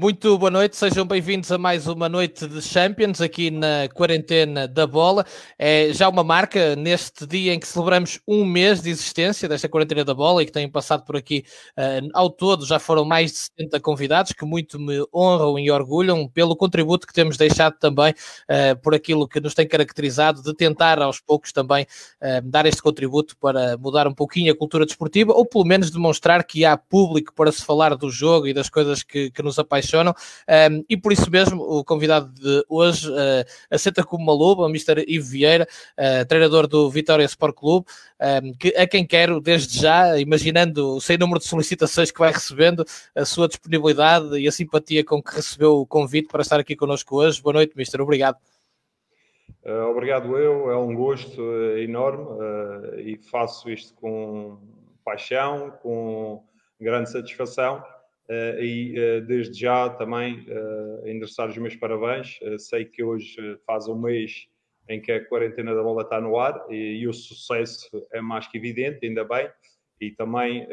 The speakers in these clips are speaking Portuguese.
Muito boa noite, sejam bem-vindos a mais uma noite de Champions aqui na quarentena da bola. É já uma marca neste dia em que celebramos um mês de existência desta quarentena da bola e que têm passado por aqui uh, ao todo já foram mais de 70 convidados que muito me honram e orgulham pelo contributo que temos deixado também uh, por aquilo que nos tem caracterizado de tentar aos poucos também uh, dar este contributo para mudar um pouquinho a cultura desportiva ou pelo menos demonstrar que há público para se falar do jogo e das coisas que, que nos apaixonam apaixonam. Um, e por isso mesmo, o convidado de hoje uh, aceita como uma luva, o Mr. Ivo Vieira, uh, treinador do Vitória Sport Clube, um, que, a quem quero, desde já, imaginando o sem número de solicitações que vai recebendo, a sua disponibilidade e a simpatia com que recebeu o convite para estar aqui connosco hoje. Boa noite, Mr. Obrigado. Uh, obrigado eu, é um gosto uh, enorme e faço isto com paixão, com grande satisfação Uh, e uh, desde já também uh, endereçar os meus parabéns. sei que hoje faz um mês em que a quarentena da bola está no ar e, e o sucesso é mais que evidente, ainda bem. E também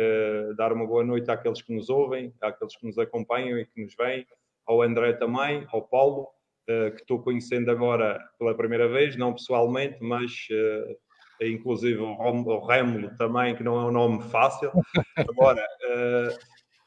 dar uma boa noite àqueles que nos ouvem, àqueles que nos acompanham e que nos veem, ao André também, ao Paulo, que estou conhecendo agora pela primeira vez, não pessoalmente, mas inclusive o Rémulo também, que não é um nome fácil. Agora,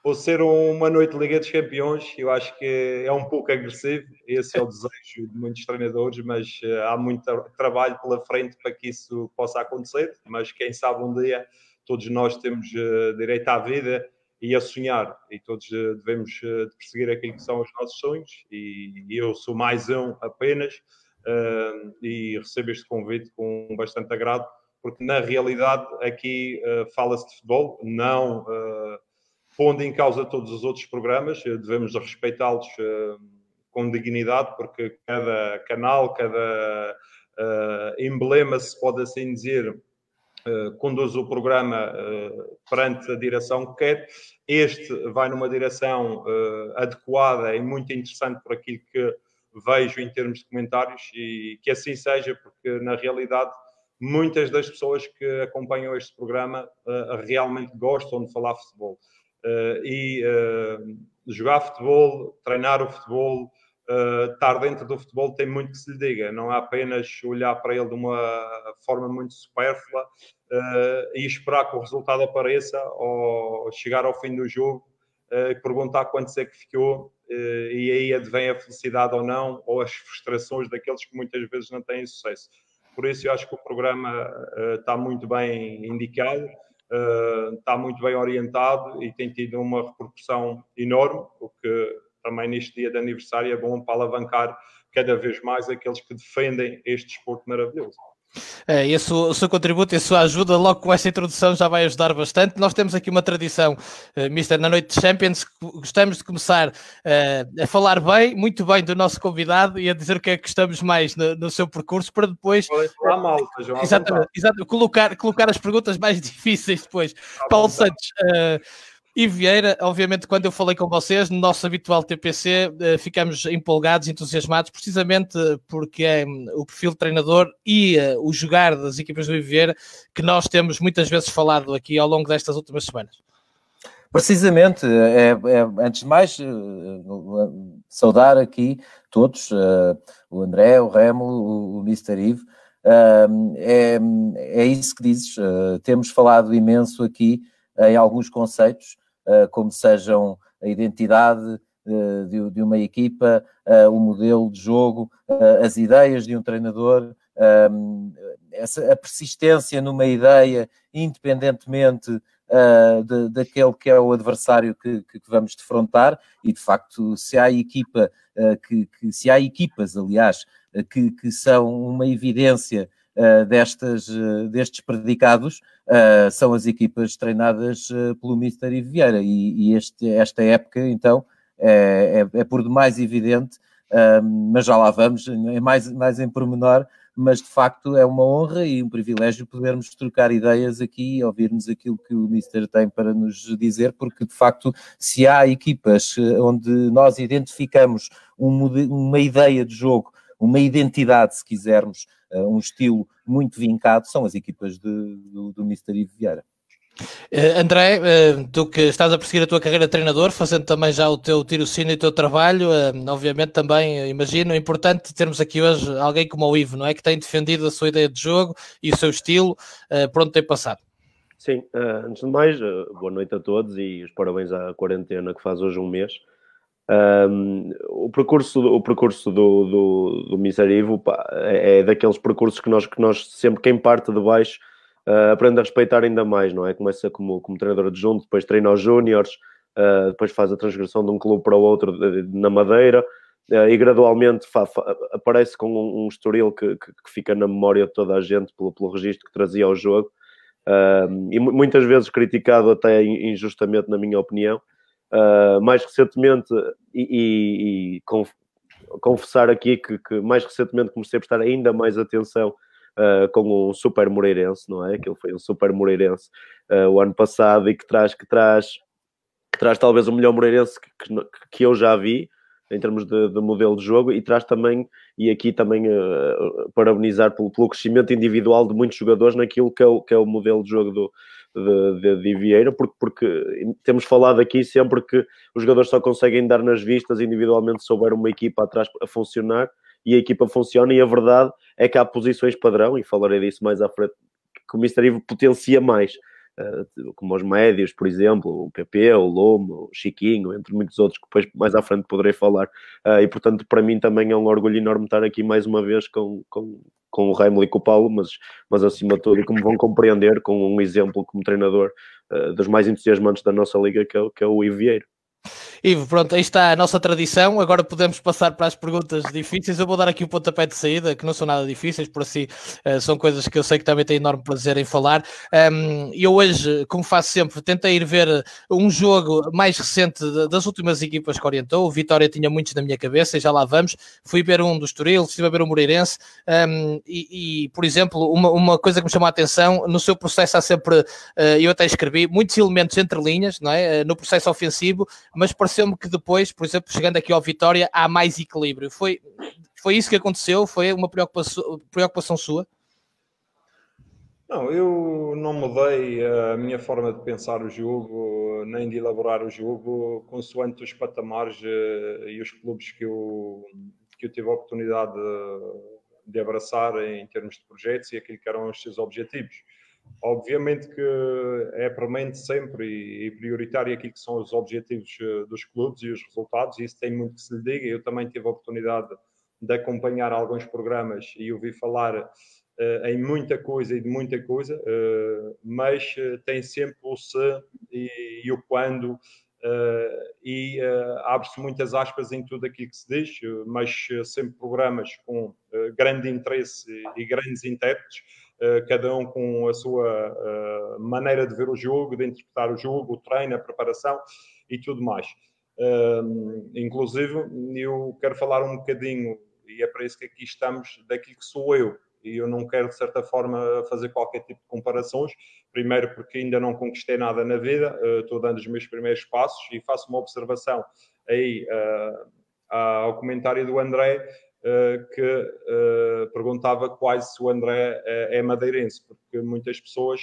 por ser uma noite de Liga dos Campeões, eu acho que é um pouco agressivo. Esse é o desejo de muitos treinadores, mas uh, há muito trabalho pela frente para que isso possa acontecer. Mas quem sabe um dia todos nós temos uh, direito à vida e a sonhar, e todos uh, devemos perseguir aquilo que são os nossos sonhos. E eu sou mais um apenas, e recebo este convite com bastante agrado, porque na realidade aqui fala-se de futebol, não pondo em causa todos os outros programas, eh, devemos respeitá-los uh, com dignidade, porque cada canal, cada uh, emblema, se pode assim dizer, conduz o programa perante a direção que quer. Este vai numa direção adequada e muito interessante por aquilo que vejo em termos de comentários e que assim seja, porque na realidade muitas das pessoas que acompanham este programa realmente gostam de falar futebol. Uh, e uh, jogar futebol, treinar o futebol, uh, estar dentro do futebol tem muito que se lhe diga. Não é apenas olhar para ele de uma forma muito supérflua e esperar que o resultado apareça ou chegar ao fim do jogo e perguntar quantos é que ficou e aí advém a felicidade ou não ou as frustrações daqueles que muitas vezes não têm sucesso. Por isso eu acho que o programa está muito bem indicado está muito bem orientado e tem tido uma repercussão enorme, o que também neste dia de aniversário é bom para alavancar cada vez mais aqueles que defendem este desporto maravilhoso. É, e o seu contributo e a sua ajuda, logo com essa introdução, já vai ajudar bastante. Nós temos aqui uma tradição, uh, Mister, na noite de Champions, gostamos de começar uh, a falar bem, muito bem do nosso convidado e a dizer o que é que gostamos mais no, no seu percurso, para depois. Falar mal, exatamente, exatamente colocar, colocar as perguntas mais difíceis depois. Paulo Santos. Uh, e Vieira, obviamente, quando eu falei com vocês, no nosso habitual TPC, eh, ficamos empolgados, entusiasmados, precisamente porque é hum, o perfil de treinador e eh, o jogar das equipas do Vieira que nós temos muitas vezes falado aqui ao longo destas últimas semanas. Precisamente, é, é, antes de mais, eh, saudar aqui todos, o André, o Remo, o, o Mr. Ivo, é, é isso que dizes, temos falado imenso aqui em alguns conceitos, como sejam a identidade eh, de, uma equipa, eh, o modelo de jogo, as ideias de um treinador, essa, a persistência numa ideia, independentemente de, daquele que é o adversário que, vamos defrontar, e de facto, se há equipa, que, que, se há equipas, aliás, que, que são uma evidência destas, destes predicados uh, são as equipas treinadas pelo Mister Ivo Vieira. E, e este, esta época então é, é, é por demais evidente, mas já lá vamos, é mais, mais em pormenor, mas de facto é uma honra e um privilégio podermos trocar ideias aqui e ouvirmos aquilo que o Mister tem para nos dizer, porque de facto, se há equipas onde nós identificamos um, uma ideia de jogo, uma identidade, se quisermos, uh, um estilo muito vincado, são as equipas de, do, do Mr. Ivo Vieira. Uh, André, uh, tu que estás a perseguir a tua carreira de treinador, fazendo também já o teu tirocínio e o teu trabalho, uh, obviamente também, imagino, é importante termos aqui hoje alguém como o Ivo, não é? Que tem defendido a sua ideia de jogo e o seu estilo por onde tem passado. Sim, antes de mais, boa noite a todos e os parabéns à quarentena que faz hoje um mês. Um, o percurso, o percurso do, do, do Mr. Ivo pá, é, é, daqueles percursos que nós, que nós sempre, quem parte de baixo, uh, aprende a respeitar ainda mais, não é? Começa como, como treinador adjunto, depois treina os júniores, uh, depois faz a transgressão de um clube para o outro de, de, na Madeira uh, e gradualmente fa, fa, aparece com um, um estoril que, que, que, fica na memória de toda a gente pelo, pelo registro que trazia ao jogo e muitas vezes criticado até injustamente, na minha opinião. Mais recentemente, e, e, e conf, confessar aqui que, que mais recentemente comecei a prestar ainda mais atenção uh, com um super Moreirense, não é? Que ele foi um super Moreirense uh, o ano passado e que traz, que traz, que traz talvez o melhor Moreirense que, que, que eu já vi em termos de, de, modelo de jogo e traz também, e aqui também uh, parabenizar pelo, pelo, crescimento individual de muitos jogadores naquilo que é o, que é o modelo de jogo do, de, de, de Vieira, porque, porque temos falado aqui sempre que os jogadores só conseguem dar nas vistas individualmente se houver uma equipa atrás a funcionar e a equipa funciona, e a verdade é que há posições padrão, e falarei disso mais à frente, que o Mr. Ivo potencia mais, uh, como os médios, por exemplo, o PP, o Lomo, o Chiquinho, entre muitos outros que depois mais à frente poderei falar. Uh, e portanto, para mim também é um orgulho enorme estar aqui mais uma vez com, com, com o Raimel e com o Paulo, mas, mas acima de tudo, e como vão compreender, com um exemplo como treinador uh, dos mais entusiasmantes da nossa liga, que é, que é o Ivo Vieira. Ivo, pronto, aí está a nossa tradição. Agora podemos passar para as perguntas difíceis. Eu vou dar aqui o pontapé de saída, que não são nada difíceis, por assim são coisas que eu sei que também tenho enorme prazer em falar. Eu hoje, como faço sempre, tentei ir ver um jogo mais recente das últimas equipas que orientou. O Vitória tinha muitos na minha cabeça e já lá vamos. Fui ver um do Estoril, estive a ver o Moreirense um, e, e, por exemplo, uma, uma coisa que me chamou a atenção, no seu processo há sempre, uh, eu até escrevi, muitos elementos entre linhas, não é? Uh, no processo ofensivo, mas por pareceu-me que depois, por exemplo, chegando aqui ao Vitória, há mais equilíbrio. Foi, foi isso que aconteceu? Foi uma preocupação, preocupação sua? Não, eu não mudei a minha forma de pensar o jogo, nem de elaborar o jogo, consoante os patamares eh, e os clubes que eu, que eu tive a oportunidade de, abraçar em termos de projetos e aquilo que eram os seus objetivos. Obviamente que é premente sempre e prioritário aquilo que são os objetivos eh, dos clubes e os resultados, e isso tem muito que se lhe diga. Eu também tive a oportunidade de acompanhar alguns programas e ouvi falar uh, em muita coisa e de muita coisa, uh, mas uh, tem sempre o se e, e o quando, e abre-se muitas aspas em tudo aquilo que se diz, mas sempre programas com grande interesse e grandes intérpretes cada um com a sua eh, maneira de ver o jogo, de interpretar o jogo, o treino, a preparação e tudo mais. inclusive, eu quero falar um bocadinho, e é para isso que aqui estamos, daquilo que sou eu. E eu não quero, de certa forma, fazer qualquer tipo de comparações. Primeiro, porque ainda não conquistei nada na vida, eh, estou dando os meus primeiros passos e faço uma observação aí ao comentário do André eh, que uh, perguntava quase se o André é, é madeirense, porque muitas pessoas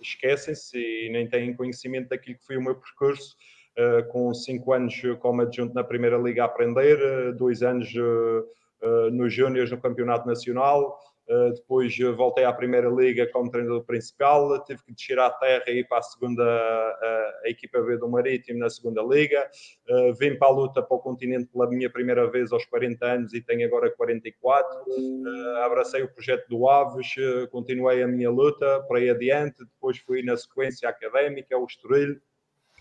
esquecem-se e nem têm conhecimento daquilo que foi o meu percurso, com cinco anos como adjunto na Primeira Liga a aprender, dois anos nos Júniors no Campeonato Nacional, depois voltei à Primeira Liga como treinador principal, tive que descer à terra e ir para a segunda uh, a equipa B do Marítimo na segunda Liga. Uh, vim para a luta para o continente pela minha primeira vez aos 40 anos e tenho agora 44. Uh, abracei o projeto do Aves, continuei a minha luta para ir adiante. Depois fui na sequência académica, o Estoril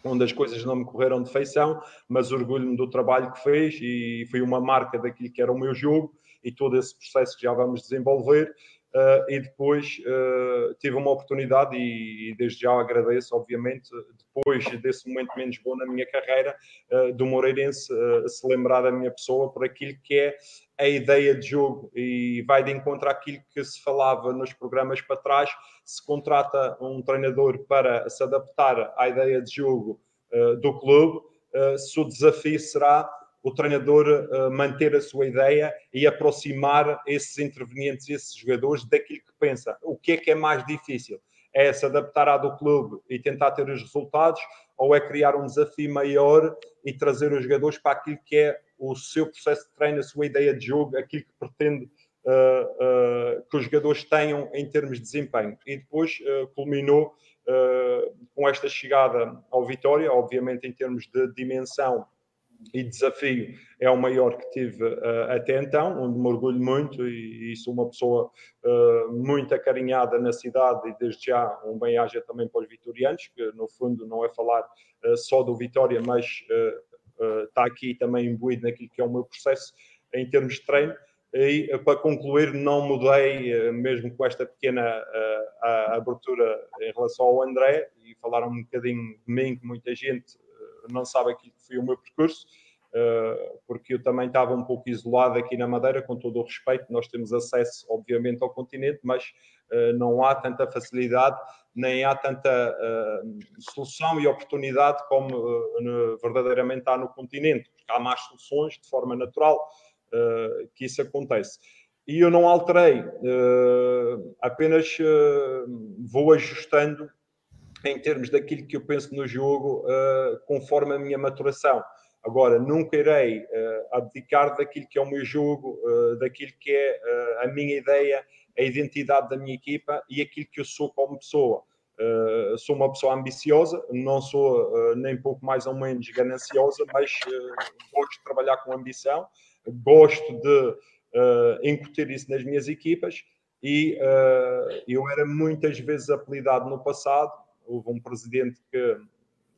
onde as coisas não me correram de feição, mas orgulho-me do trabalho que fez e foi uma marca daquilo que era o meu jogo e todo esse processo que já vamos desenvolver. Uh, e depois uh, tive uma oportunidade, e, e, desde já agradeço, obviamente, depois desse momento menos bom na minha carreira, uh, do Moreirense se lembrar da minha pessoa por aquilo que é a ideia de jogo e vai de encontro àquilo que se falava nos programas para trás. Se contrata um treinador para se adaptar à ideia de jogo do clube, se o desafio será o treinador uh, manter a sua ideia e aproximar esses intervenientes, esses jogadores, daquilo que pensa. O que é que é mais difícil? É se adaptar à do clube e tentar ter os resultados, ou é criar um desafio maior e trazer os jogadores para aquilo que é o seu processo de treino, a sua ideia de jogo, aquilo que pretende uh, uh, que os jogadores tenham em termos de desempenho. E depois culminou com esta chegada ao Vitória, obviamente em termos de dimensão e desafio é o maior que tive uh, até então, onde me orgulho muito e, e sou uma pessoa uh, muito acarinhada na cidade e desde já um bem-aja também para os vitorianos, que no fundo não é falar uh, só do Vitória, mas está aqui também imbuído naquilo que é o meu processo em termos de treino. E para concluir, não mudei, mesmo com esta pequena abertura em relação ao André, e falaram um bocadinho de mim, que muita gente não sabe aquilo que foi o meu percurso, uh, porque eu também estava um pouco isolado aqui na Madeira, com todo o respeito. Nós temos acesso, obviamente, ao continente, mas uh, não há tanta facilidade, nem há tanta uh, solução e oportunidade como verdadeiramente há no continente, porque há mais soluções de forma natural que isso acontece e eu não alterei, apenas vou ajustando em termos daquilo que eu penso no jogo, uh, conforme a minha maturação. Agora, nunca irei uh, abdicar daquilo que é o meu jogo, uh, daquilo que é a minha ideia, a identidade da minha equipa e aquilo que eu sou como pessoa. sou uma pessoa ambiciosa, não sou nem pouco mais ou menos gananciosa, mas gosto de trabalhar com ambição, gosto de incutir isso nas minhas equipas e eu era muitas vezes apelidado no passado houve um presidente que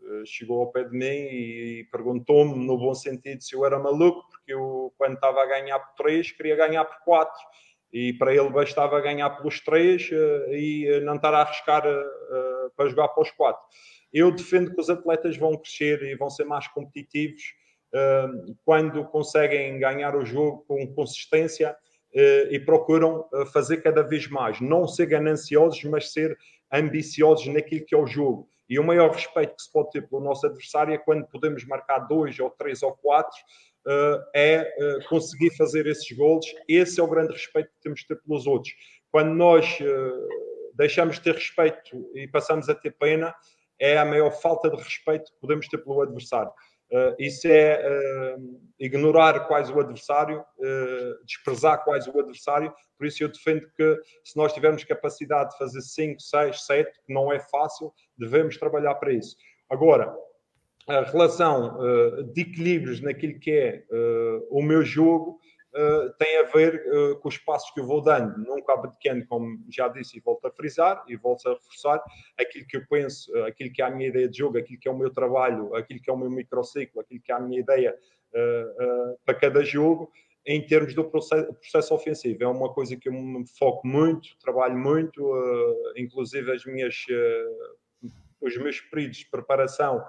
eh, chegou ao pé de mim e perguntou-me, no bom sentido, se eu era maluco, porque eu, quando estava a ganhar por 3, queria ganhar por 4. E para ele bastava ganhar pelos 3 eh, e eh, não estar a arriscar para jogar para os 4. Eu defendo que os atletas vão crescer e vão ser mais competitivos quando conseguem ganhar o jogo com consistência e procuram fazer cada vez mais. Não ser gananciosos, mas ser ambiciosos naquilo que é o jogo. E o maior respeito que se pode ter pelo nosso adversário é quando podemos marcar dois ou três ou quatro, uh, é uh, conseguir fazer esses gols. Esse é o grande respeito que temos de ter pelos outros. Quando nós uh, deixamos de ter respeito e passamos a ter pena, é a maior falta de respeito que podemos ter pelo adversário. Uh, isso é uh, ignorar quase o adversário, uh, desprezar quase o adversário. Por isso, eu defendo que se nós tivermos capacidade de fazer 5, 6, 7, que não é fácil, devemos trabalhar para isso. Agora, a relação de equilíbrios naquilo que é o meu jogo uh, tem a ver uh, com os passos que eu vou dando, nunca abdicando, como já disse e volto a frisar e volto a reforçar, aquilo que eu penso, uh, aquilo que é a minha ideia de jogo, aquilo que é o meu trabalho, aquilo que é o meu microciclo, aquilo que é a minha ideia para cada jogo, em termos do processo, processo, ofensivo. É uma coisa que eu me foco muito, trabalho muito, inclusive as minhas, os meus períodos de preparação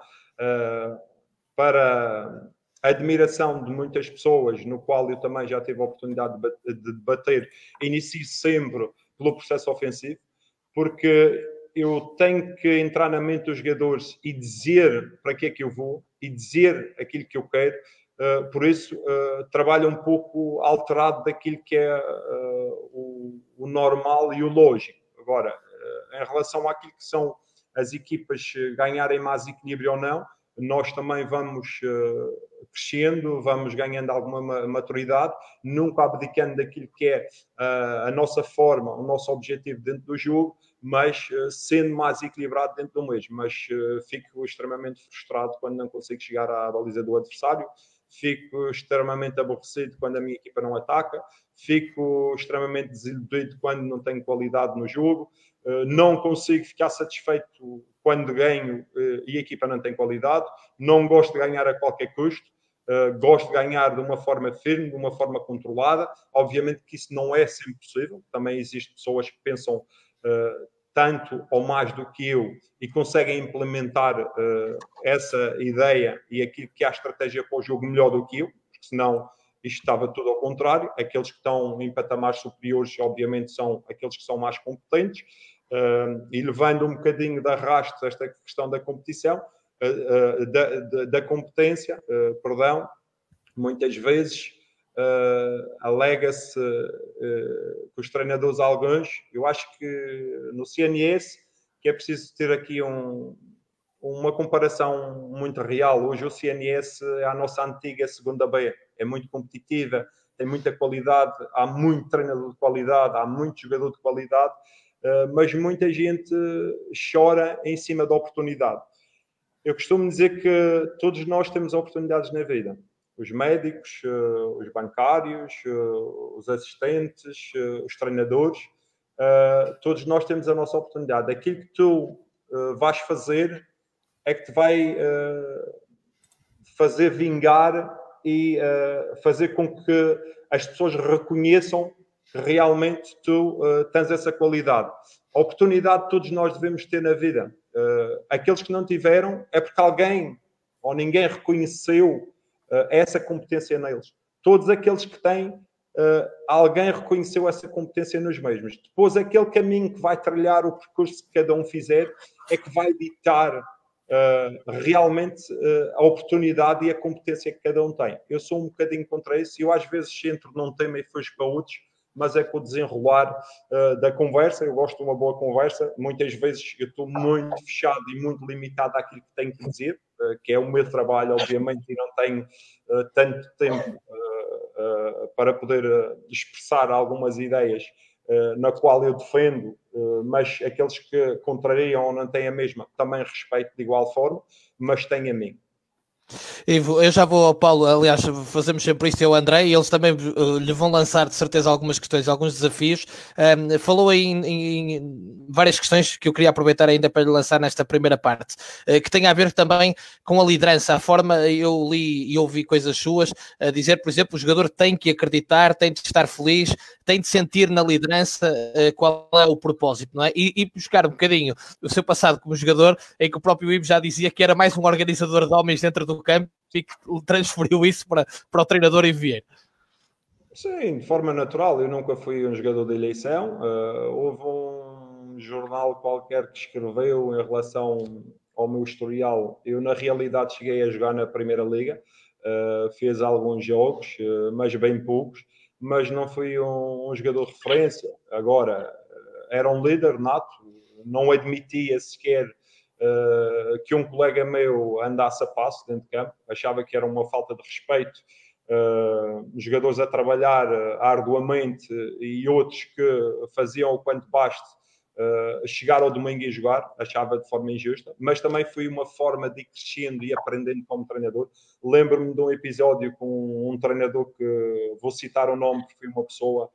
para a admiração de muitas pessoas, no qual eu também já tive a oportunidade de debater, inicio sempre pelo processo ofensivo, porque eu tenho que entrar na mente dos jogadores e dizer para que é que eu vou e dizer aquilo que eu quero. Uh, por isso, uh, trabalho um pouco alterado daquilo que é uh, o, o, normal e o lógico. Agora, em relação àquilo que são as equipas ganharem mais equilíbrio ou não, nós também vamos uh, crescendo, vamos ganhando alguma maturidade, nunca abdicando daquilo que é uh, a nossa forma, o nosso objetivo dentro do jogo, mas uh, sendo mais equilibrado dentro do mesmo. Mas fico extremamente frustrado quando não consigo chegar à baliza do adversário, fico extremamente aborrecido quando a minha equipa não ataca, fico extremamente desiludido quando não tenho qualidade no jogo, não consigo ficar satisfeito quando ganho uh, e a equipa não tem qualidade, não gosto de ganhar a qualquer custo, uh, gosto de ganhar de uma forma firme, de uma forma controlada. Obviamente que isso não é sempre possível, também existem pessoas que pensam uh, tanto ou mais do que eu e conseguem implementar essa ideia e aquilo que é a estratégia para o jogo melhor do que eu, porque senão isto estava tudo ao contrário. Aqueles que estão em patamares superiores, obviamente, são aqueles que são mais competentes uh, e levando um bocadinho de arrasto esta questão da competição, uh, da, da, da, competência, perdão, muitas vezes alega-se que os treinadores alguns, eu acho que no CNS que é preciso ter aqui um, uma comparação muito real. Hoje o CNS é a nossa antiga segunda B, é muito competitiva, tem muita qualidade, há muito treinador de qualidade, há muito jogador de qualidade, mas muita gente chora em cima da oportunidade. Eu costumo dizer que todos nós temos oportunidades na vida. Os médicos, eh, os bancários, eh, os assistentes, os treinadores, todos nós temos a nossa oportunidade. Aquilo que tu vais fazer é que te vai fazer vingar e fazer com que as pessoas reconheçam realmente tu uh, tens essa qualidade. A oportunidade todos nós devemos ter na vida. Uh, aqueles que não tiveram é porque alguém ou ninguém reconheceu uh, essa competência neles. Todos aqueles que têm, alguém reconheceu essa competência nos mesmos. Depois, aquele caminho que vai trilhar o percurso que cada um fizer é que vai ditar realmente a oportunidade e a competência que cada um tem. Eu sou um bocadinho contra isso eu às vezes entro num tema e fujo para outros mas é com o desenrolar uh, da conversa. Eu gosto de uma boa conversa. Muitas vezes eu estou muito fechado e muito limitado àquilo que tenho que dizer, uh, que é o meu trabalho, obviamente, e não tenho uh, tanto tempo para poder expressar algumas ideias na qual eu defendo, mas aqueles que contrariam ou não têm a mesma, também respeito de igual forma, mas têm a mim. Eu já vou ao Paulo, aliás, fazemos sempre isto eu, André, e eles também uh, lhe vão lançar de certeza algumas questões, alguns desafios. Um, falou em, em, várias questões que eu queria aproveitar ainda para lhe lançar nesta primeira parte, uh, que tem a ver também com a liderança, a forma, eu li e ouvi coisas suas, a dizer, por exemplo, o jogador tem que acreditar, tem de estar feliz, tem de sentir na liderança qual é o propósito, não é? E, e, buscar um bocadinho o seu passado como jogador, em que o próprio Ivo já dizia que era mais um organizador de homens dentro do campo e que transferiu isso para, para o treinador em Vieira. Sim, de forma natural. Eu nunca fui um jogador de eleição. Uh, houve um jornal qualquer que escreveu em relação ao meu historial. Eu, na realidade, cheguei a jogar na Primeira Liga. Uh, fez alguns jogos, uh, mas bem poucos mas não fui um, um jogador de referência. Agora, era um líder nato, não admitia sequer uh, que um colega meu andasse a passo dentro de campo, achava que era uma falta de respeito. Uh, jogadores a trabalhar arduamente e outros que faziam o quanto baste uh, chegar ao domingo e jogar, achava de forma injusta, mas também foi uma forma de ir crescendo e aprendendo como treinador. Lembro-me de um episódio com um treinador que vou citar o nome, que foi uma pessoa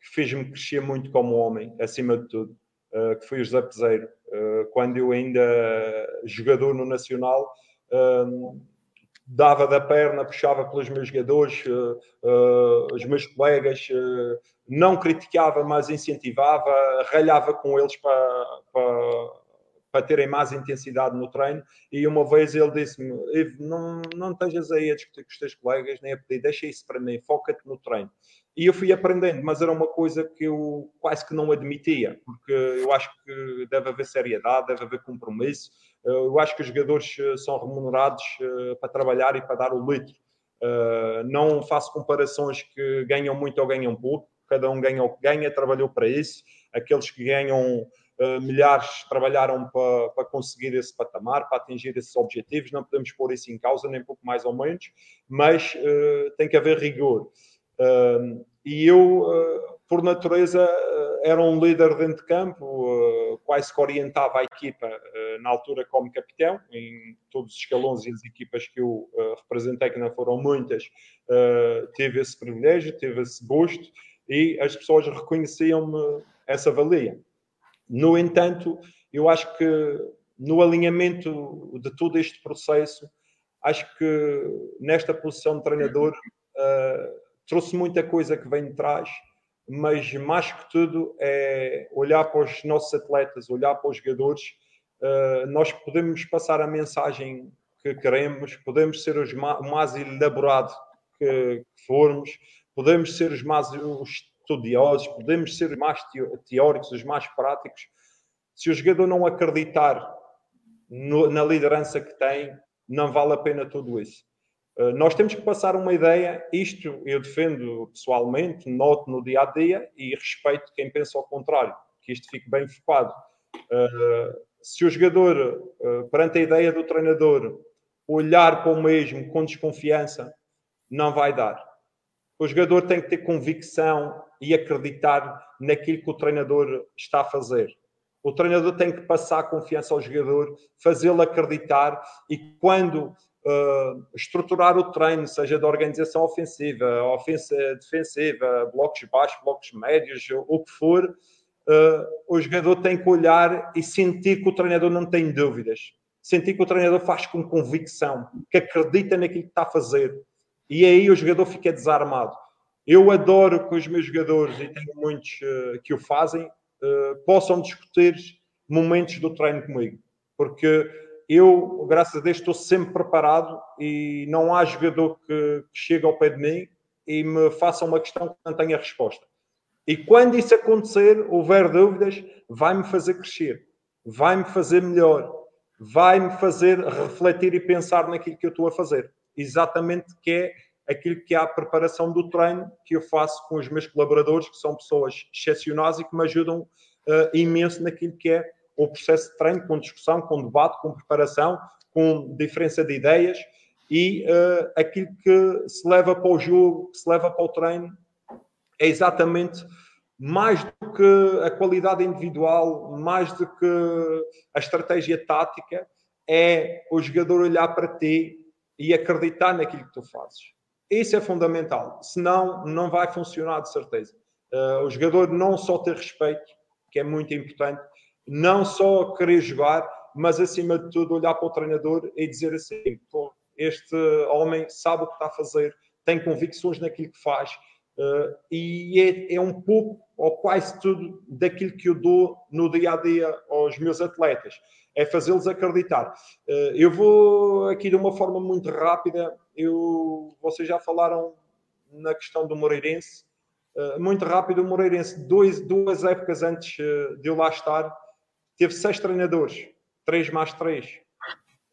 que fez-me crescer muito como homem, acima de tudo, uh, que foi o José Peseiro. Uh, quando eu ainda jogador no Nacional, dava da perna, puxava pelos meus jogadores, uh, uh, os meus colegas, uh, não criticava, mas incentivava, ralhava com eles para, para, para terem mais intensidade no treino. E uma vez ele disse-me: não, não estejas aí a discutir com os teus colegas, nem a pedir, deixa isso para mim, foca-te no treino. E eu fui aprendendo, mas era uma coisa que eu quase que não admitia, porque eu acho que deve haver seriedade, deve haver compromisso. Eu acho que os jogadores eh, são remunerados eh, para trabalhar e para dar o litro. Eh, não faço comparações que ganham muito ou ganham pouco. Cada um ganha o que ganha, trabalhou para isso. Aqueles que ganham milhares trabalharam para conseguir esse patamar, para atingir esses objetivos. Não podemos pôr isso em causa, nem pouco mais ou menos, mas tem que haver rigor. E eu, por natureza, era um líder dentro de campo, uh, quase que orientava a equipa uh, na altura como capitão, em todos os escalões e as equipas que eu uh, representei, que não foram muitas, teve esse privilégio, teve esse gosto e as pessoas reconheciam-me essa valia. No entanto, eu acho que no alinhamento de todo este processo, acho que nesta posição de treinador trouxe muita coisa que vem de trás mas mais que tudo é olhar para os nossos atletas, olhar para os jogadores. Uh, nós podemos passar a mensagem que queremos, podemos ser os ma mais elaborado que, que, formos, podemos ser os mais estudiosos, podemos ser os mais teóricos, os mais práticos. Se o jogador não acreditar no, na liderança que tem, não vale a pena tudo isso. Eh, nós temos que passar uma ideia, isto eu defendo pessoalmente, noto no dia a dia e respeito quem pensa ao contrário, que isto fique bem focado. Uh, se o jogador, uh, perante a ideia do treinador, olhar para o mesmo com desconfiança, não vai dar. O jogador tem que ter convicção e acreditar naquilo que o treinador está a fazer. O treinador tem que passar confiança ao jogador, fazê-lo acreditar e quando uh, estruturar o treino, seja da organização ofensiva, ofensa defensiva, blocos baixos, blocos médios, o que for, uh, o jogador tem que olhar e sentir que o treinador não tem dúvidas. Sentir que o treinador faz com convicção, que acredita naquilo que está a fazer. E aí o jogador fica desarmado. Eu adoro que os meus jogadores, e tenho muitos uh, que o fazem, possam discutir momentos do treino comigo. Porque eu, graças a Deus, estou sempre preparado e não há jogador que, que chegue ao pé de mim e me faça uma questão que não tenha resposta. E quando isso acontecer, houver dúvidas, vai-me fazer crescer, vai-me fazer melhor, vai-me fazer refletir e pensar naquilo que eu estou a fazer. Exatamente que é aquilo que é a preparação do treino que eu faço com os meus colaboradores, que são pessoas excepcionais e que me ajudam uh, imenso naquilo que é o processo de treino, com discussão, com debate, com preparação, com diferença de ideias e uh, aquilo que se leva para o jogo, que se leva para o treino, é exatamente mais do que a qualidade individual, mais do que a estratégia tática, é o jogador olhar para ti e acreditar naquilo que tu fazes. Isso é fundamental, senão não vai funcionar de certeza. Uh, o jogador não só ter respeito, que é muito importante, não só querer jogar, mas acima de tudo olhar para o treinador e dizer assim: este homem sabe o que está a fazer, tem convicções naquilo que faz, uh, e é, é, um pouco ou quase tudo daquilo que eu dou no dia a dia aos meus atletas, é fazê-los acreditar. Uh, eu vou aqui de uma forma muito rápida, eu, vocês já falaram na questão do Moreirense. Uh, muito rápido, o Moreirense, dois, duas épocas antes de eu lá estar, teve seis treinadores, três mais três.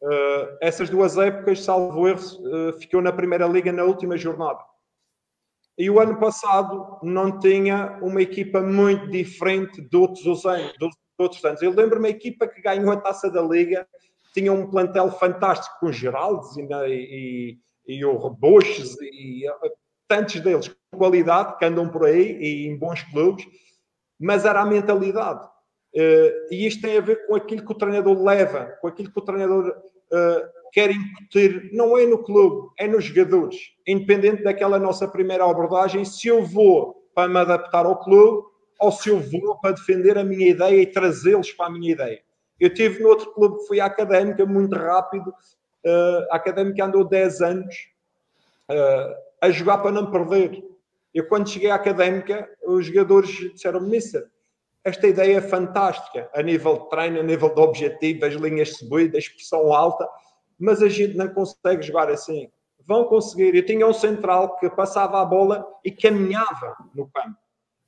Uh, essas duas épocas, salvo erro, uh, ficou na Primeira Liga na última jornada. E o ano passado não tinha uma equipa muito diferente de outros anos. De outros anos. Eu lembro-me a equipa que ganhou a taça da Liga, tinha um plantel fantástico com Geraldes e, e, e o Reboches e uh, tantos deles com qualidade que andam por aí e em bons clubes, mas era a mentalidade e isto tem a ver com aquilo que o treinador leva, com aquilo que o treinador uh, quer incutir, não é no clube, é nos jogadores. Independente daquela nossa primeira abordagem, se eu vou para me adaptar ao clube ou se eu vou para defender a minha ideia e trazê-los para a minha ideia. Eu tive no outro clube fui à Académica, muito rápido. Uh, a Académica andou 10 anos a jogar para não perder. Eu, quando cheguei à Académica, os jogadores disseram: Mister, esta ideia é fantástica, a nível de treino, a nível de objetivo, as linhas subidas, a expressão alta, mas a gente não consegue jogar assim. Vão conseguir. Eu tinha um central que passava a bola e caminhava no campo.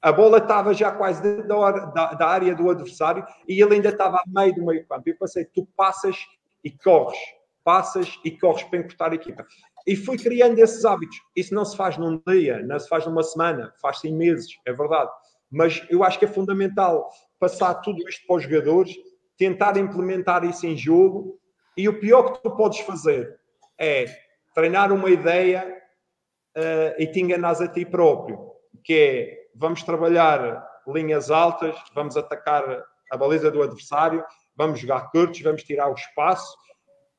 A bola estava já quase dentro da, da, da área do adversário e ele ainda estava a meio do meio campo. Eu pensei, tu passas e corres, passas e corres para encurtar a equipa. E fui criando esses hábitos. Isso não se faz num dia, não se faz numa semana, faz-se em meses, é verdade mas eu acho que é fundamental passar tudo isto para os jogadores, tentar implementar isso em jogo. E o pior que tu podes fazer é treinar uma ideia uh, e te enganares a ti próprio, que é vamos trabalhar linhas altas, vamos atacar a baliza do adversário, vamos jogar curtos, vamos tirar o espaço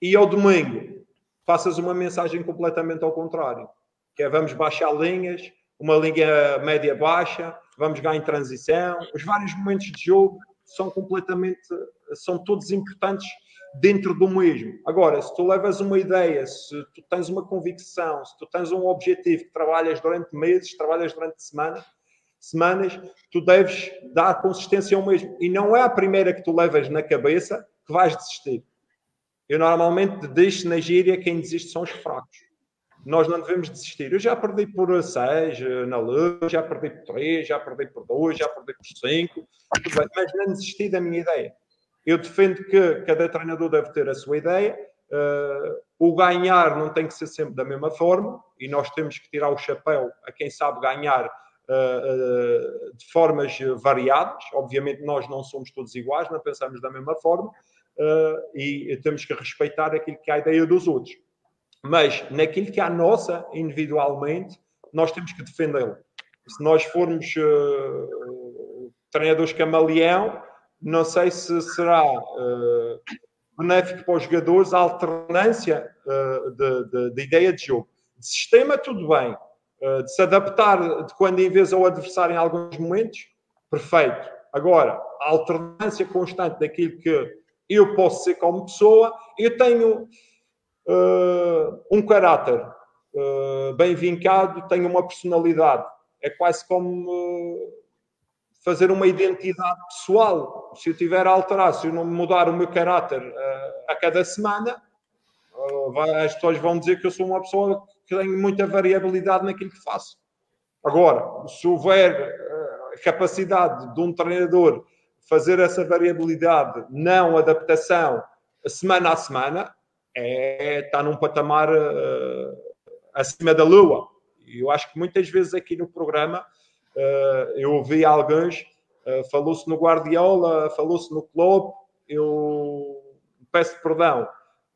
e ao domingo faças uma mensagem completamente ao contrário, que é vamos baixar linhas, uma linha média baixa, vamos jogar em transição. Os vários momentos de jogo são completamente, são todos importantes dentro do mesmo. Agora, se tu levas uma ideia, se tu tens uma convicção, se tu tens um objetivo que trabalhas durante meses, trabalhas durante semanas, semanas, tu deves dar consistência ao mesmo. E não é a primeira que tu levas na cabeça que vais desistir. Eu normalmente deixo na gíria quem desiste são os fracos nós não devemos desistir. Eu já perdi por 6 eh, na luz, já perdi por 3, já perdi por 2, já perdi por 5, mas não desisti da minha ideia. Eu defendo que cada treinador deve ter a sua ideia. Uh, o ganhar não tem que ser sempre da mesma forma e nós temos que tirar o chapéu a quem sabe ganhar de formas variadas. Obviamente, nós não somos todos iguais, não pensamos da mesma forma e temos que respeitar aquilo que é a ideia dos outros. Mas naquilo que é a nossa, individualmente, nós temos que defendê-lo. Se nós formos treinadores camaleão, não sei se será uh, benéfico para os jogadores a alternância uh, de, de, de, ideia de jogo. De sistema, tudo bem. Uh, de se adaptar de quando em vez ao adversário em alguns momentos, perfeito. Agora, a alternância constante daquilo que eu posso ser como pessoa, eu tenho um caráter bem vincado, tenho uma personalidade. É quase como fazer uma identidade pessoal. Se eu tiver a alterar, se eu não mudar o meu caráter a cada semana, as pessoas vão dizer que eu sou uma pessoa que tem muita variabilidade naquilo que faço. Agora, se houver capacidade de um treinador fazer essa variabilidade, não adaptação, semana a semana, é, está num patamar acima da lua. E eu acho que muitas vezes aqui no programa Uh, eu ouvi alguns, uh, falou-se no Guardiola, falou-se no Klopp, eu peço perdão,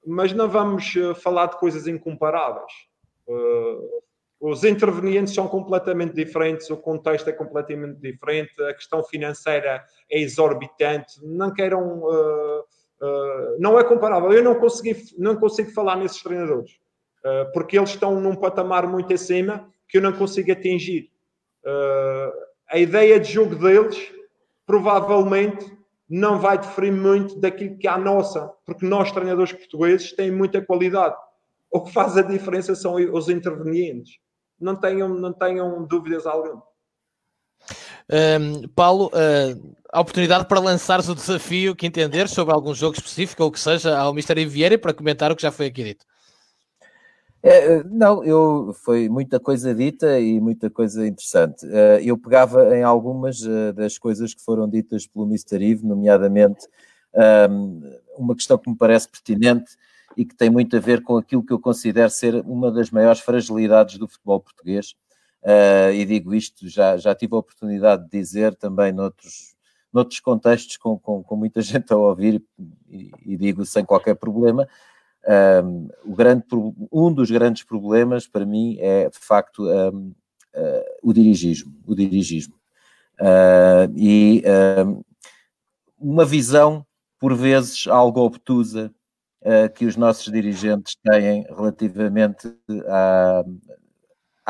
mas não vamos uh, falar de coisas incomparáveis. os intervenientes são completamente diferentes, o contexto é completamente diferente, a questão financeira é exorbitante, não queiram. Não é comparável. Eu não, consegui, não consigo falar nesses treinadores, porque eles estão num patamar muito acima que eu não consigo atingir. Uh, a ideia de jogo deles provavelmente não vai diferir muito daquilo que é a nossa, porque nós, treinadores portugueses, têm muita qualidade. O que faz a diferença são os intervenientes. Não tenham, não tenham dúvidas alguma. Um, Paulo, uh, a oportunidade para lançares o desafio que entender sobre algum jogo específico ou que seja ao Mr. Vieira para comentar o que já foi aqui dito. É, não, eu foi muita coisa dita e muita coisa interessante. Eh, eu pegava em algumas eh, das coisas que foram ditas pelo Mr. Eve, nomeadamente uma questão que me parece pertinente e que tem muito a ver com aquilo que eu considero ser uma das maiores fragilidades do futebol português. Eh, e digo isto, já, já tive a oportunidade de dizer também noutros, noutros contextos, com, com, com muita gente a ouvir, e, e digo sem qualquer problema um, o grande, um dos grandes problemas para mim é de facto um, uh, ah, o dirigismo, o dirigismo. Uh, e um, uma visão, por vezes, algo obtusa uh, que os nossos dirigentes têm relativamente à,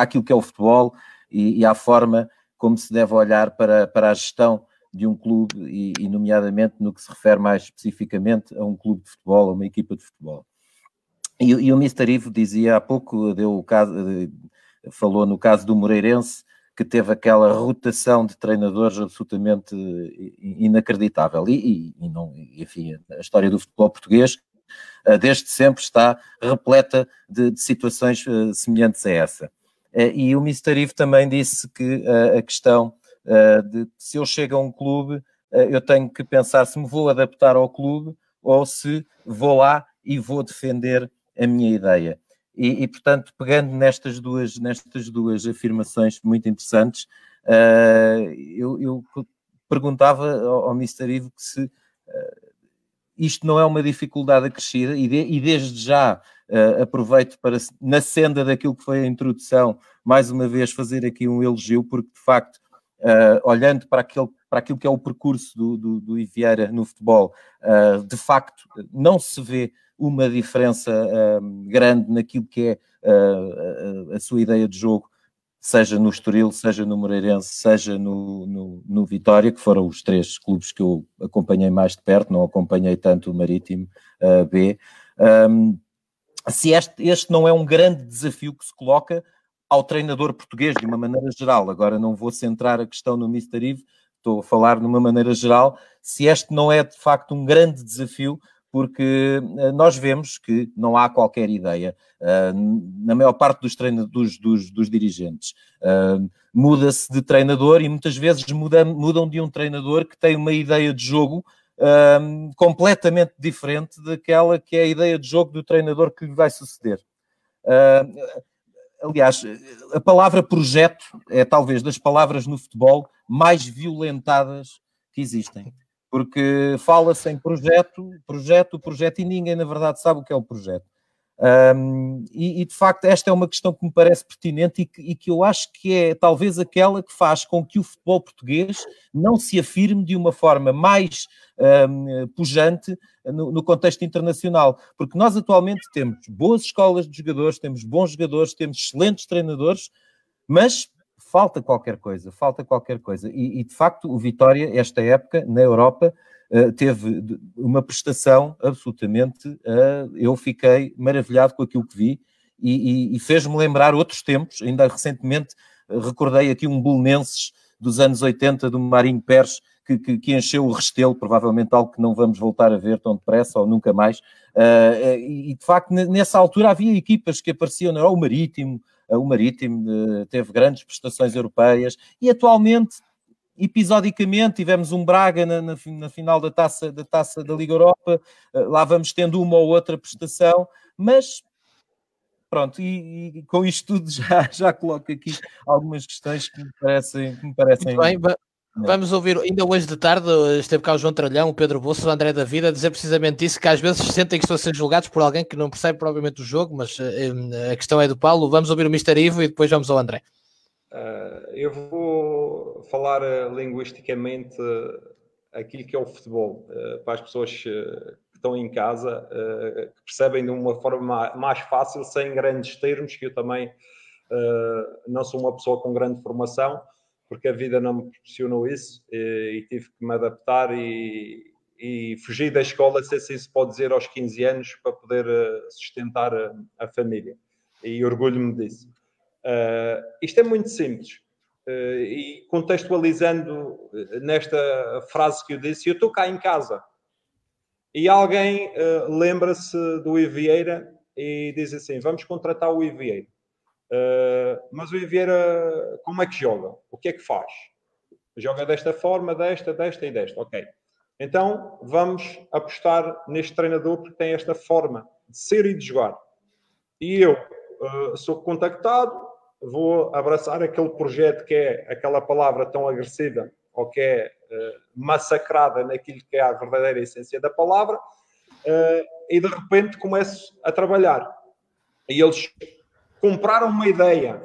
àquilo que é o futebol e, e à forma como se deve olhar para, para a gestão de um clube e, e, nomeadamente no que se refere mais especificamente a um clube de futebol, a uma equipa de futebol. E, e o Mr. Ivo dizia há pouco, deu o caso, falou no caso do Moreirense, que teve aquela rotação de treinadores absolutamente inacreditável. E, e, não, enfim, a história do futebol português, eh, desde sempre, está repleta de, de situações eh, semelhantes a essa. Eh, e o Mr. Ivo também disse que a questão de se eu chego a um clube, eu tenho que pensar se me vou adaptar ao clube ou se vou lá e vou defender a minha ideia. E, e, portanto, pegando nestas duas, nestas duas afirmações muito interessantes, uh, eu, eu, perguntava ao, ao Mr. Ivo que se uh, isto não é uma dificuldade acrescida, e, de, e desde já uh, aproveito para, na senda daquilo que foi a introdução, mais uma vez fazer aqui um elogio, porque de facto, olhando para, aquele, para aquilo que é o percurso do, do, do Ivieira no futebol, de facto, não se vê uma diferença uh, grande naquilo que é uh, a, a, sua ideia de jogo, seja no Estoril, seja no Moreirense, seja no, no, no, Vitória, que foram os três clubes que eu acompanhei mais de perto, não acompanhei tanto o Marítimo uh, B. Um, se este, este não é um grande desafio que se coloca ao treinador português, de uma maneira geral, agora não vou centrar a questão no Mr. Eve, estou a falar de uma maneira geral, se este não é de facto um grande desafio porque eh, nós vemos que não há qualquer ideia uh, na maior parte dos, dos, dos, dos dirigentes. Uh, Muda-se de treinador e muitas vezes muda, mudam de um treinador que tem uma ideia de jogo uh, completamente diferente daquela que é a ideia de jogo do treinador que lhe vai suceder. aliás, a palavra projeto é talvez das palavras no futebol mais violentadas que existem. Porque fala-se em projeto, projeto, projeto, e ninguém, na verdade, sabe o que é o projeto. Um, e, e, de facto, esta é uma questão que me parece pertinente e que, e que, eu acho que é talvez aquela que faz com que o futebol português não se afirme de uma forma mais um, pujante no, no, contexto internacional. Porque nós atualmente temos boas escolas de jogadores, temos bons jogadores, temos excelentes treinadores, mas falta qualquer coisa, falta qualquer coisa. E, e de facto, o Vitória, esta época, na Europa, teve uma prestação absolutamente. Uh, eu fiquei maravilhado com aquilo que vi e, e, e fez-me lembrar outros tempos. Ainda recentemente uh, recordei aqui um Bolonenses dos anos 80 do Marinho Pérez que, que, que, encheu o Restelo, provavelmente algo que não vamos voltar a ver tão depressa ou nunca mais. e de facto, nessa altura havia equipas que apareciam, não, o Marítimo, o Marítimo teve grandes prestações europeias e atualmente episodicamente tivemos um Braga na, na, na, final da taça, da taça da Liga Europa, eh, lá vamos tendo uma ou outra prestação, mas pronto, e, e com isto tudo já, já coloco aqui algumas questões que me parecem. Que me parecem bem, Vamos ouvir, ainda hoje de tarde esteve cá o João Tralhão, o Pedro Bolso, o André da Vida, dizer precisamente isso, que às vezes sentem que estão a ser julgados por alguém que não percebe propriamente o jogo, mas uh, a questão é do Paulo. Vamos ouvir o Mr. Ivo e depois vamos ao André. Uh, eu vou falar uh, linguisticamente uh, aquilo que é o futebol, para as pessoas que estão em casa, que percebem de uma forma mais fácil, sem grandes termos, que eu também não sou uma pessoa com grande formação, porque a vida não me proporcionou isso e, e tive que me adaptar e, e fugir da escola, se assim se pode dizer, aos 15 anos, para poder sustentar a, a família. E orgulho-me disso. Uh, isto é muito simples. Uh, e contextualizando eh, nesta frase que eu disse, eu estou cá em casa e alguém uh, lembra-se do Ivieira e diz assim: vamos contratar o Ivieira. mas o Ivieira, como é que joga? O que é que faz? Joga desta forma, desta, desta e desta. Ok. Então vamos apostar neste treinador porque tem esta forma de ser e de jogar. E eu sou contactado, vou abraçar aquele projeto que é aquela palavra tão agressiva ou que é uh, massacrada naquilo que é a verdadeira essência da palavra uh, e de repente começo a trabalhar. E eles compraram uma ideia.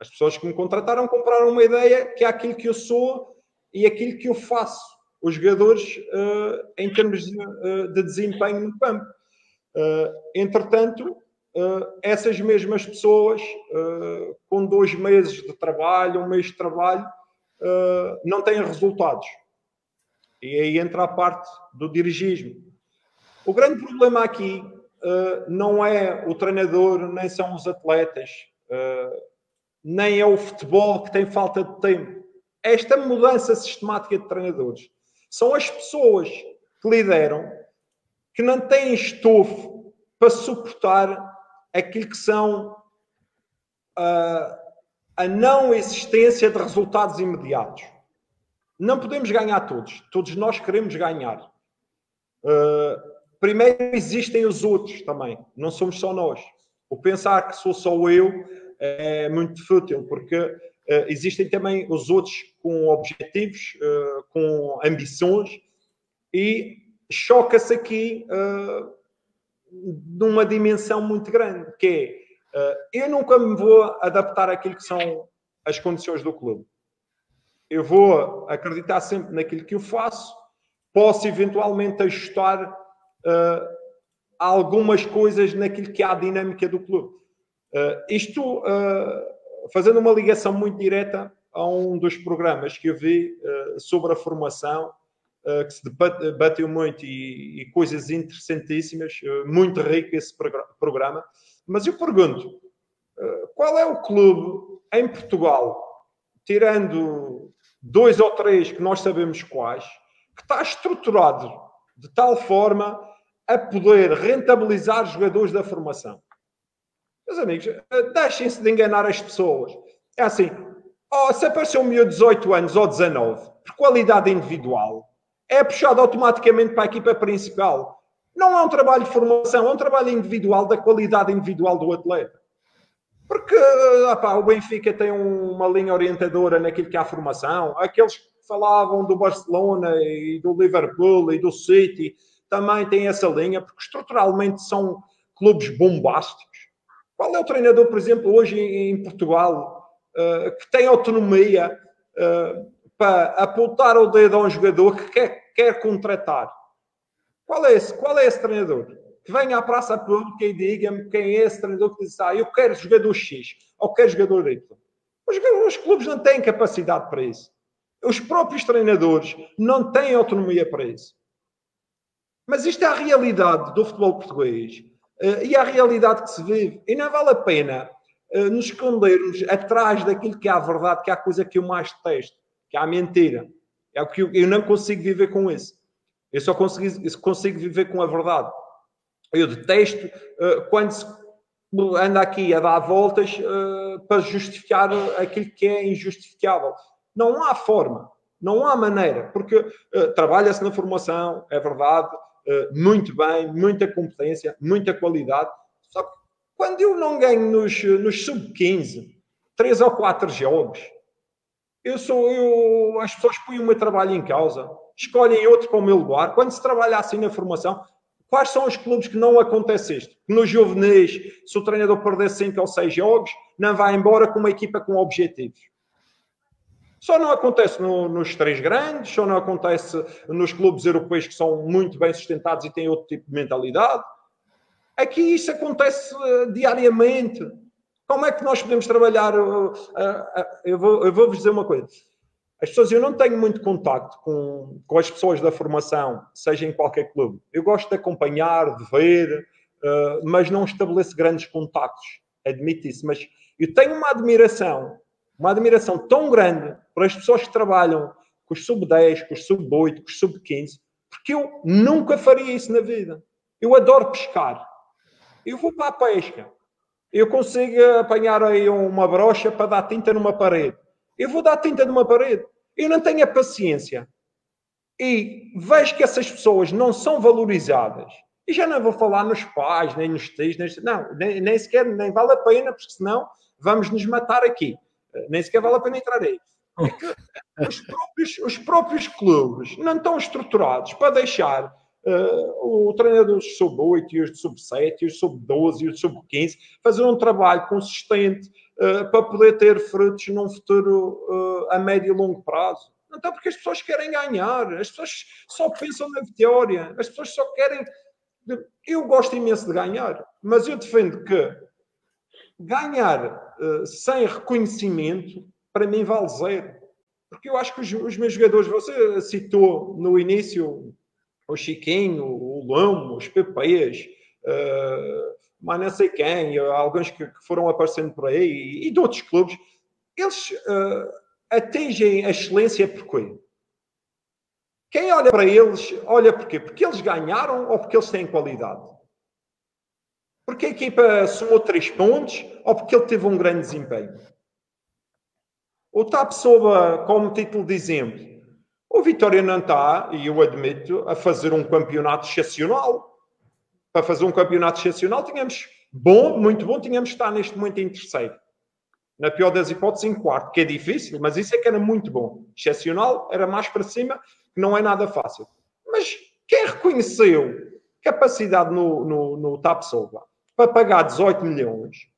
As pessoas que me contrataram compraram uma ideia que é aquilo que eu sou e aquilo que eu faço. Os jogadores uh, em termos de, de, desempenho no campo. entretanto, Uh, essas mesmas pessoas, uh, com dois meses de trabalho, um mês de trabalho, uh, não têm resultados. E aí entra a parte do dirigismo. O grande problema aqui não é o treinador, nem são os atletas, nem é o futebol que tem falta de tempo. Esta mudança sistemática de treinadores são as pessoas que lideram que não têm estofo para suportar aquilo que são uh, a não existência de resultados imediatos. Não podemos ganhar todos. Todos nós queremos ganhar. Uh, primeiro existem os outros também. Não somos só nós. O pensar que sou só eu é muito fútil, porque uh, existem também os outros com objetivos, uh, com ambições, e choca-se aqui numa dimensão muito grande, que é, uh, eu nunca me vou adaptar àquilo que são as condições do clube. Eu vou acreditar sempre naquilo que eu faço, posso eventualmente ajustar uh, algumas coisas naquilo que é a dinâmica do clube. Uh, isto, fazendo uma ligação muito direta a um dos programas que eu vi sobre a formação, que se debateu muito e, e coisas interessantíssimas, uh, muito rico esse programa. Mas eu pergunto, qual é o clube em Portugal, tirando dois ou três que nós sabemos quais, que está estruturado de tal forma a poder rentabilizar jogadores da formação? Meus amigos, deixem-se de enganar as pessoas. É assim, oh, se apareceu um de 18 anos ou 19, por qualidade individual, é puxado automaticamente para a equipa principal. Não é um trabalho de formação, é um trabalho individual da qualidade individual do atleta. Porque opa, o Benfica tem uma linha orientadora naquilo que é a formação. Aqueles que falavam do Barcelona e do Liverpool e do City também têm essa linha, porque estruturalmente são clubes bombásticos. Qual é o treinador, por exemplo, hoje em Portugal, uh, que tem autonomia uh, para apontar o dedo a um jogador que quer, quer contratar? Qual é esse? Qual é esse treinador? Que venha à praça pública e diga-me quem é esse treinador que diz: Ah, eu quero jogador X ou quero jogador Y. Os, os clubes não têm capacidade para isso. Os próprios treinadores não têm autonomia para isso. Mas isto é a realidade do futebol português uh, e é a realidade que se vive. E não vale a pena uh, nos escondermos atrás daquilo que é a verdade, que é a coisa que eu mais detesto, que é a mentira. É o que eu, não consigo viver com isso. Eu só consigo, consigo viver com a verdade. Eu detesto uh, quando se anda aqui a dar voltas para justificar aquilo que é injustificável. Não há forma, não há maneira, porque uh, trabalha-se na formação, é verdade, uh, muito bem, muita competência, muita qualidade. Só que quando eu não ganho nos, nos sub-15, três ou quatro jogos, eu sou, eu, as pessoas põem o meu trabalho em causa, escolhem outro para o meu lugar. Quando se trabalha assim na formação, quais são os clubes que não acontece isto? No juvenis, se o treinador perder cinco ou seis jogos, não vai embora com uma equipa com objetivos. Só não acontece no, nos três grandes, só não acontece nos clubes europeus que são muito bem sustentados e têm outro tipo de mentalidade. Aqui isso acontece uh, diariamente. Como é que nós podemos trabalhar? Uh, uh, eu, vou, eu vou-vos dizer uma coisa. As pessoas, eu não tenho muito contacto com, com as pessoas da formação, seja em qualquer clube. Eu gosto de acompanhar, de ver, mas não estabeleço grandes contactos. Admito isso. Mas eu tenho uma admiração uma admiração tão grande para as pessoas que trabalham com os sub-10, com os sub-8, com os sub-15, porque eu nunca faria isso na vida. Eu adoro pescar. Eu vou para a pesca. Eu consigo apanhar aí uma brocha para dar tinta numa parede. Eu vou dar tinta numa parede. Eu não tenho a paciência. E vejo que essas pessoas não são valorizadas. E já não vou falar nos pais, nem nos tios, nem, não, nem, nem sequer, nem vale a pena, porque senão vamos nos matar aqui nem sequer vale a pena entrar aí. É os próprios, os próprios clubes não estão estruturados para deixar uh, o treinador dos sub-8 e os de sub-7 e os sub-12 e os sub-15 fazer um trabalho consistente uh, para poder ter frutos num futuro uh, a médio e longo prazo. Está porque as pessoas querem ganhar, as pessoas só pensam na vitória, as pessoas só querem. Eu gosto imenso de ganhar, mas eu defendo que ganhar sem reconhecimento, para mim vale zero. Porque eu acho que os, os, meus jogadores, você citou no início o Chiquinho, o Lamo, os Pepeias, uh, mas não sei quem, alguns que, que, foram aparecendo por aí, e, e de outros clubes, eles uh, atingem a excelência por quê? Quem olha para eles, olha porquê? Porque eles ganharam ou porque eles têm qualidade? Porque a equipa somou três pontos ou porque ele teve um grande desempenho? O TAP soube, como título de exemplo, o Vitória não está, e eu admito, a fazer um campeonato excepcional. Para fazer um campeonato excepcional, tínhamos bom, muito bom, tínhamos que estar neste momento em terceiro. Na pior das hipóteses, em quarto, que é difícil, mas isso é que era muito bom. Excepcional, era mais para cima, que não é nada fácil. Mas quem reconheceu capacidade no, no, no TAP Soba para pagar 18 milhões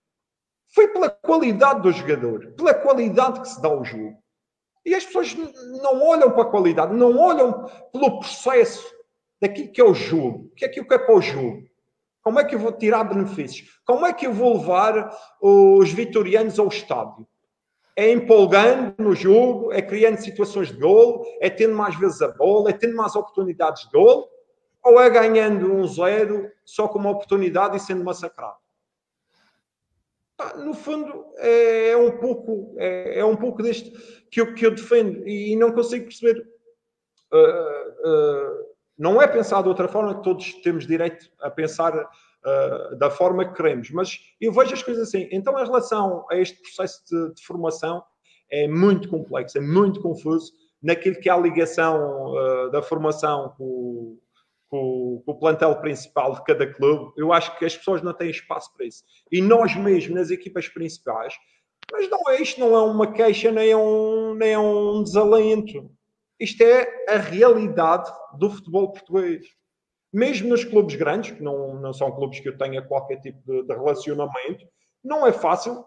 foi pela qualidade do jogador, pela qualidade que se dá ao jogo. E as pessoas não olham para a qualidade, não olham pelo processo daquilo que é o jogo. O que é que é para o jogo? Como é que eu vou tirar benefícios? Como é que eu vou levar os vitorianos ao estádio? É empolgando no jogo, é criando situações de golo, é tendo mais vezes a bola, é tendo mais oportunidades de golo, ou é ganhando um zero só com uma oportunidade e sendo massacrado? No fundo, é, é um pouco é, é, um pouco deste que eu, que eu defendo e não consigo perceber. Uh, uh, não é pensar de outra forma, que todos temos direito a pensar uh, da forma que queremos, mas eu vejo as coisas assim. Então, em relação a este processo de, de formação, é muito complexo, é muito confuso naquilo que é a ligação da formação com, com com, o plantel principal de cada clube, eu acho que as pessoas não têm espaço para isso. E nós mesmo, nas equipas principais, mas não é isto, não é uma queixa, nem é um, nem é um desalento. Isto é a realidade do futebol português. Mesmo nos clubes grandes, que não, não são clubes que eu tenha qualquer tipo de, de relacionamento, não é fácil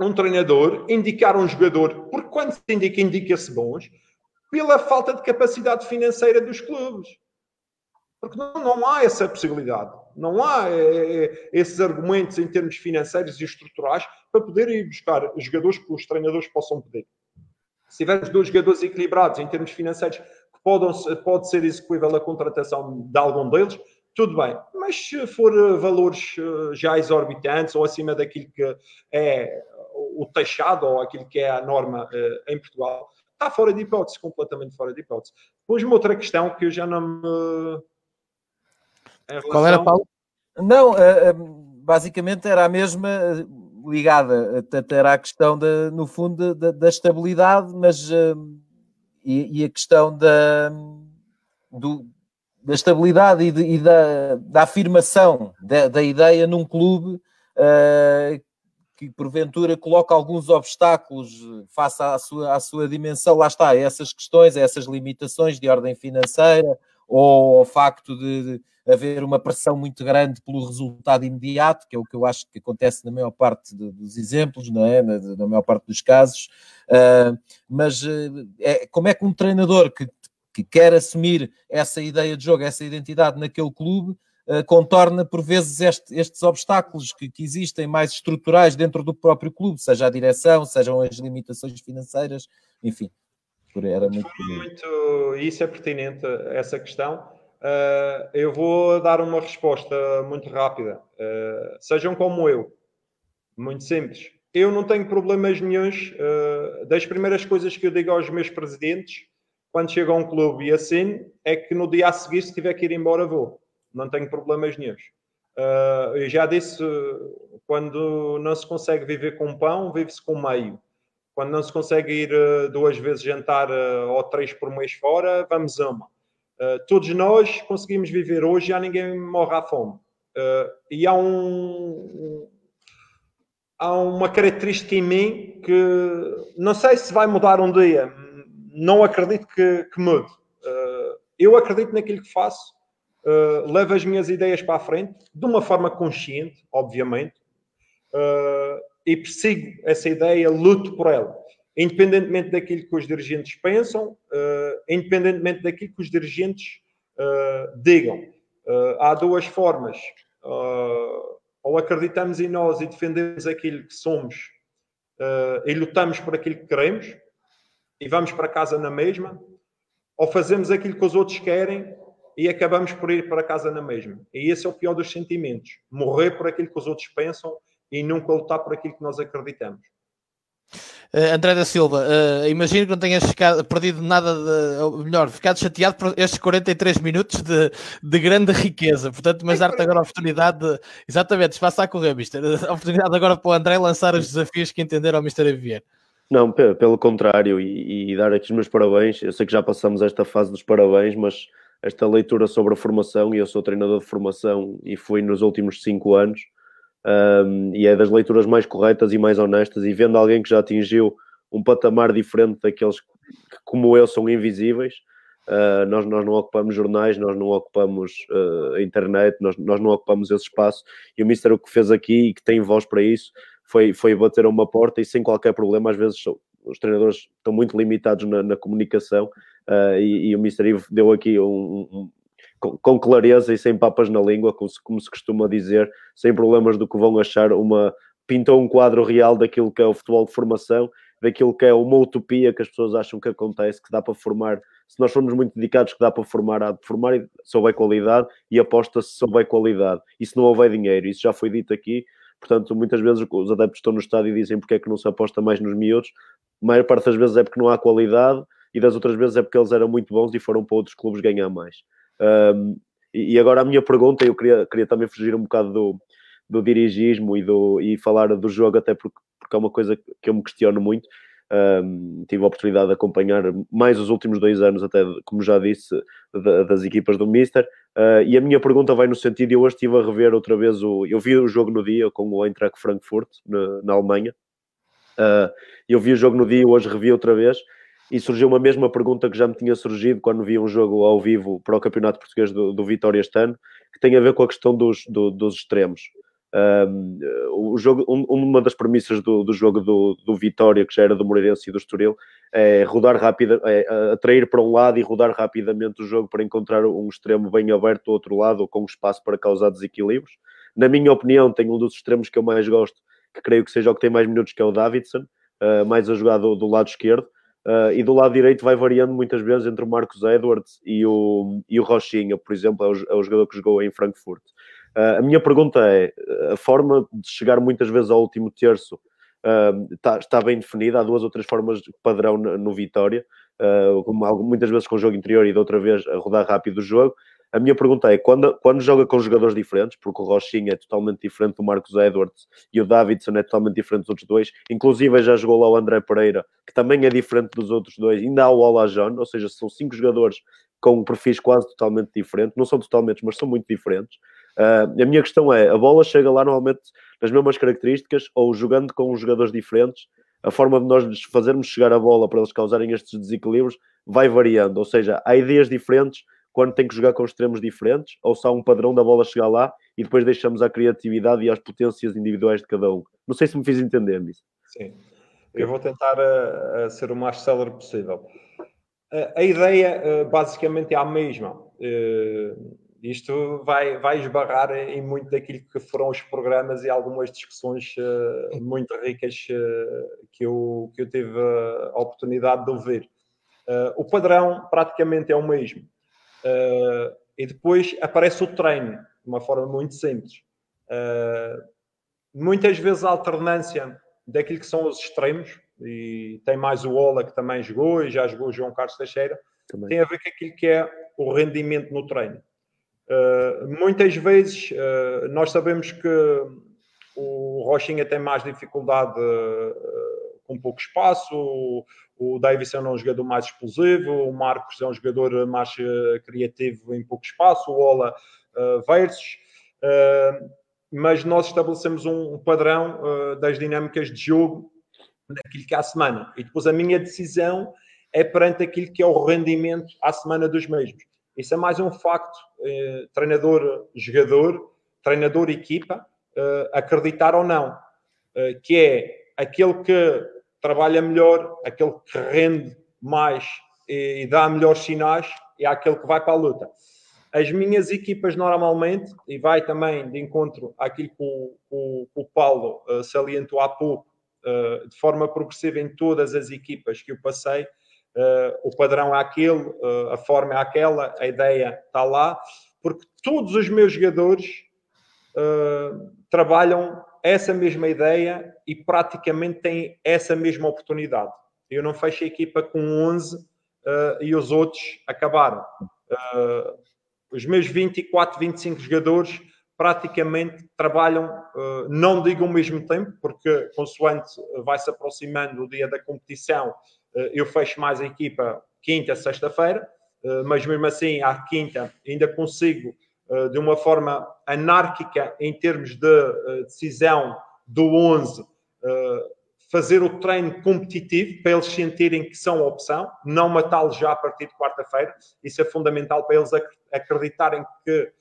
um treinador indicar um jogador, porque quando se indica, indica-se bons, pela falta de capacidade financeira dos clubes. Porque não, não há essa possibilidade. Não há é, esses argumentos em termos financeiros e estruturais para poder ir buscar jogadores que os treinadores possam pedir. Se tivermos dois jogadores equilibrados em termos financeiros, que podem, pode ser execuível a contratação de algum deles, tudo bem. Mas se for eh, valores já exorbitantes ou acima daquilo que é o taxado ou aquilo que é a norma em Portugal, está fora de hipótese, completamente fora de hipótese. Depois, uma outra questão que eu já não me. Relação... Qual era, Paulo? Não, uh, basicamente era a mesma ligada. Era a questão, de, no fundo, da, da estabilidade, mas e, e, a questão da, do, da estabilidade e, de, e da, da, afirmação da, da, ideia num clube uh, que porventura coloca alguns obstáculos face à sua, à sua dimensão, lá está, essas questões, essas limitações de ordem financeira, ou ao facto de, de haver uma pressão muito grande pelo resultado imediato, que é o que eu acho que acontece na maior parte de, dos exemplos, não é? Na, na maior parte dos casos. Uh, mas uh, é, como é que um treinador que, que quer assumir essa ideia de jogo, essa identidade naquele clube, uh, contorna por vezes este, estes obstáculos que, que, existem mais estruturais dentro do próprio clube, seja a direção, sejam as limitações financeiras, enfim. Era muito, muito Isso é pertinente, essa questão. Uh, eu vou dar uma resposta muito rápida. Uh, sejam como eu. Muito simples. Eu não tenho problemas nenhums. Uh, das primeiras coisas que eu digo aos meus presidentes, quando chego a um clube e assim, é que no dia a seguir, se tiver que ir embora, vou não tenho problemas nenhums. Eu já disse, quando não se consegue viver com pão, vive-se com meio. Quando não se consegue ir duas vezes jantar ou três por mês fora, vamos a uma. Todos nós conseguimos viver hoje, já ninguém morre à fome. e há um, há uma característica em mim que não sei se vai mudar um dia, não acredito que, que mude. eu acredito naquilo que faço, uh, levo as minhas ideias para a frente, de uma forma consciente, obviamente, uh, e persigo essa ideia, luto por ela, independentemente daquilo que os dirigentes pensam, uh, independentemente daquilo que os dirigentes digam. há duas formas. ou acreditamos em nós e defendemos aquilo que somos e lutamos por aquilo que queremos e vamos para casa na mesma, ou fazemos aquilo que os outros querem e acabamos por ir para casa na mesma. E esse é o pior dos sentimentos: morrer por aquilo que os outros pensam e nunca lutar por aquilo que nós acreditamos. Uh, André da Silva, uh, imagino que não tenhas ficado, perdido nada, de, ou melhor, ficado chateado por estes 43 minutos de, de grande riqueza. Portanto, mas dar-te agora a oportunidade de, exatamente, espaço a correr, Mister. A oportunidade agora para o André lançar os desafios que entender ao Mister Avier. Não, pelo contrário, e, e, dar aqui os meus parabéns. Eu sei que já passamos esta fase dos parabéns, mas esta leitura sobre a formação, e eu sou treinador de formação e fui nos últimos cinco anos, um, e é das leituras mais corretas e mais honestas, e vendo alguém que já atingiu um patamar diferente daqueles que, como eu, são invisíveis, uh, nós, nós não ocupamos jornais, nós não ocupamos uh, a internet, nós, nós não ocupamos esse espaço, e o Mister o que fez aqui, e que tem voz para isso, foi, foi bater a uma porta e sem qualquer problema, às vezes os treinadores estão muito limitados na, na comunicação uh, e, e, o Mr. Ivo deu aqui um, com, clareza e sem papas na língua, como se, como se costuma dizer, sem problemas do que vão achar, uma pintou um quadro real daquilo que é o futebol de formação, daquilo que é uma utopia que as pessoas acham que acontece, que dá para formar, se nós formos muito dedicados, que dá para formar, há de formar se houver qualidade e aposta-se se houver qualidade. E se não houver dinheiro, isso já foi dito aqui, Portanto, muitas vezes os adeptos estão no estádio e dizem porque é que não se aposta mais nos miúdos. A maior parte das vezes é porque não há qualidade e das outras vezes é porque eles eram muito bons e foram para outros clubes ganhar mais. Um, e, agora a minha pergunta, eu queria, queria também fugir um bocado do, do dirigismo e, do, e falar do jogo, até porque, porque é uma coisa que eu me questiono muito. Um, tive a oportunidade de acompanhar mais os últimos dois anos, até como já disse, das equipas do Mister. Uh, e a minha pergunta vai no sentido: eu hoje estive a rever outra vez o. Eu vi o jogo no dia com o Eintracht Frankfurt, na, na Alemanha. Uh, eu vi o jogo no dia, hoje revi outra vez. E surgiu uma mesma pergunta que já me tinha surgido quando vi um jogo ao vivo para o Campeonato Português do, do Vitória este ano, que tem a ver com a questão dos, do, dos extremos. Um, o jogo, um, uma das premissas do, do jogo do, do, Vitória, que já era do Moreirense e do Estoril, é rodar rápido, é atrair para um lado e rodar rapidamente o jogo para encontrar um extremo bem aberto do outro lado ou com espaço para causar desequilíbrios. Na minha opinião, tem um dos extremos que eu mais gosto, que creio que seja o que tem mais minutos, que é o Davidson, uh, mais a jogar do, do lado esquerdo. Uh, e do lado direito vai variando muitas vezes entre o Marcos Edwards e o, e o Rochinha, por exemplo, é o, é o jogador que jogou em Frankfurt. Uh, a minha pergunta é: a forma de chegar muitas vezes ao último terço uh, está, está, bem definida? Há duas ou três formas padrão no, no Vitória, muitas vezes com o jogo interior e de outra vez a rodar rápido o jogo. A minha pergunta é: quando, quando joga com jogadores diferentes, porque o Rochinha é totalmente diferente do Marcos Edwards e o Davidson é totalmente diferente dos outros dois, inclusive já jogou lá o André Pereira, que também é diferente dos outros dois, ainda há o Olajon, ou seja, são cinco jogadores com perfis quase totalmente diferentes, não são totalmente, mas são muito diferentes. Uh, a minha questão é: a bola chega lá normalmente nas mesmas características ou jogando com jogadores diferentes? A forma de nós lhes fazermos chegar a bola para eles causarem estes desequilíbrios vai variando, ou seja, há ideias diferentes quando tem que jogar com extremos diferentes, ou se há um padrão da bola chegar lá e depois deixamos à criatividade e às potências individuais de cada um. Não sei se me fiz entender nisso. Sim, eu vou tentar uh, uh, ser o mais célere possível. Uh, a ideia basicamente é a mesma isto vai, vai esbarrar em muito daquilo que foram os programas e algumas discussões muito ricas que, eu, que eu tive a oportunidade de ouvir. O padrão praticamente é o mesmo. E depois aparece o treino, de uma forma muito simples. muitas vezes a alternância daquilo que são os extremos, e tem mais o Ola que também jogou, e já jogou o João Carlos Teixeira, também. tem a ver com aquilo que é o rendimento no treino. Uh, muitas vezes uh, nós sabemos que o Rochinha tem mais dificuldade uh, com pouco espaço, o, o Davidson é um jogador mais explosivo, o Marcos é um jogador mais criativo em pouco espaço, o Ola versus. mas nós estabelecemos um, um padrão das dinâmicas de jogo naquilo que é a semana. E depois a minha decisão é perante aquilo que é o rendimento à semana dos mesmos. Isso é mais um facto, eh, treinador-jogador, treinador-equipa, eh, acreditar ou não, eh, que é aquele que trabalha melhor, aquele que rende mais e, e dá melhores sinais, é aquele que vai para a luta. As minhas equipas normalmente, e vai também de encontro àquilo que o, o, o Paulo uh, salientou há pouco, uh, de forma progressiva em todas as equipas que eu passei, uh, o padrão é aquele, a forma é aquela, a ideia está lá, porque todos os meus jogadores trabalham essa mesma ideia e praticamente têm essa mesma oportunidade. Eu não fecho a equipa com 11 e os outros acabaram. os meus 24, 25 jogadores praticamente trabalham, não digo ao mesmo tempo, porque consoante vai-se aproximando o dia da competição, eh, eu fecho mais a equipa quinta, sexta-feira, eh, mas mesmo assim, à quinta, ainda consigo, eh, de uma forma anárquica, em termos de decisão do 11, fazer o treino competitivo para eles sentirem que são opção, não matá-los já a partir de quarta-feira. Isso é fundamental para eles acreditarem que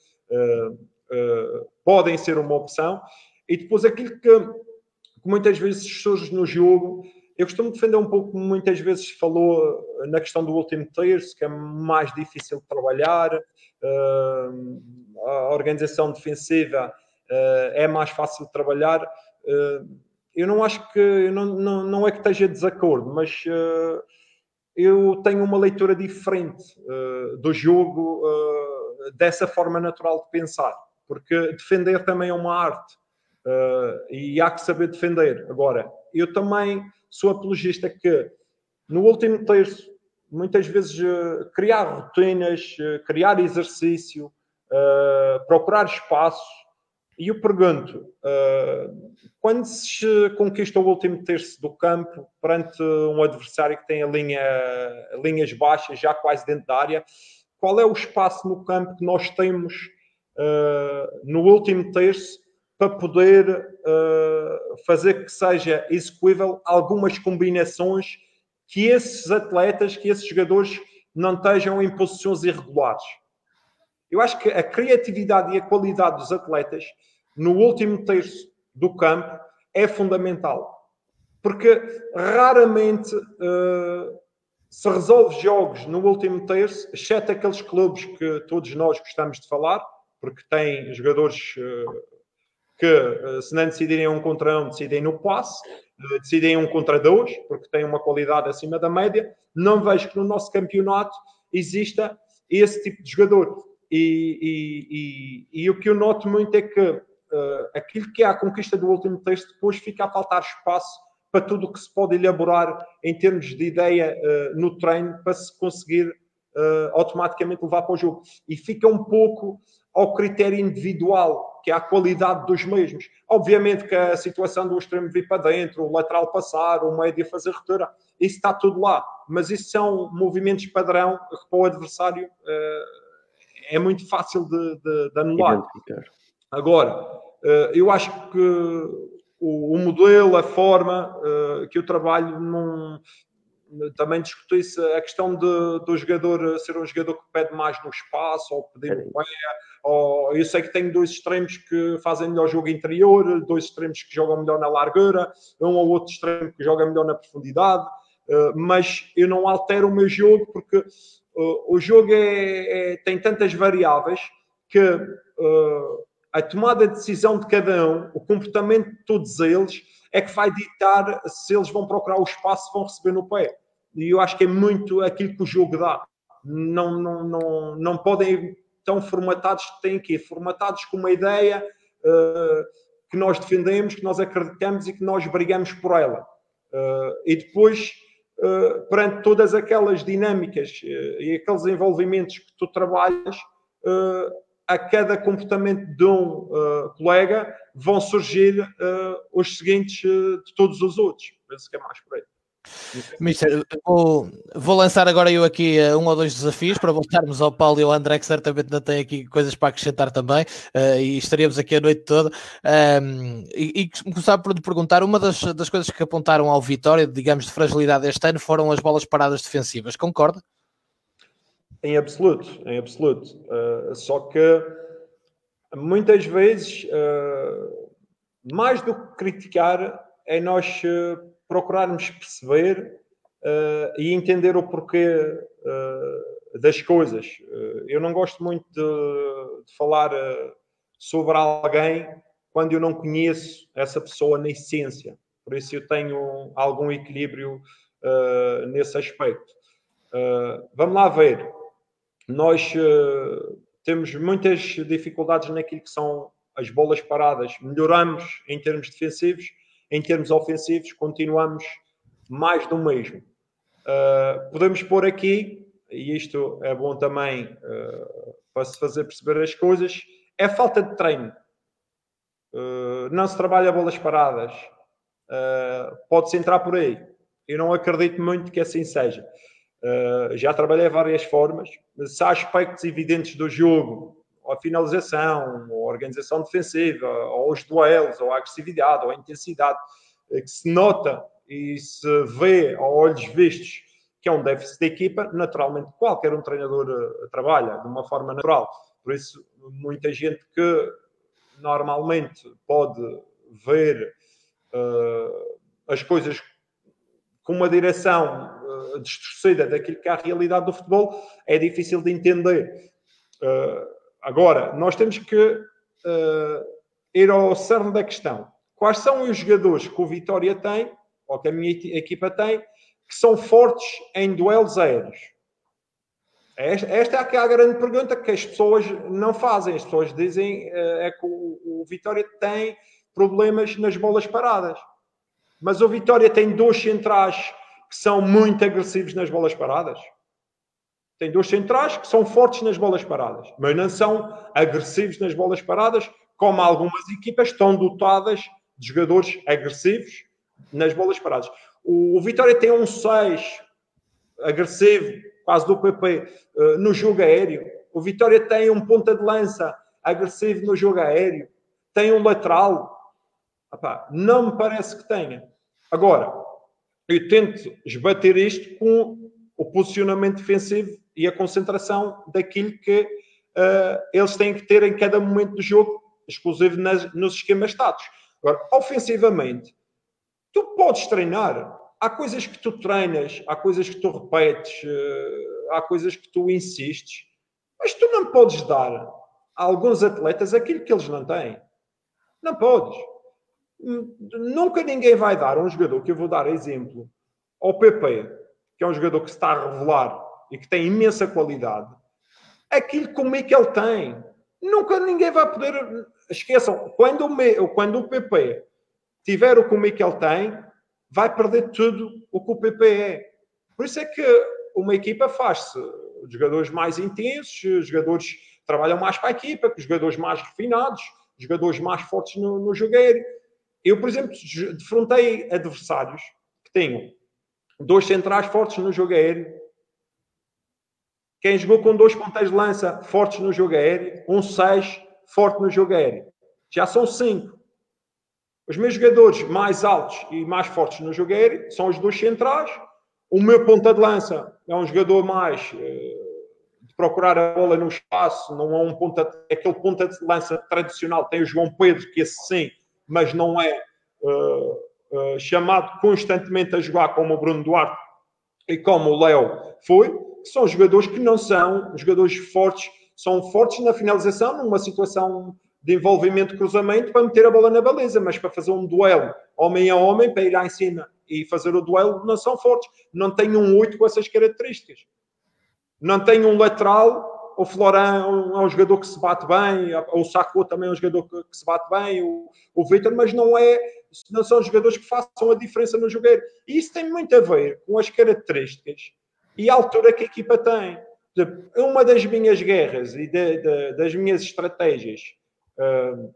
podem ser uma opção. E depois aquilo que, que muitas vezes surge no jogo eu costumo defender um pouco, muitas vezes falou eh, na questão do último terço, que é mais difícil de trabalhar, uh, a organização defensiva uh, é mais fácil de trabalhar. Uh, eu não acho que, não, não, não é que esteja desacordo, mas eu tenho uma leitura diferente do jogo dessa forma natural de pensar, porque defender também é uma arte. e há que saber defender. Agora, eu também sou apologista que no último terço, muitas vezes uh, criar rotinas, uh, criar exercício, uh, procurar espaço, E eu pergunto: quando se conquista o último terço do campo perante um adversário que tem linha, linhas baixas, já quase dentro da área, qual é o espaço no campo que nós temos no último terço para poder uh, fazer que seja execuível algumas combinações que esses atletas, que esses jogadores não estejam em posições irregulares? Eu acho que a criatividade e a qualidade dos atletas no último terço do campo é fundamental. Porque raramente uh, se resolve jogos no último terço, exceto aqueles clubes que todos nós gostamos de falar, porque têm jogadores uh, que, uh, se não decidirem um contra um, decidem no passe, decidem um contra dois, porque têm uma qualidade acima da média. Não vejo que no nosso campeonato exista esse tipo de jogador. E, e, e, e, o que eu noto muito é que uh, aquilo que é a conquista do último texto, depois fica a faltar espaço para tudo o que se pode elaborar em termos de ideia uh, no treino para se conseguir uh, automaticamente levar para o jogo. E fica um pouco ao critério individual, que é a qualidade dos mesmos. Obviamente que a situação do extremo vir para dentro, o lateral passar, o médio fazer ruptura, isso está tudo lá. Mas isso são movimentos padrão que para o adversário uh, é muito fácil de, de, de anular. Agora, eh, eu acho que o, modelo, a forma eh, que eu trabalho, não, também discutiu-se a questão de, do jogador ser um jogador que pede mais no espaço, ou pedir no pé, ou eu sei que tenho dois extremos que fazem melhor jogo interior, dois extremos que jogam melhor na largura, um ou outro extremo que joga melhor na profundidade, eh, mas eu não altero o meu jogo porque o jogo é, é, tem tantas variáveis que a tomada de decisão de cada um, o comportamento de todos eles, é que vai ditar se eles vão procurar o espaço, vão receber no pé. E eu acho que é muito aquilo que o jogo dá. Não, não, não, não podem tão formatados, têm que ir formatados com uma ideia uh, que nós defendemos, que nós acreditamos e que nós brigamos por ela. Uh, e depois uh, perante todas aquelas dinâmicas e aqueles envolvimentos que tu trabalhas, a cada comportamento de um colega vão surgir os seguintes de todos os outros. Penso que é mais por aí. Mister, vou, vou, lançar agora eu aqui uh, um ou dois desafios para voltarmos ao Paulo e ao André, que certamente ainda tem aqui coisas para acrescentar também, uh, e estaríamos aqui a noite toda. Um, e, e começar por lhe perguntar: uma das, das coisas que apontaram ao Vitória, digamos, de fragilidade este ano foram as bolas paradas defensivas, concorda? Em absoluto, em absoluto. Uh, só que muitas vezes, mais do que criticar, é nós procurarmos perceber uh, e entender o porquê uh, das coisas. Uh, eu não gosto muito de, de falar sobre alguém quando eu não conheço essa pessoa na essência. Por isso eu tenho algum equilíbrio nesse aspecto. vamos lá ver. Nós temos muitas dificuldades naquilo que são as bolas paradas. Melhoramos em termos defensivos, em termos ofensivos, continuamos mais do mesmo. Uh, podemos pôr aqui, e isto é bom também uh, para se fazer perceber as coisas, é falta de treino. Uh, não se trabalha bolas paradas. Pode-se entrar por aí. Eu não acredito muito que assim seja. Já trabalhei várias formas. Se há aspectos evidentes do jogo a finalização, a organização defensiva, ou os duelos, ou a agressividade, ou a intensidade, eh, que se nota e se vê a olhos vistos que é um déficit da equipa, naturalmente qualquer um treinador eh, trabalha de uma forma natural. Por isso, muita gente que normalmente pode ver uh, as coisas com uma direção uh, distorcida daquilo que é a realidade do futebol, é difícil de entender. Uh, Agora, nós temos que uh, ir ao cerne da questão. Quais são os jogadores que o Vitória tem, ou que a minha equipa tem, que são fortes em duelos aéreos? Esta, esta é a grande pergunta que as pessoas não fazem. As pessoas dizem é que o, o Vitória tem problemas nas bolas paradas. Mas o Vitória tem dois centrais que são muito agressivos nas bolas paradas. Tem dois centrais que são fortes nas bolas paradas, mas não são agressivos nas bolas paradas como algumas equipas estão dotadas de jogadores agressivos nas bolas paradas. O, Vitória tem um 6 agressivo, quase do PP, eh, no jogo aéreo. O Vitória tem um ponta de lança agressivo no jogo aéreo. Tem um lateral. Epá, não me parece que tenha. Agora, eu tento esbater isto com o posicionamento defensivo e a concentração daquilo que uh, eles têm que ter em cada momento do jogo, exclusivo nas, nos esquemas táticos. Agora, ofensivamente, tu podes treinar. Há coisas que tu treinas, há coisas que tu repetes, uh, há coisas que tu insistes, mas tu não podes dar a alguns atletas aquilo que eles não têm. Não podes. Nunca ninguém vai dar um jogador, que eu vou dar exemplo, ao PP, que é um jogador que se está a revelar e que tem imensa qualidade, aquilo como é que ele tem. Nunca ninguém vai poder. Esqueçam, quando o, quando o PP tiver o como é que ele tem, vai perder tudo o que o PP é. Por isso é que uma equipa faz-se jogadores mais intensos, jogadores que trabalham mais para a equipa, jogadores mais refinados, jogadores mais fortes no, no jogo aéreo. Eu, por exemplo, defrontei adversários que tenham dois centrais fortes no jogo aéreo, quem jogou com dois ponteiros de lança fortes no jogo aéreo, um 6 forte no jogo aéreo. Já são cinco. Os meus jogadores mais altos e mais fortes no jogo aéreo são os dois centrais. O meu ponta de lança é um jogador mais eh, de procurar a bola no espaço, não é um ponta, aquele ponta de lança tradicional. Tem o João Pedro, que esse sim, mas não é uh, uh, chamado constantemente a jogar como o Bruno Duarte e como o Léo foi são jogadores que não são jogadores fortes, são fortes na finalização, numa situação de envolvimento cruzamento para meter a bola na baliza, mas para fazer um duelo homem a homem, para ir lá em cima e fazer o duelo, não são fortes. Não tem um 8 com essas características. Não tem um lateral, o Floran é um jogador que se bate bem, o Sacco também é um jogador que, se bate bem, o, o Vitor, mas não é não são jogadores que façam a diferença no jogo. E isso tem muito a ver com as características e a altura que a equipa tem. Uma das minhas guerras e de, de, das minhas estratégias uh,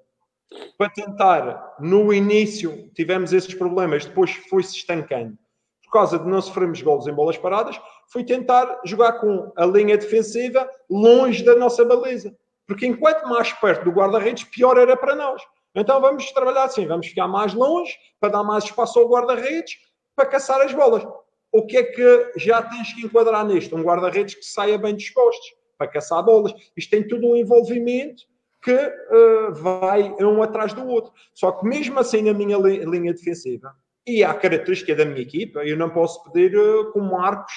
para tentar, no início, tivemos esses problemas, depois foi-se estancando por causa de não sofrermos golos em bolas paradas, foi tentar jogar com a linha defensiva longe da nossa baliza. Porque enquanto mais perto do guarda-redes, pior era para nós. Então vamos trabalhar assim, vamos ficar mais longe para dar mais espaço ao guarda-redes para caçar as bolas o que é que já tens que enquadrar nisto? Um guarda-redes que saia bem disposto para caçar bolas. Isto tem tudo um envolvimento que uh, vai um atrás do outro. Só que mesmo assim na minha li linha defensiva, e a característica da minha equipa, eu não posso pedir uh, com Marcos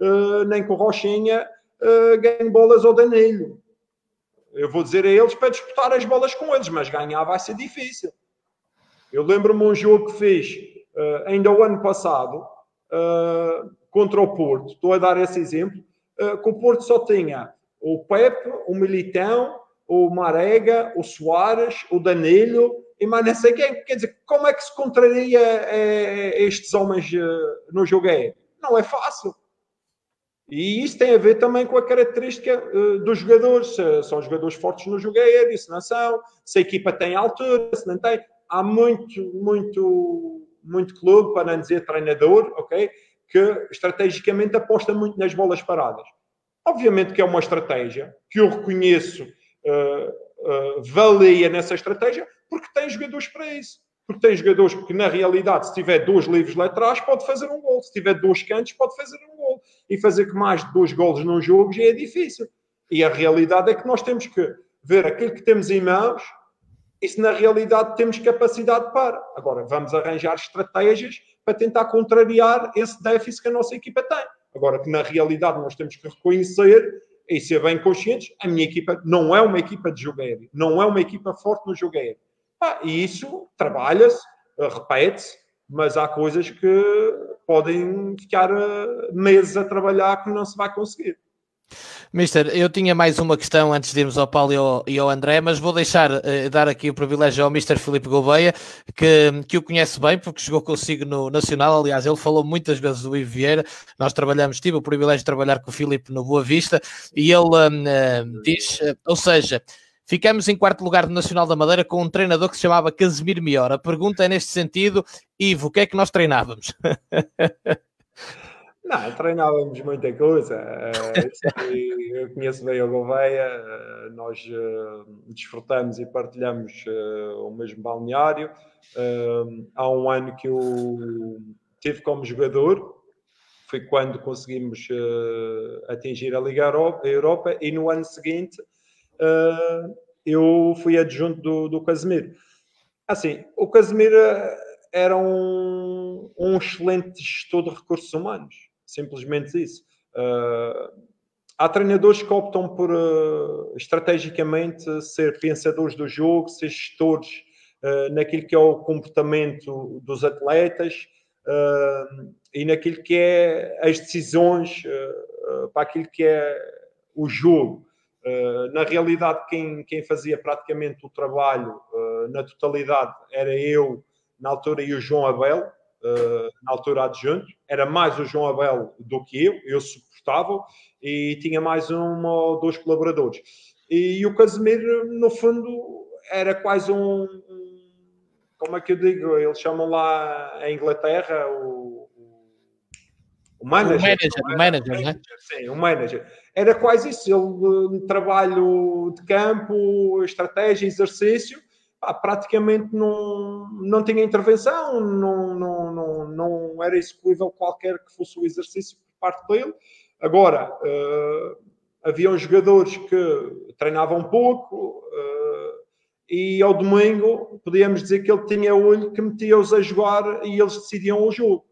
uh, nem com Rochinha uh, ganhe bolas ao Danilo. Eu vou dizer a eles para disputar as bolas com eles, mas ganhar vai ser difícil. Eu lembro-me um jogo que fiz ainda o ano passado, uh, contra o Porto. Estou a dar esse exemplo. Uh, que o Porto só tinha o Pepe, o Militão, o Marega, o Soares, o Danilo e mais não sei quem. Quer dizer, como é que se contraria eh, estes homens no jogo aéreo? Não é fácil. E isso tem a ver também com a característica uh, dos jogadores. Se são jogadores fortes no jogo aéreo, se não são, se a equipa tem altura, se não tem. Há muito, muito muito clube, para não dizer treinador, ok? Que estrategicamente aposta muito nas bolas paradas. Obviamente que é uma estratégia que eu reconheço uh, uh, valia nessa estratégia, porque tem jogadores para isso. Porque tem jogadores que, na realidade, se tiver dois livros laterais, pode fazer um gol. Se tiver dois cantos, pode fazer um. E fazer que mais de dois golos num jogo já é difícil. E a realidade é que nós temos que ver aquilo que temos em mãos isso na realidade temos capacidade para. Agora, vamos arranjar estratégias para tentar contrariar esse déficit que a nossa equipa tem. Agora, que na realidade nós temos que reconhecer e ser bem conscientes, a minha equipa não é uma equipa de jogo aéreo, não é uma equipa forte no jogo aéreo. Ah, e isso trabalha-se, repete-se, mas há coisas que podem ficar eh, meses a trabalhar que não se vai conseguir. Mister, eu tinha mais uma questão antes de irmos ao Paulo e ao, e ao André, mas vou deixar uh, dar aqui o privilégio ao Mister Filipe Gouveia, que, que o conhece bem, porque jogou consigo no Nacional. Aliás, ele falou muitas vezes do Ivo Vieira. Nós trabalhamos, tive o privilégio de trabalhar com o Filipe no Boa Vista, e ele uh, diz, ou seja, Ficamos em quarto lugar do Nacional da Madeira com um treinador que se chamava Casimiro Mior. A pergunta é neste sentido, Ivo, o que é que nós treinávamos? Não, treinávamos muita coisa. Eh, eu conheço bem o Gouveia, eh, nós eh, desfrutamos e partilhamos o mesmo balneário. Há um ano que eu tive como jogador, foi quando conseguimos atingir a Liga Europa, e no ano seguinte eu fui adjunto do, do Casemiro. Assim, o Casemiro era um, um excelente gestor de recursos humanos simplesmente isso. Uh, há treinadores que optam por uh, estrategicamente ser pensadores do jogo, ser gestores uh, naquilo que é o comportamento dos atletas e naquilo que é as decisões para aquilo que é o jogo. Na realidade, quem, quem fazia praticamente o trabalho na totalidade era eu, na altura, e o João Abel, uh, na altura adjunto, era mais o João Abel do que eu, eu suportava, e tinha mais um ou dois colaboradores. E o Casemiro, no fundo, era quase um, um como é que eu digo, eles chamam lá em Inglaterra o, o manager. O manager, o manager, manager né? Sim, o manager. Era quase isso, ele trabalho de campo, estratégia, exercício, pá, praticamente não, não tinha intervenção, não, não, não, não era execuível qualquer que fosse o exercício por parte dele. Agora, uh, haviam jogadores que treinavam pouco uh, e ao domingo podíamos dizer que ele tinha olho que metia-os a jogar e eles decidiam o jogo.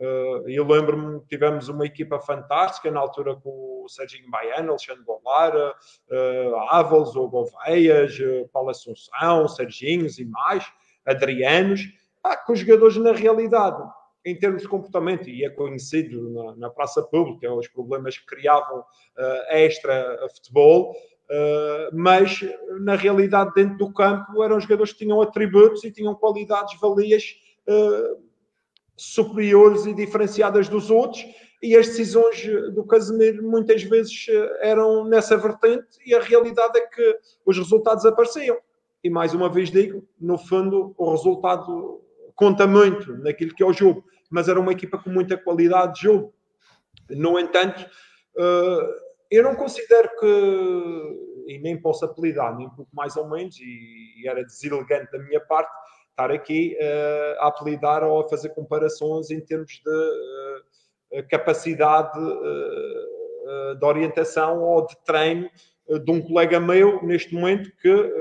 Uh, eu lembro-me que tivemos uma equipa fantástica na altura com o Serginho Baiano, Alexandre Bolara, uh, Ávalos, ou Gouveias, uh, Paulo Assunção, Serginhos e mais, Adrianos, ah, com os jogadores na realidade, em termos de comportamento, e é conhecido na, na praça pública, os problemas que criavam uh, extra a futebol, Uh, mas na realidade dentro do campo eram jogadores que tinham atributos e tinham qualidades valias uh, superiores e diferenciadas dos outros, e as decisões do Casemiro muitas vezes eh, eram nessa vertente, e a realidade é que os resultados apareciam. E mais uma vez digo, no fundo, o resultado conta muito naquilo que é o jogo, mas era uma equipa com muita qualidade de jogo. No entanto, eh, eu não considero que, e nem posso apelidar, nem um pouco mais ou menos, e era deselegante da minha parte, estar aqui uh, a apelidar ou a fazer comparações em termos de uh, capacidade uh, de orientação ou de treino de um colega meu, neste momento, que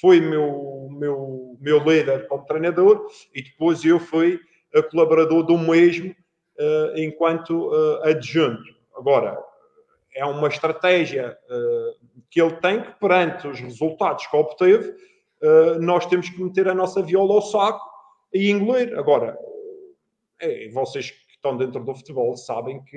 foi meu, meu, meu líder como treinador e depois eu fui colaborador do mesmo enquanto adjunto. Agora, é uma estratégia que ele tem que, perante os resultados que obteve, eh, nós temos que meter a nossa viola ao saco e engolir. Agora, é, vocês que estão dentro do futebol sabem que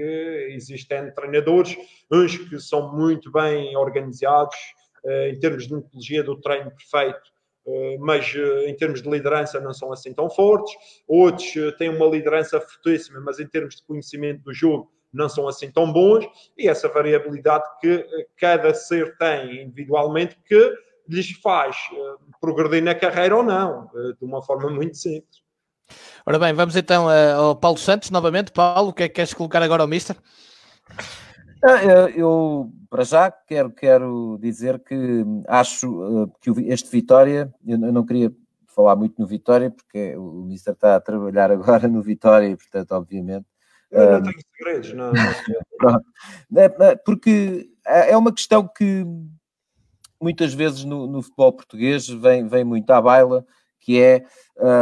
existem treinadores, uns que são muito bem organizados uh, em termos de metodologia do treino perfeito, uh, mas em termos de liderança não são assim tão fortes. Outros têm uma liderança fortíssima, mas em termos de conhecimento do jogo não são assim tão bons. E essa variabilidade que cada ser tem individualmente que lhes faz uh, progredir na carreira ou não, uh, de uma forma muito simples. Ora bem, vamos então uh, ao Paulo Santos novamente. Paulo, o que é que queres colocar agora ao Mister? Ah, eu, para já, quero, quero dizer que acho que este Vitória, eu não queria falar muito no Vitória, porque o Mister está a trabalhar agora no Vitória e, portanto, obviamente. Eu não tenho segredos, não. não. É, é, porque é uma questão que muitas vezes no, no, futebol português vem, vem muito à baila, que é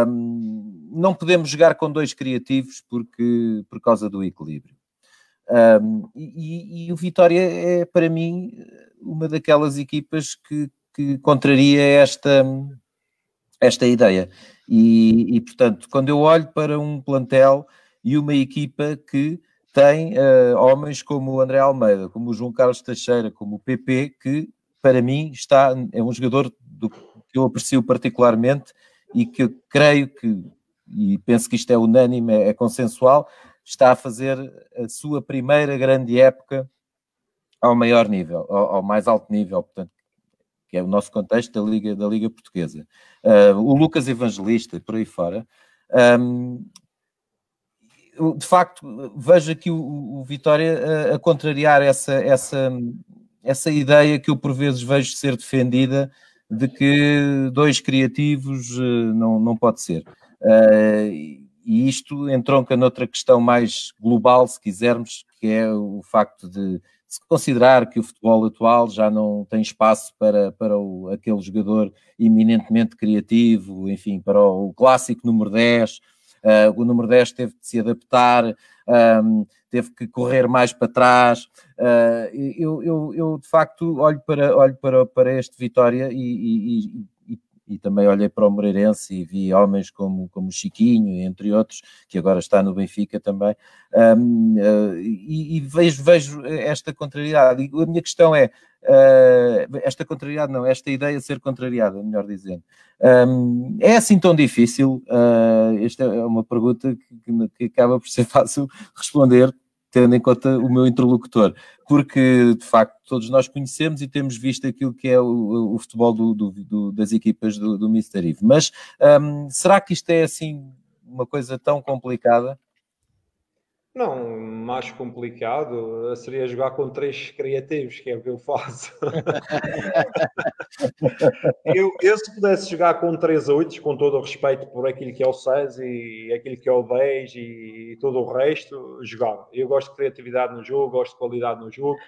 um, não podemos jogar com dois criativos porque, por causa do equilíbrio. Um, e, e, o Vitória é, para mim, uma daquelas equipas que, que contraria esta, esta ideia. E, e, portanto, quando eu olho para um plantel e uma equipa que tem uh, homens como o André Almeida, como o João Carlos Teixeira, como o PP, que para mim, está, é um jogador do, que eu aprecio particularmente e que creio que, e penso que isto é unânime, é, é consensual, está a fazer a sua primeira grande época ao maior nível, ao, ao mais alto nível, portanto, que é o nosso contexto da Liga, da Liga Portuguesa. Uh, o Lucas Evangelista, por aí fora. Um, de facto, vejo aqui o, o Vitória a, a, contrariar essa, essa, essa ideia que eu por vezes vejo ser defendida de que dois criativos uh, não, não pode ser. Uh, e isto entronca noutra questão mais global, se quisermos, que é o facto de se considerar que o futebol atual já não tem espaço para, para o, aquele jogador eminentemente criativo, enfim, para o, o clássico número 10, uh, ah, o número 10 teve de se adaptar, um, teve que correr mais para trás. Uh, eu, eu, eu, de facto olho para, olho para, para este Vitória e, e, e também olhei para o Moreirense e vi homens como, como Chiquinho, entre outros, que agora está no Benfica também, um, uh, e, e, vejo, vejo esta contrariedade. E a minha questão é, uh, esta contrariedade não, esta ideia de ser contrariada, melhor dizendo, um, é assim tão difícil? Uh, esta é uma pergunta que, que acaba por ser fácil responder, tendo em conta o meu interlocutor, porque de facto todos nós conhecemos e temos visto aquilo que é o, o futebol do, do, do, das equipas do, do. Eve. Mas um, será que isto é assim uma coisa tão complicada? Não, mais complicado seria jogar com três criativos, que é o que eu faço. eu, eu, se pudesse jogar com três oitos, com todo o respeito por aquilo que é o 6 e aquilo que é o 10 e todo o resto, jogava. Eu gosto de criatividade no jogo, gosto de qualidade no jogo.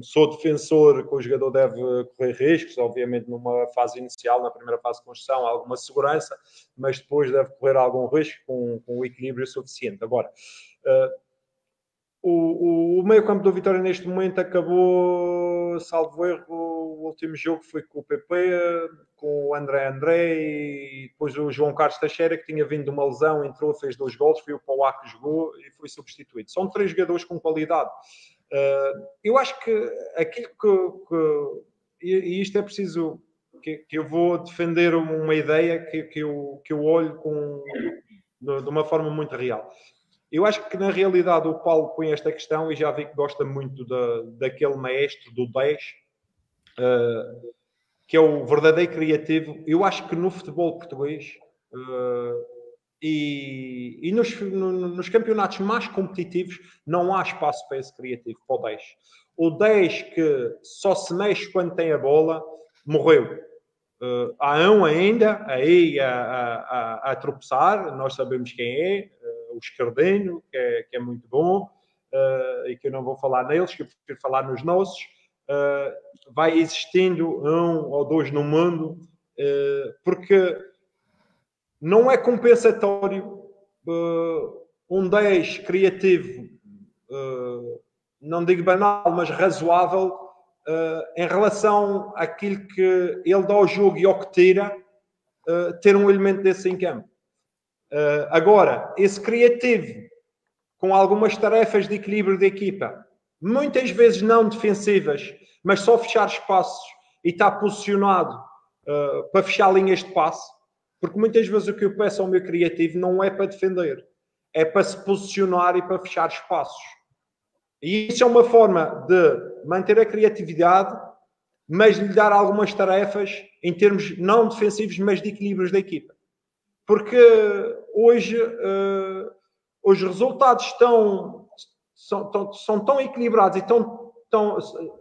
Sou defensor que o jogador deve correr riscos, obviamente numa fase inicial, na primeira fase de construção, alguma segurança, mas depois deve correr algum risco com, com o equilíbrio suficiente. Agora, uh, o, o, o meio-campo do Vitória neste momento acabou, salvo erro, o último jogo foi com o PP, com o André André e depois o João Carlos Teixeira, que tinha vindo de uma lesão, entrou, fez dois gols, foi o Pauá que jogou e foi substituído. São três jogadores com qualidade. Eu acho que aquilo que, que e, isto é preciso que, que, eu vou defender uma ideia que, que, eu, que eu olho com, de, de, uma forma muito real. Eu acho que na realidade o Paulo põe esta questão e já vi que gosta muito da, daquele maestro do 10, uh, ah, que é o verdadeiro criativo. Eu acho que no futebol português uh, e, e nos, no, nos, campeonatos mais competitivos não há espaço para esse criativo, para o 10. O 10 que só se mexe quando tem a bola, morreu. Uh, há um ainda aí a, a, a, tropeçar, nós sabemos quem é, uh, o Escardinho, que é, que é muito bom, uh, e que eu não vou falar neles, que eu prefiro falar nos nossos. vai existindo um ou dois no mundo, porque não é compensatório uh, um 10 criativo, uh, não digo banal, mas razoável, uh, em relação àquilo que ele dá ao jogo e ao que tira, ter um elemento desse em campo. agora, esse criativo, com algumas tarefas de equilíbrio de equipa, muitas vezes não defensivas, mas só fechar espaços e estar posicionado para fechar linhas de passe, porque muitas vezes o que eu peço ao meu criativo não é para defender, é para se posicionar e para fechar espaços. E isso é uma forma de manter a criatividade, mas lhe dar algumas tarefas em termos não defensivos, mas de equilíbrios da equipa. Porque hoje uh, os resultados estão, são, tão, são tão equilibrados e tão, tão,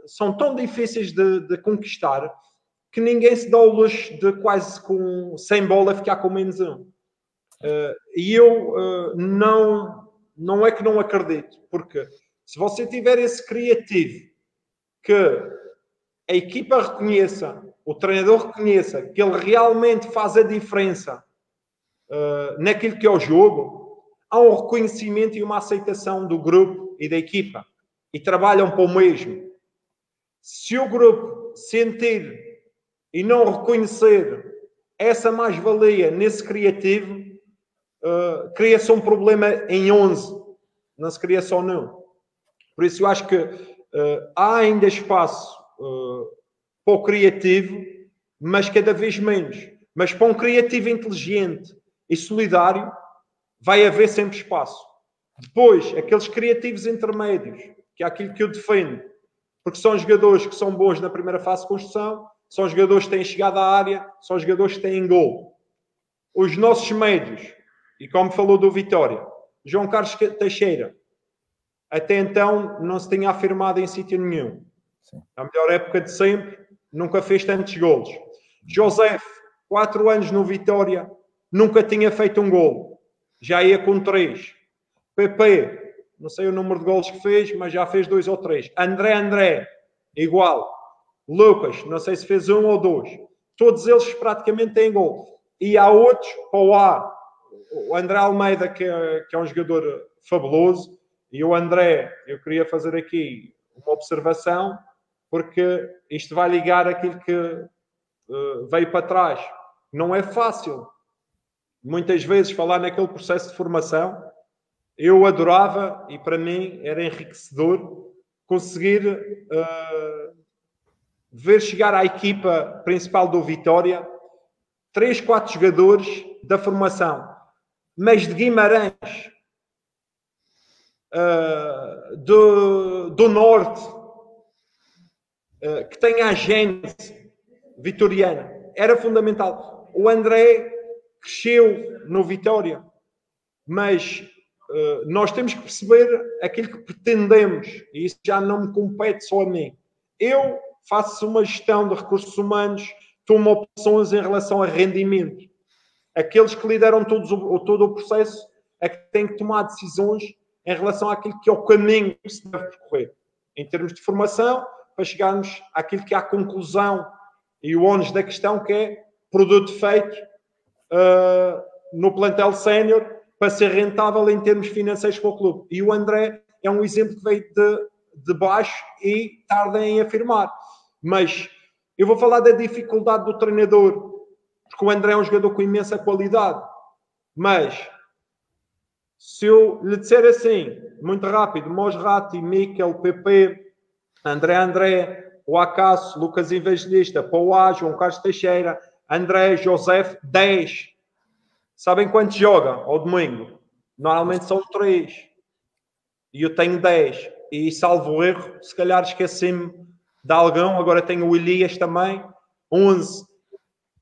são tão difíceis de, de conquistar que ninguém se dá o luxo de quase com 100 bola ficar com menos um. Uh, e eu uh, não, não é que não acredito, porque se você tiver esse criativo que a equipa reconheça, o treinador reconheça que ele realmente faz a diferença uh, naquilo que é o jogo, há um reconhecimento e uma aceitação do grupo e da equipa e trabalham para o mesmo. Se o grupo sentir e não reconhecer essa mais-valia nesse criativo, uh, cria-se um problema em 11, não se cria só não. Por isso eu acho que uh, há ainda espaço uh, para o criativo, mas cada vez menos. Mas para um criativo inteligente e solidário, vai haver sempre espaço. Depois, aqueles criativos intermédios, que é aquilo que eu defendo, porque são jogadores que são bons na primeira fase de construção, são jogadores que têm chegado à área, são jogadores que têm gol. Os nossos médios, e como falou do Vitória, João Carlos Teixeira, até então não se tinha afirmado em sítio nenhum. Sim. A melhor época de sempre, nunca fez tantos golos. José, quatro anos no Vitória, nunca tinha feito um gol. Já ia com três. PP, não sei o número de gols que fez, mas já fez dois ou três. André André, igual. Lucas, não sei se fez um ou dois. Todos eles praticamente têm gol. E há outros, o A, o André Almeida, que é, que é um jogador fabuloso, e o André, eu queria fazer aqui uma observação, porque isto vai ligar aquilo que uh, veio para trás. Não é fácil, muitas vezes, falar naquele processo de formação eu adorava e para mim era enriquecedor conseguir uh, ver chegar à equipa principal do Vitória três, quatro jogadores da formação, mas de Guimarães, uh, do, do Norte, uh, que tem a gente vitoriana. Era fundamental. O André cresceu no Vitória, mas eh, nós temos que perceber aquilo que pretendemos, e isso já não me compete só a mim. Eu faço uma gestão de recursos humanos, tomo opções em relação a rendimento. Aqueles que lideram todos o, todo o processo é que têm que tomar decisões em relação àquilo que é o caminho que se deve percorrer, em termos de formação, para chegarmos àquilo que é a conclusão e o ônus da questão, que é produto feito uh, no plantel sénior para ser rentável em termos financeiros para o clube. E o André é um exemplo que veio de, de baixo e tarda em afirmar. Mas eu vou falar da dificuldade do treinador, porque o André é um jogador com imensa qualidade. Mas se eu lhe disser assim, muito rápido, Mosrati, Mikel, PP, André André, o Acaso, Lucas Evangelista, Pauá, João Carlos Teixeira, André, José, 10 Sabem quantos jogam ao domingo? Normalmente são três. E eu tenho dez. E salvo erro, se calhar esqueci-me de algum. Agora tenho o Elias também. Onze.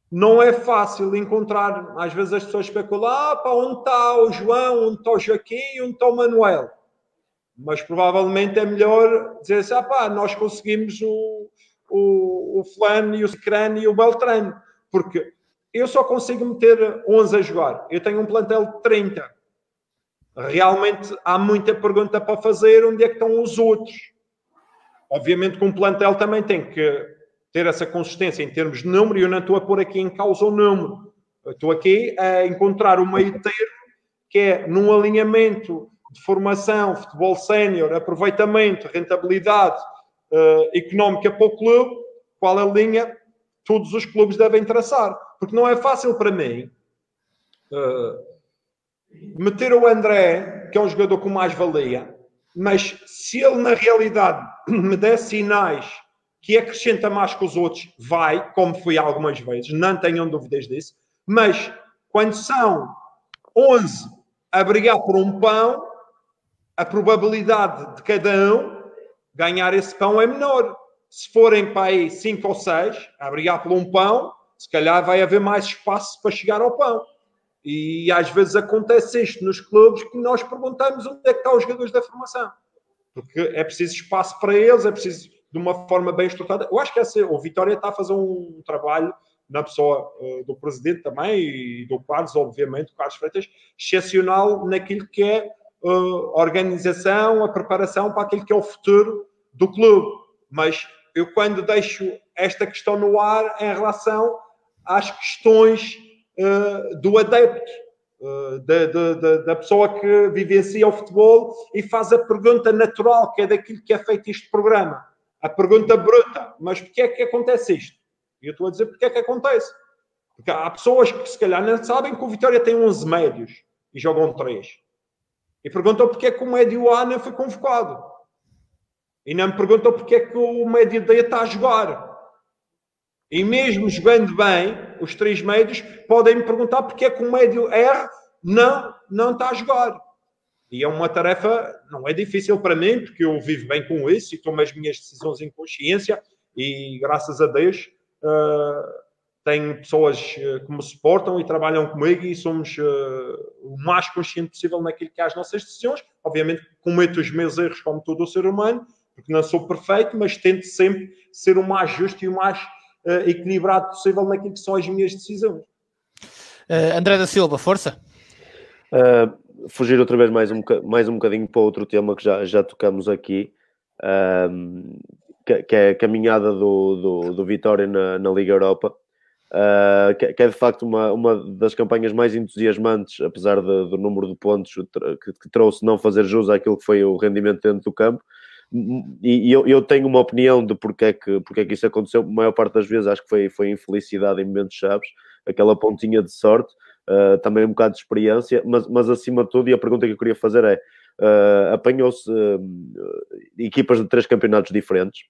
Não é fácil encontrar. Às vezes as pessoas especulam: ah, para onde está o João, onde está o Joaquim, onde está o Manuel. Mas provavelmente é melhor dizer assim: ah, pá, nós conseguimos o, o, o Fulano e o Cicrano e o Beltrano. Porque eu só consigo meter 11 a jogar. Eu tenho um plantel de 30. Realmente há muita pergunta para fazer. Onde é que estão os outros? Obviamente que um plantel também tem que ter essa consistência em termos de número. E eu não estou a pôr aqui em causa o número. Eu estou aqui a encontrar o meio termo que é num alinhamento de formação, futebol sénior, aproveitamento, rentabilidade uh, económica para o clube, qual a linha todos os clubes devem traçar. Porque não é fácil para mim uh, meter o André, que é um jogador com mais valia, mas se ele na realidade me der sinais que acrescenta mais que os outros, vai, como fui algumas vezes, não tenham dúvidas disso, mas quando são 11 a brigar por um pão, a probabilidade de cada um ganhar esse pão é menor se forem para aí cinco ou seis a brigar por um pão, se calhar vai haver mais espaço para chegar ao pão. E às vezes acontece isto nos clubes que nós perguntamos onde é que estão os jogadores da formação. Porque é preciso espaço para eles, é preciso de uma forma bem estruturada. Eu acho que essa, o Vitória está a fazer um trabalho na pessoa uh, do presidente também e do Carlos, obviamente, o Carlos Freitas, excepcional naquilo que é uh, a organização, a preparação para aquilo que é o futuro do clube. Mas eu quando deixo esta questão no ar em relação às questões uh, do adepto, uh, da, da, da, pessoa que vivencia o futebol e faz a pergunta natural, que é daquilo que é feito este programa. A pergunta bruta, mas porquê é que acontece isto? E eu estou a dizer porquê é que acontece. Porque há pessoas que se calhar não sabem que o Vitória tem 11 médios e jogam 3. E perguntam porquê é que o médio A não foi convocado. E não me perguntam porque é que o médio D está a jogar. E mesmo jogando bem, os três médios podem me perguntar porque é que o médio R não, não está a jogar. E é uma tarefa, não é difícil para mim, porque eu vivo bem com isso e tomo as minhas decisões em consciência e graças a Deus uh, tenho pessoas que me suportam e trabalham comigo e somos uh, o mais consciente possível naquilo que é as nossas decisões. Obviamente cometo os meus erros como todo o ser humano, porque não sou perfeito, mas tento sempre ser o mais justo e o mais uh, equilibrado possível naquilo que são as minhas decisões. Uh, André da Silva, força. Uh, fugir outra vez mais um, mais um bocadinho para outro tema que já, já tocamos aqui, um, que, que, é a caminhada do, do, do Vitória na, na Liga Europa. Uh, que, que, é de facto uma, uma das campanhas mais entusiasmantes, apesar de, do número de pontos que, que, trouxe não fazer jus àquilo que foi o rendimento dentro do campo e, eu, eu, tenho uma opinião de porque é, que, porque é que isso aconteceu. A maior parte das vezes acho que foi, foi infelicidade em momentos chaves, aquela pontinha de sorte, uh, também um bocado de experiência, mas, mas acima de tudo, e a pergunta que eu queria fazer é: uh, apanhou-se uh, equipas de três campeonatos diferentes.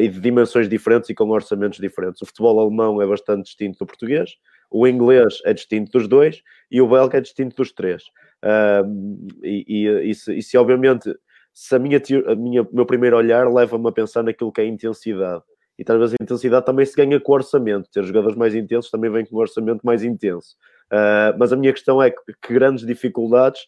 e de dimensões diferentes e com orçamentos diferentes. O futebol alemão é bastante distinto do português, o inglês é distinto dos dois e o belga é distinto dos três. e, e, e, se, e se obviamente se a minha, a minha, meu primeiro olhar leva-me a pensar naquilo que é intensidade. E talvez a intensidade também se ganha com orçamento. Ter jogadores mais intensos também vem com um orçamento mais intenso. Uh, mas a minha questão é que, que, grandes dificuldades,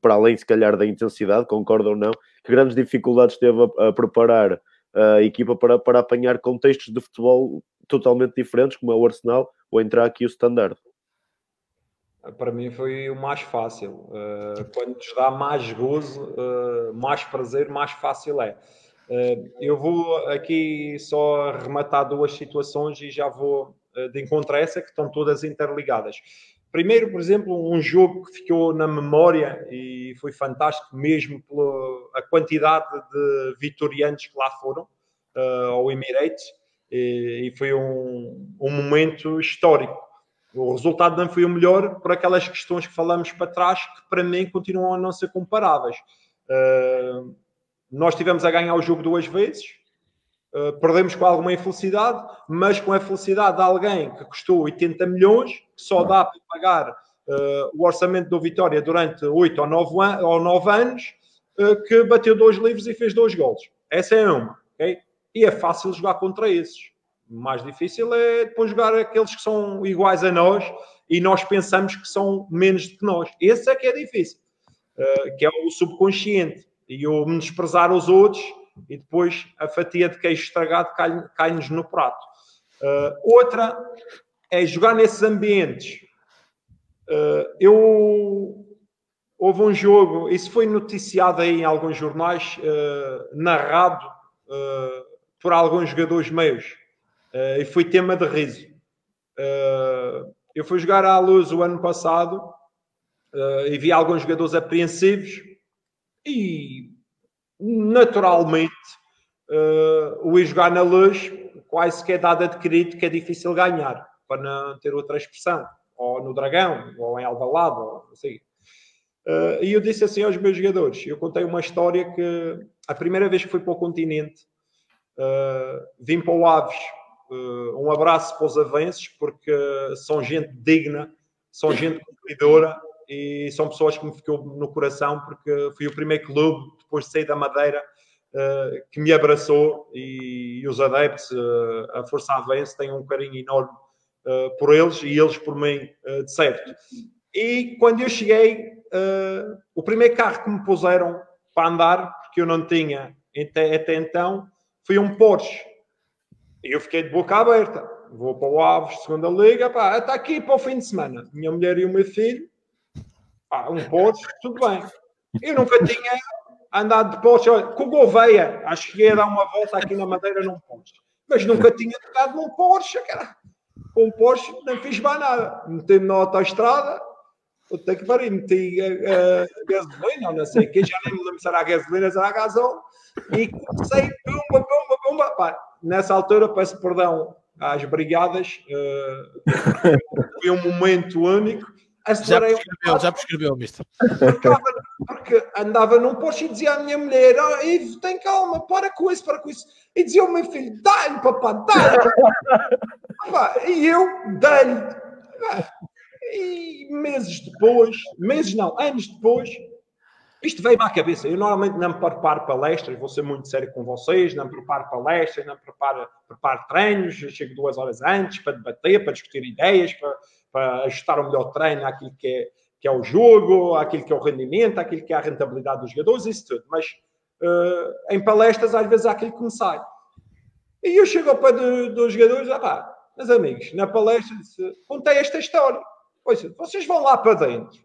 para além se calhar da intensidade, concordo ou não, que grandes dificuldades teve a, a preparar a equipa para, para apanhar contextos de futebol totalmente diferentes, como é o Arsenal, ou entrar aqui o Standard para mim foi o mais fácil. Uh, quando te dá mais gozo, uh, mais prazer, mais fácil é. Uh, eu vou aqui só rematar duas situações e já vou de encontro a essa, que estão todas interligadas. Primeiro, por exemplo, um jogo que ficou na memória e foi fantástico mesmo pela quantidade de vitorianos que lá foram ao Emirates e, e foi um, um momento histórico o resultado não foi o melhor por aquelas questões que falamos para trás, que para mim continuam a não ser comparáveis. Uh, nós tivemos a ganhar o jogo duas vezes, uh, perdemos com alguma infelicidade, mas com a felicidade de alguém que custou 80 milhões, que só dá para pagar uh, o orçamento do Vitória durante 8 ou 9, an ou 9 anos, que bateu dois livros e fez dois gols. Essa é uma, ok? E é fácil jogar contra esses mais difícil é depois jogar aqueles que são iguais a nós e nós pensamos que são menos do que nós. Esse é que é difícil, uh, que é o subconsciente. E o menosprezar os outros e depois a fatia de queijo estragado cai-nos cai no prato. Uh, outra é jogar nesses ambientes. Uh, eu houve um jogo, isso foi noticiado aí em alguns jornais, narrado por alguns jogadores meus uh, e foi tema de riso. Uh, eu fui jogar à luz o ano passado uh, e vi alguns jogadores apreensivos e naturalmente o ir jogar na luz quase que é dado adquirido que é difícil ganhar, para não ter outra expressão, ou no Dragão, ou em Alvalade, ou assim. Uh, e eu disse assim aos meus jogadores: eu contei uma história que a primeira vez que fui para o continente, uh, vim para o Aves um abraço para os avanços, porque são gente digna, são gente cumpridora e são pessoas que me ficou no coração, porque fui o primeiro clube, depois de sair da Madeira, uh, que me abraçou e, os adeptos, uh, a Força Avanço, têm um carinho enorme por eles e eles por mim, de certo. E quando eu cheguei, o primeiro carro que me puseram para andar, porque eu não tinha até, até então, foi um Porsche eu fiquei de boca aberta. Vou para o Aves, segunda liga, pá, está aqui para o fim de semana. Minha mulher e o meu filho, pá, um Porsche, tudo bem. Eu nunca tinha andado de Porsche, olha, com o Gouveia, acho que ia dar uma volta aqui na Madeira num Porsche. Mas nunca tinha tocado num Porsche, cara. Com o Porsche não fiz mais nada. Meti-me na autoestrada, Puta que pariu, meti uh, gasolina, não sei o que, já nem me lembro se era a gasolina, se era a gasol, e comecei, pumba, pumba, pumba, pá, nessa altura, peço perdão às brigadas, uh, foi um momento único. Já prescreveu, um já prescreveu, mister. Porque, andava num Porsche e dizia à minha mulher: oh, Ivo, tem calma, para com isso, para com isso. E dizia ao meu filho: dá-lhe, papá, dá-lhe. e eu, dá-lhe. E meses depois, meses não, anos depois, isto veio-me à cabeça. Eu normalmente não me preparo palestras, vou ser muito sério com vocês, não me preparo palestras, não me preparo, preparo treinos, eu chego duas horas antes para debater, para discutir ideias, para, para ajustar o melhor treino àquilo que é, que é o jogo, àquilo que é o rendimento, àquilo que é a rentabilidade dos jogadores, isso tudo. Mas uh, em palestras, às vezes, há aquilo que me sai. E eu chego ao pé do, dos jogadores, ah pá, meus amigos, na palestra, disse, contei esta história. Pois, vocês vão lá para dentro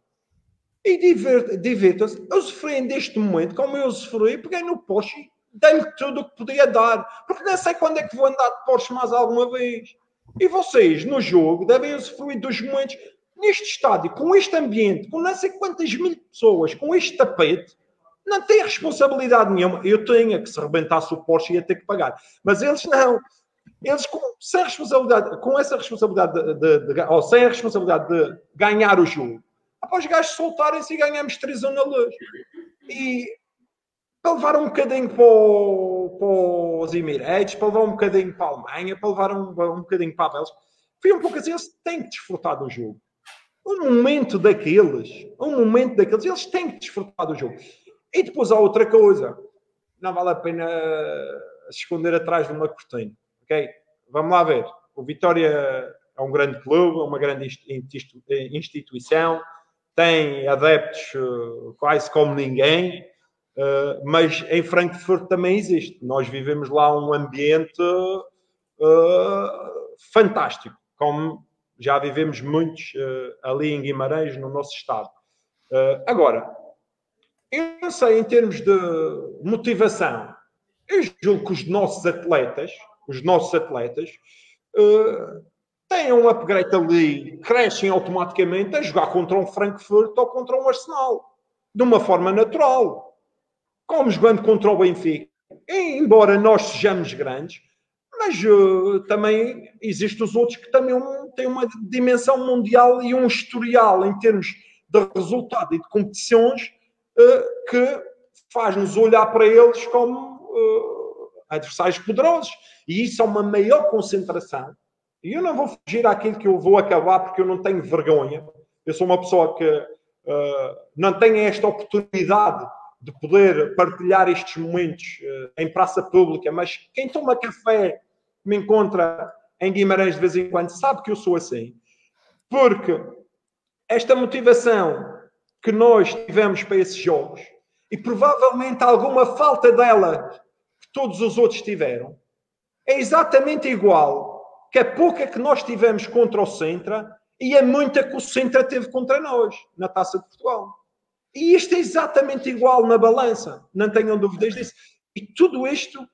e divirtam-se, usufruem deste momento como eu usufruí, peguei no Porsche dei-lhe tudo o que podia dar, porque não sei quando é que vou andar de Porsche mais alguma vez. E vocês, no jogo, devem usufruir dos momentos neste estádio, com este ambiente, com não sei quantas mil pessoas, com este tapete, não tem responsabilidade nenhuma. Eu tenho que se rebentasse o Porsche ia ter que pagar. Mas eles não. Eles com, sem responsabilidade, com essa responsabilidade de, de, de, ou sem a responsabilidade de ganhar o jogo, após os gajos soltarem-se e ganhamos 3 1 na luz. E para levar um bocadinho para, o, para os Emirates, para levar um bocadinho para a Alemanha, para levar um, um bocadinho para a Bélgica, foi um pouco assim, eles têm que desfrutar do jogo. Um momento daqueles, um momento daqueles, eles têm que desfrutar do jogo. E depois há outra coisa, não vale a pena se esconder atrás de uma cortina, ok? Vamos lá ver. O Vitória é um grande clube, é uma grande instituição, tem adeptos uh, quase como ninguém, uh, mas em Frankfurt também existe. Nós vivemos lá um ambiente uh, fantástico, como já vivemos muitos ali em Guimarães, no nosso estado. agora, eu não sei em termos de motivação, eu julgo que os nossos atletas, os nossos atletas, têm um upgrade ali, crescem automaticamente a jogar contra um Frankfurt ou contra um Arsenal, de uma forma natural. Como jogando contra o Benfica. Embora nós sejamos grandes, mas uh, também existem os outros que também têm uma dimensão mundial e um historial em termos de resultado e de competições uh, que faz-nos olhar para eles como adversários poderosos. E isso é uma maior concentração e eu não vou fugir àquilo que eu vou acabar porque eu não tenho vergonha. Eu sou uma pessoa que uh, não tem esta oportunidade de poder partilhar estes momentos uh, em praça pública, mas quem toma café me encontra em Guimarães de vez em quando sabe que eu sou assim. Porque esta motivação que nós tivemos para esses jogos e provavelmente alguma falta dela que todos os outros tiveram é exatamente igual que a pouca que nós tivemos contra o Centra e a muita que o Centra teve contra nós na Taça de Portugal. E isto é exatamente igual na balança, não tenham dúvidas disso. E tudo isto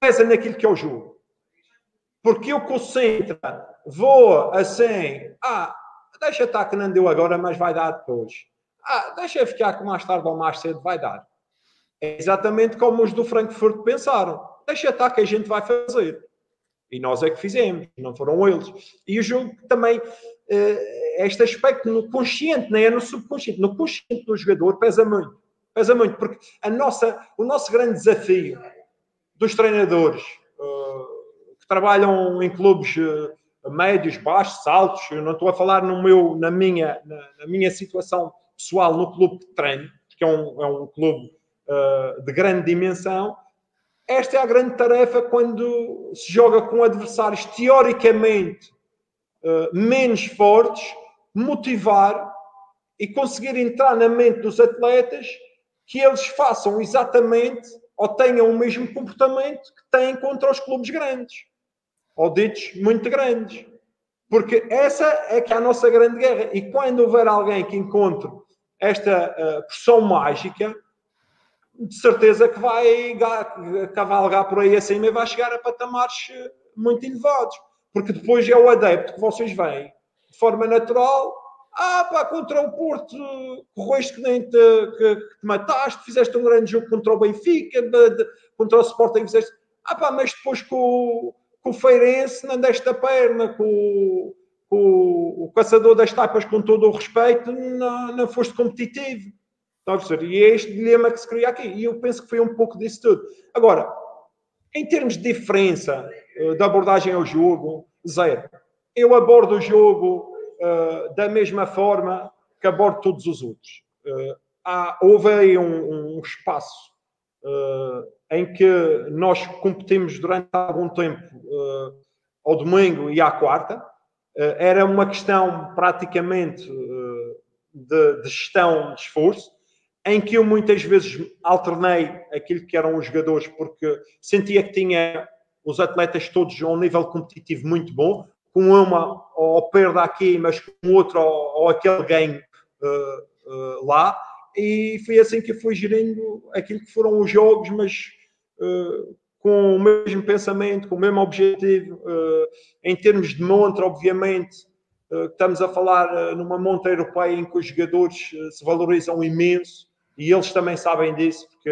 pesa naquilo que é o jogo. Porque eu com o Centra vou assim, ah, deixa estar que não deu agora, mas vai dar depois. Ah, deixa ficar que mais tarde ou mais cedo vai dar. É exatamente como os do Frankfurt pensaram. Deixa estar que a gente vai fazer. E nós é que fizemos, não foram eles. E o jogo também, uh, este aspecto no consciente, nem é no subconsciente, no consciente do jogador pesa muito. Pesa muito, porque a nossa, o nosso grande desafio dos treinadores uh, que trabalham em clubes uh, médios, baixos, altos, eu não estou a falar no meu, na, minha, na, na minha situação pessoal no clube que treino, que é um, é um clube de grande dimensão, esta é a grande tarefa quando se joga com adversários teoricamente uh, menos fortes, motivar e conseguir entrar na mente dos atletas que eles façam exatamente ou tenham o mesmo comportamento que têm contra os clubes grandes ou ditos muito grandes. Porque essa é que é a nossa grande guerra. E quando houver alguém que encontre esta uh, pressão mágica, de certeza que vai cavalgar por aí acima e vai chegar a patamares eh, muito elevados. Porque depois é o adepto que vocês veem de forma natural. Ah, pá, contra o Porto, correste que nem te, que, que te mataste, fizeste um grande jogo contra o Benfica, contra o Sporting, fizeste. Ah, pá, mas depois com, com o Feirense não deste a perna, com, com o caçador das tapas, com todo o respeito, não, não foste competitivo. Está a perceber? E é este dilema que se cria aqui. E eu penso que foi um pouco disso tudo. Agora, em termos de diferença uh, da abordagem ao jogo, zero. Eu abordo o jogo uh, da mesma forma que abordo todos os outros. Uh, há, houve aí um, um espaço uh, em que nós competimos durante algum tempo ao domingo e à quarta. Era uma questão praticamente de, de, gestão de esforço, em que eu muitas vezes alternei aquilo que eram os jogadores, porque sentia que tinha os atletas todos a um nível competitivo muito bom, com uma ou perda aqui, mas com outra ou, ou aquele ganho uh, uh, lá. E foi assim que eu fui gerindo aquilo que foram os jogos, mas uh, com o mesmo pensamento, com o mesmo objetivo. em termos de montra, obviamente, estamos a falar numa monta europeia em que os jogadores se valorizam imenso e eles também sabem disso, porque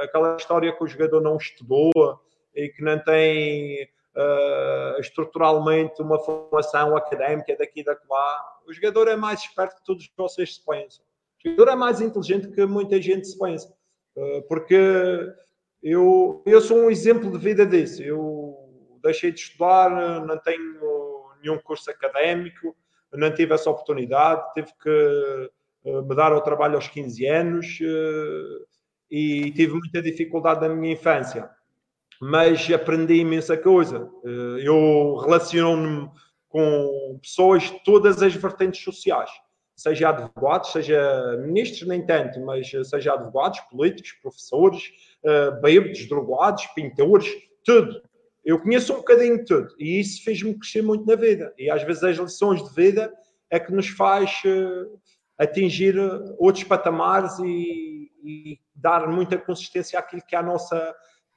aquela história que o jogador não estudou e que não tem uh, estruturalmente uma formação académica daqui e lá. O jogador é mais esperto que todos vocês se pensam. O jogador é mais inteligente que muita gente se pensa. Uh, porque eu, eu sou um exemplo de vida disso. Eu deixei de estudar, não tenho nenhum curso académico, não tive essa oportunidade, tive que me dar ao trabalho aos 15 anos e tive muita dificuldade na minha infância mas aprendi imensa coisa. Eh, eu relaciono-me com pessoas de todas as vertentes sociais, seja advogados, seja ministros, nem tanto, mas seja advogados, políticos, professores, eh, bêbados, drogados, pintores, tudo. Eu conheço um bocadinho de tudo e isso fez-me crescer muito na vida. E às vezes as lições de vida é que nos faz eh, atingir outros patamares e, e dar muita consistência àquilo que é a nossa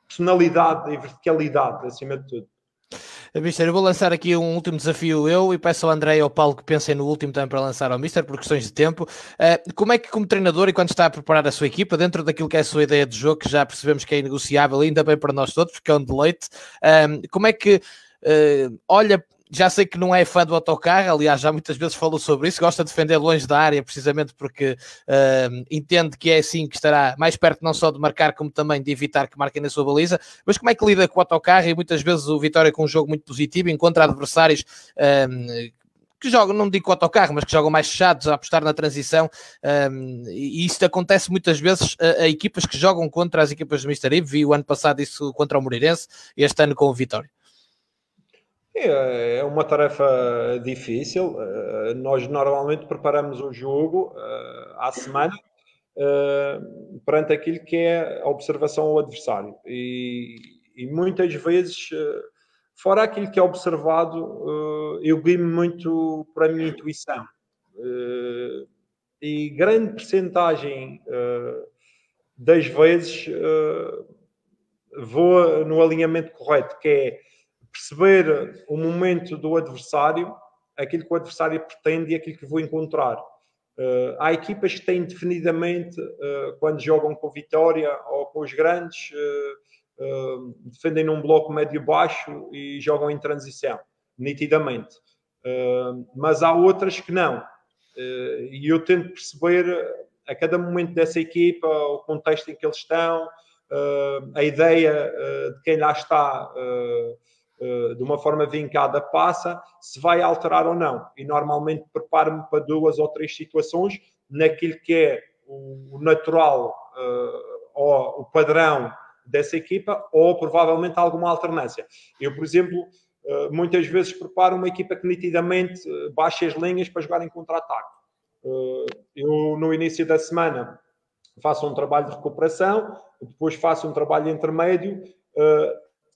personalidade e verticalidade, acima de tudo. Mister, eu vou lançar aqui um último desafio eu e peço ao André e ao Paulo que pensem no último também para lançar ao Mister por questões de tempo. Uh, como é que, como treinador e quando está a preparar a sua equipa, dentro daquilo que é a sua ideia de jogo, que já percebemos que é inegociável, ainda bem para nós todos, porque é um deleite, uh, como é que uh, olha já sei que não é fã do autocarro, aliás, já muitas vezes falou sobre isso, gosta de defender longe da área, precisamente porque uh, entende que é assim que estará mais perto não só de marcar, como também de evitar que marquem na sua baliza. Mas como é que lida com o autocarro? E muitas vezes o Vitória com um jogo muito positivo, encontra adversários. Uh, que jogam, não digo autocarro, mas que jogam mais fechados a apostar na transição, um, e isto acontece muitas vezes a, a, equipas que jogam contra as equipas do Mister Ivo, vi o ano passado isso contra o Moreirense, este ano com o Vitória. É, é uma tarefa difícil. Eh, nós normalmente preparamos o jogo eh, à semana eh, perante aquilo que é a observação ao adversário. E, e muitas vezes, fora aquilo que é observado, eu guio-me muito para a minha intuição. E grande percentagem das vezes vou no alinhamento correto, que é perceber o momento do adversário, aquilo que o adversário pretende e aquilo que vou encontrar. Uh, há equipas que têm definidamente, uh, quando jogam com Vitória ou com os grandes, uh, defendem num bloco médio-baixo e jogam em transição, nitidamente. mas há outras que não. e eu tento perceber a cada momento dessa equipa, o contexto em que eles estão, a ideia de quem lá está de uma forma vincada passa, se vai alterar ou não. E normalmente preparo-me para duas ou três situações naquilo que é o natural eh, ou o padrão dessa equipa ou provavelmente alguma alternância. Eu, por exemplo, eh, muitas vezes preparo uma equipa que nitidamente baixa as linhas para jogar em contra-ataque. Eu, no início da semana, faço um trabalho de recuperação, depois faço um trabalho intermédio,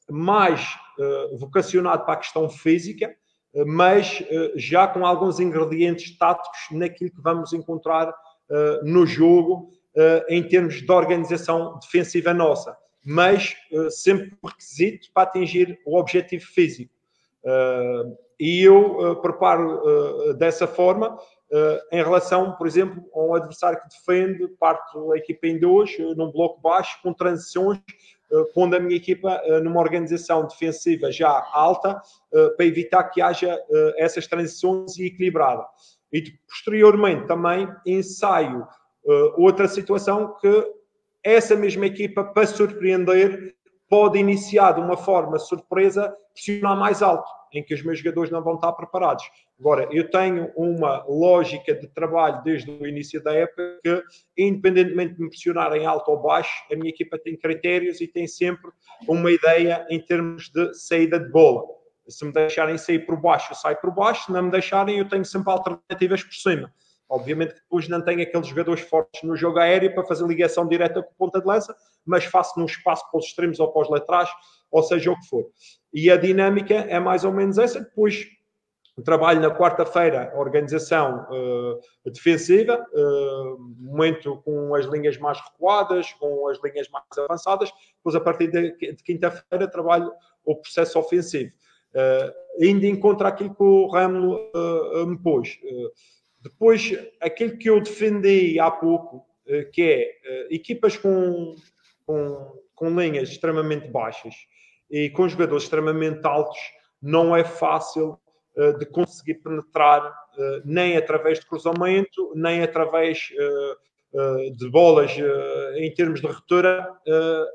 mais uh, vocacionado para a questão física, uh, mas uh, já com alguns ingredientes táticos naquilo que vamos encontrar no jogo em termos de organização defensiva nossa, mas sempre requisito para atingir o objetivo físico. e eu preparo dessa forma em relação, por exemplo, a um adversário que defende, parte da equipa em dois, num bloco baixo, com transições, eh, pondo a minha equipa eh, numa organização defensiva já alta eh, para evitar que haja essas transições e equilibrada. E posteriormente também ensaio outra situação que essa mesma equipa, para surpreender, pode iniciar de uma forma surpresa, pressionar mais alto. Em que os meus jogadores não vão estar preparados. Agora, eu tenho uma lógica de trabalho desde o início da época que, independentemente de me pressionar em alto ou baixo, a minha equipa tem critérios e tem sempre uma ideia em termos de saída de bola. Se me deixarem sair por baixo, eu saio por baixo. Se não me deixarem, eu tenho sempre alternativas por cima. Obviamente que depois não tenho aqueles jogadores fortes no jogo aéreo para fazer ligação direta com ponta de lança, mas faço num espaço para os extremos ou para os laterais, ou seja o que for. E a dinâmica é mais ou menos essa. Depois trabalho na quarta-feira, organização uh, defensiva, uh, momento com as linhas mais recuadas, com as linhas mais avançadas. Depois, a partir de, de quinta-feira, trabalho o processo ofensivo. Uh, ainda encontro aquilo que o Ramo me pôs. Depois, aquilo que eu defendi há pouco, que é equipas com, com, com linhas extremamente baixas e com jogadores extremamente altos, não é fácil de conseguir penetrar nem através de cruzamento, nem através de bolas em termos de ruptura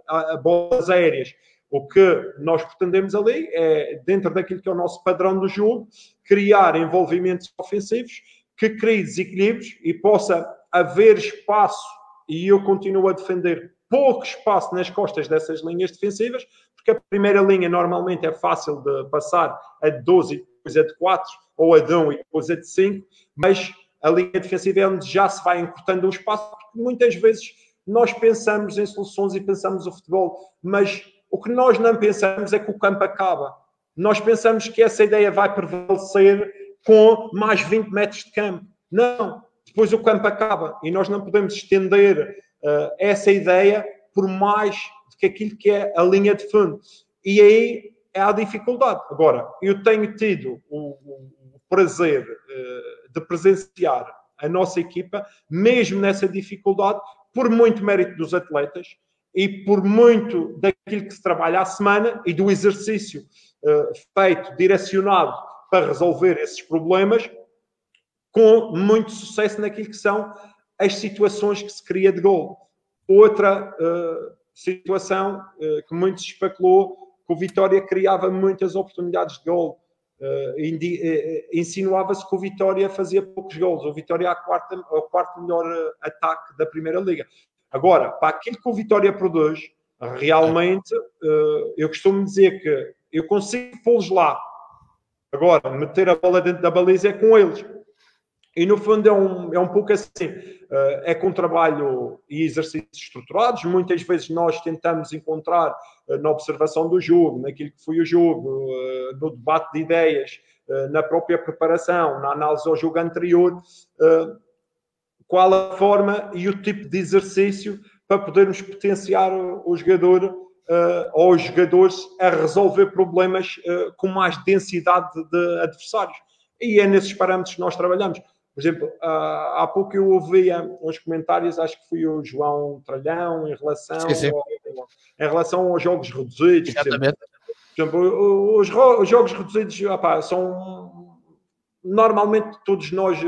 a bolas aéreas. O que nós pretendemos ali é, dentro daquilo que é o nosso padrão do jogo, criar envolvimentos ofensivos que criem desequilíbrios e possa haver espaço, e eu continuo a defender pouco espaço nas costas dessas linhas defensivas, porque a primeira linha normalmente é fácil de passar a de 12 e depois a de 4, ou a de 1 e depois a de 5, mas a linha defensiva é onde já se vai encurtando o espaço, porque muitas vezes nós pensamos em soluções e pensamos o futebol, mas o que nós não pensamos é que o campo acaba. Nós pensamos que essa ideia vai prevalecer com mais 20 metros de campo. Não. Depois o campo acaba e nós não podemos estender uh, essa ideia por mais que aquilo que é a linha de fundo. E aí é a dificuldade. Agora, eu tenho tido o, o prazer uh, de presenciar a nossa equipa, mesmo nessa dificuldade, por muito mérito dos atletas, e por muito daquilo que se trabalha à semana e do exercício uh, feito, direcionado para resolver esses problemas, com muito sucesso naquilo que são as situações que se cria de gol. Outra uh, situação uh, que muito se especulou, que o Vitória criava muitas oportunidades de gol. insinuava-se que o Vitória fazia poucos gols. O Vitória é quarta, o quarto melhor ataque da Primeira Liga. Agora, para aquilo que o Vitória produz, realmente, uh, eu costumo dizer que eu consigo pô-los lá. Agora, meter a bola dentro da baliza é com eles. E no fundo é um, é um pouco assim, uh, é com trabalho e exercícios estruturados. Muitas vezes nós tentamos encontrar uh, na observação do jogo, naquilo que foi o jogo, no debate de ideias, na própria preparação, na análise ao jogo anterior, qual a forma e o tipo de exercício para podermos potenciar o jogador uh, ou os jogadores a resolver problemas uh, com mais densidade de adversários. E é nesses parâmetros que nós trabalhamos. Por exemplo, uh, há pouco eu ouvia uns comentários, acho que foi o João Tralhão, em relação, sim, sim. Ao, em relação aos jogos reduzidos. Exatamente. Por exemplo, os, os jogos reduzidos são normalmente todos nós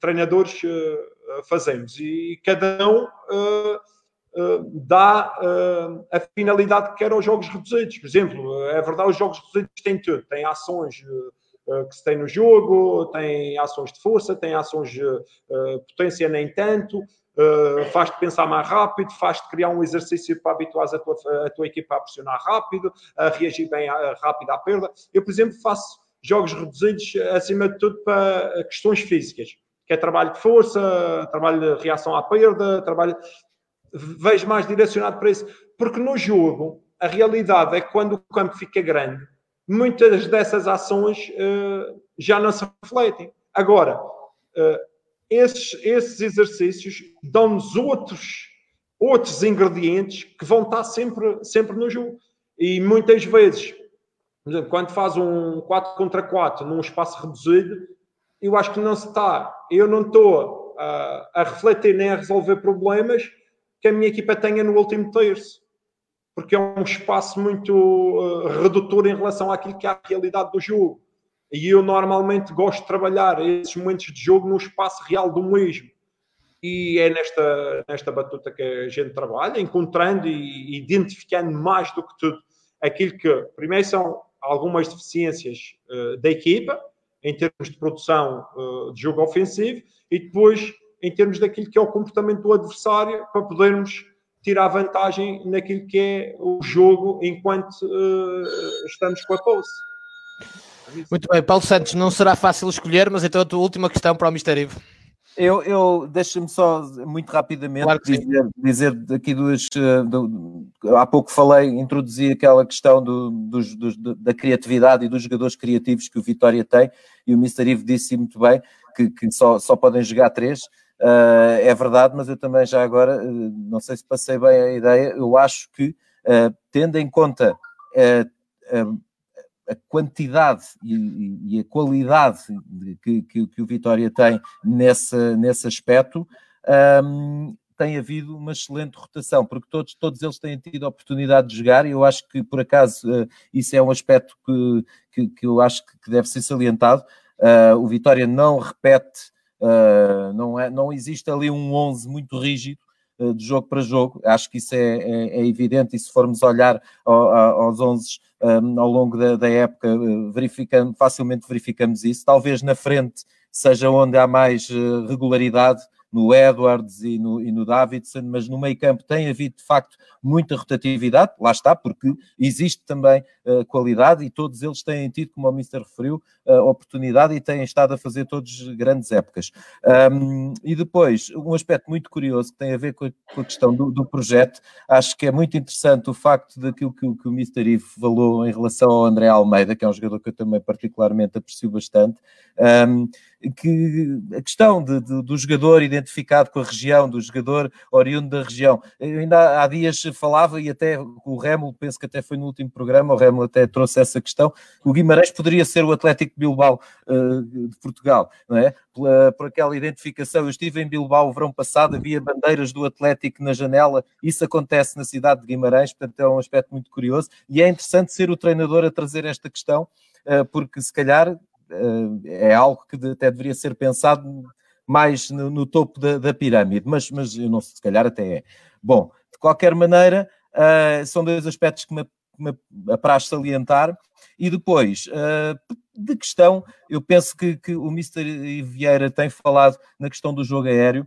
treinadores uh, fazemos e cada um uh, dá a finalidade que quer aos jogos reduzidos. Por exemplo, é verdade, os jogos reduzidos têm tudo, têm ações que se tem no jogo, tem ações de força, tem ações de potência nem tanto, Uh, faz-te pensar mais rápido, faz-te criar um exercício para habituar a tua, a tua equipa a pressionar rápido, a reagir bem a, rápido à perda. Eu, por exemplo, faço jogos reduzidos acima de tudo para questões físicas que é trabalho de força, trabalho de reação à perda, trabalho. Vejo mais direcionado para isso. Porque no jogo, a realidade é que quando o campo fica grande, muitas dessas ações uh, já não se refletem. Agora, uh, esses, esses exercícios dão-nos outros, outros ingredientes que vão estar sempre, sempre no jogo. E muitas vezes, exemplo, quando faz um 4 contra 4 num espaço reduzido, eu acho que não se está, eu não estou uh, a refletir nem a resolver problemas que a minha equipa tenha no último terço, porque é um espaço muito uh, redutor em relação àquilo que é a realidade do jogo. E eu normalmente gosto de trabalhar esses momentos de jogo no espaço real do mesmo. E é nesta, nesta batuta que a gente trabalha, encontrando e identificando mais do que tudo aquilo que, primeiro, são algumas deficiências uh, da equipa, em termos de produção uh, de jogo ofensivo, e depois em termos daquilo que é o comportamento do adversário, para podermos tirar vantagem naquilo que é o jogo enquanto uh, estamos com a posse. Muito bem, Paulo Santos, não será fácil escolher, mas então a tua última questão para o Mr. Ivo. Eu, eu deixa-me só muito rapidamente claro dizer, dizer aqui duas. Uh, do, há pouco falei, introduzi aquela questão do, dos, dos, da criatividade e dos jogadores criativos que o Vitória tem, e o Mr. Ivo disse muito bem que, que só, só podem jogar três. Uh, é verdade, mas eu também já agora, uh, não sei se passei bem a ideia, eu acho que, tendo em conta a quantidade e, e a qualidade que, que, que, o Vitória tem nesse, nesse aspecto, um, tem havido uma excelente rotação, porque todos, todos eles têm tido a oportunidade de jogar e eu acho que, por acaso, uh, isso é um aspecto que, que, que, eu acho que deve ser salientado. Uh, o Vitória não repete, uh, não, é, não existe ali um 11 muito rígido, de jogo para jogo. Acho que isso é, é, é evidente e se formos olhar ao, aos 11 um, ao longo da, da época, eh, facilmente verificamos isso. Talvez na frente seja onde há mais regularidade, no Edwards e no, e no Davidson, mas no meio campo tem havido de facto muita rotatividade, lá está, porque existe também uh, qualidade e todos eles têm tido, como o Mister referiu, uh, oportunidade e têm estado a fazer todos grandes épocas. Um, e depois, um aspecto muito curioso que tem a ver com a, com a questão do, do, projeto, acho que é muito interessante o facto daquilo que, que o Mister Ivo falou em relação ao André Almeida, que é um jogador que eu também particularmente aprecio bastante. Um, que a questão de, de, do jogador identificado com a região, do jogador oriundo da região. Eu ainda há dias falava, e até o Remo, penso que até foi no último programa, o Remo até trouxe essa questão, o Guimarães poderia ser o Atlético de Bilbao uh, de Portugal, não é? Pela, por aquela identificação. Eu estive em Bilbao o verão passado, havia bandeiras do Atlético na janela, isso acontece na cidade de Guimarães, portanto é um aspecto muito curioso, e é interessante ser o treinador a trazer esta questão, uh, porque se calhar eh, é algo que até deveria ser pensado mais no, no topo da, da, pirâmide, mas, mas eu não sei, se calhar até é. Bom, de qualquer maneira, uh, são dois aspectos que me, me apraz salientar. E depois, uh, de questão, eu penso que, que o Mr. Vieira tem falado na questão do jogo aéreo.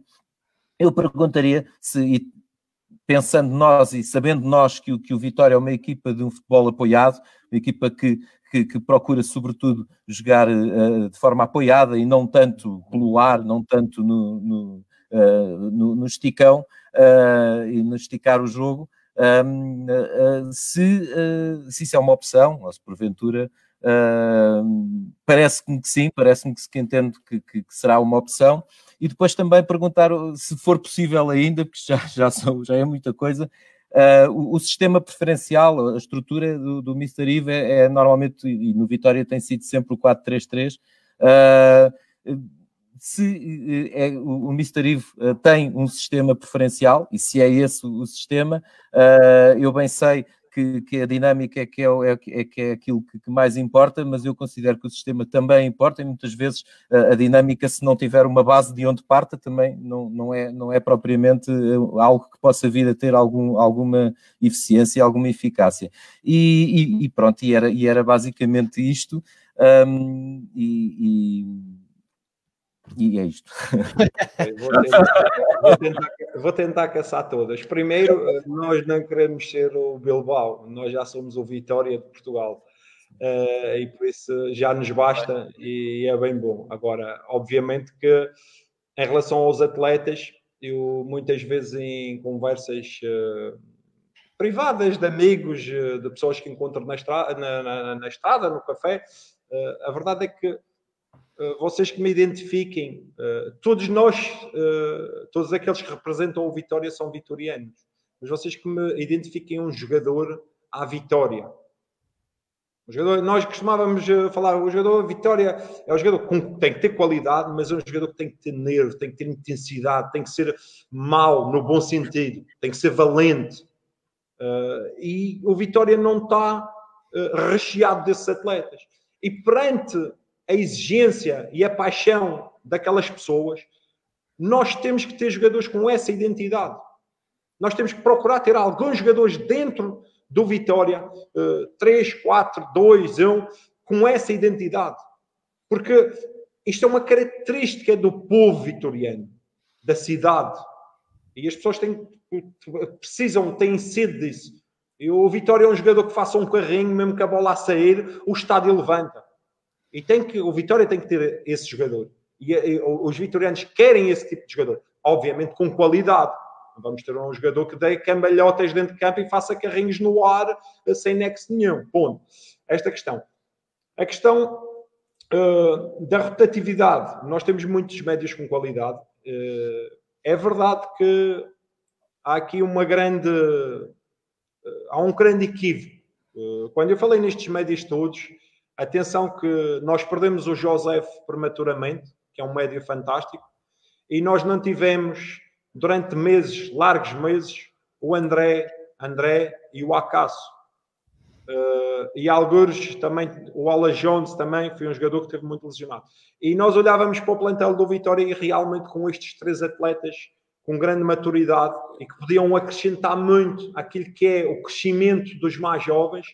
Eu perguntaria se, pensando nós e sabendo nós que o, que o Vitória é uma equipa de um futebol apoiado, uma equipa que, que, que procura, sobretudo, jogar uh, de forma apoiada e não tanto pelo ar, não tanto no, no, uh, no, no esticão uh, e no esticar o jogo. Um, se, se isso é uma opção, ou se porventura parece-me que sim, parece-me que, que entendo que, que, que, será uma opção. E depois também perguntar se for possível ainda, porque já, já, já é muita coisa, Uh, o, o, sistema preferencial, a estrutura do, do Mr. Eve é, é, normalmente, e no Vitória tem sido sempre o 4-3-3. Uh, ah, se é, o, o Mr. Eve uh, tem um sistema preferencial, e se é esse o, o sistema, eu bem sei que, que a dinâmica é que é, é, é, que é aquilo que, que, mais importa, mas eu considero que o sistema também importa e muitas vezes a, a, dinâmica, se não tiver uma base de onde parta, também não, não, é, não é propriamente eh, algo que possa vir a ter algum, alguma eficiência, alguma eficácia. E, e, e pronto, e era, e era basicamente isto. Um, e, e é isto. Vou tentar, vou, tentar, vou tentar, caçar todas. Primeiro, eh, nós não queremos ser o Bilbao, nós já somos o Vitória de Portugal. Uh, e por isso já nos basta e é bem bom. Agora, obviamente que em relação aos atletas, eu muitas vezes em conversas uh, privadas de amigos, de pessoas que encontro na, estra na, na, na estrada, no café, uh, a verdade é que eh, vocês que me identifiquem, eh, todos nós, eh, todos aqueles que representam o Vitória são vitorianos, mas vocês que me identifiquem um jogador à Vitória. Jogador, nós costumávamos falar, o jogador Vitória é um jogador que tem que ter qualidade, mas é um jogador que tem que ter nervo, tem que ter intensidade, tem que ser mau no bom sentido, tem que ser valente. e o Vitória não está recheado desses atletas. E perante a exigência e a paixão daquelas pessoas, nós temos que ter jogadores com essa identidade. Nós temos que procurar ter alguns jogadores dentro do Vitória uh, 3, 4, 2, 1, com essa identidade. Porque isto é uma característica do povo vitoriano, da cidade. E as pessoas têm, precisam, têm sede disso. E o Vitória é um jogador que faça um carrinho, mesmo que a bola a sair, o estádio levanta. E tem que, o Vitória tem que ter esse jogador. E, e os vitorianos querem esse tipo de jogador. Obviamente com qualidade. Vamos ter um jogador que dê cambalhotas dentro de campo e faça carrinhos no ar sem nexo nenhum. Ponto. Esta questão. A questão uh, da rotatividade. Nós temos muitos médios com qualidade. Uh, é verdade que há aqui uma grande. Uh, há um grande equívoco. quando eu falei nestes médios todos, atenção que nós perdemos o José prematuramente, que é um médio fantástico, e nós não tivemos durante meses, largos meses, o André, André e o Acaso. Uh, e alguns também, o Ala Jones também foi um jogador que teve muito lesionado. E nós olhávamos para o plantel do Vitória e realmente com estes três atletas com grande maturidade e que podiam acrescentar muito aquilo que é o crescimento dos mais jovens,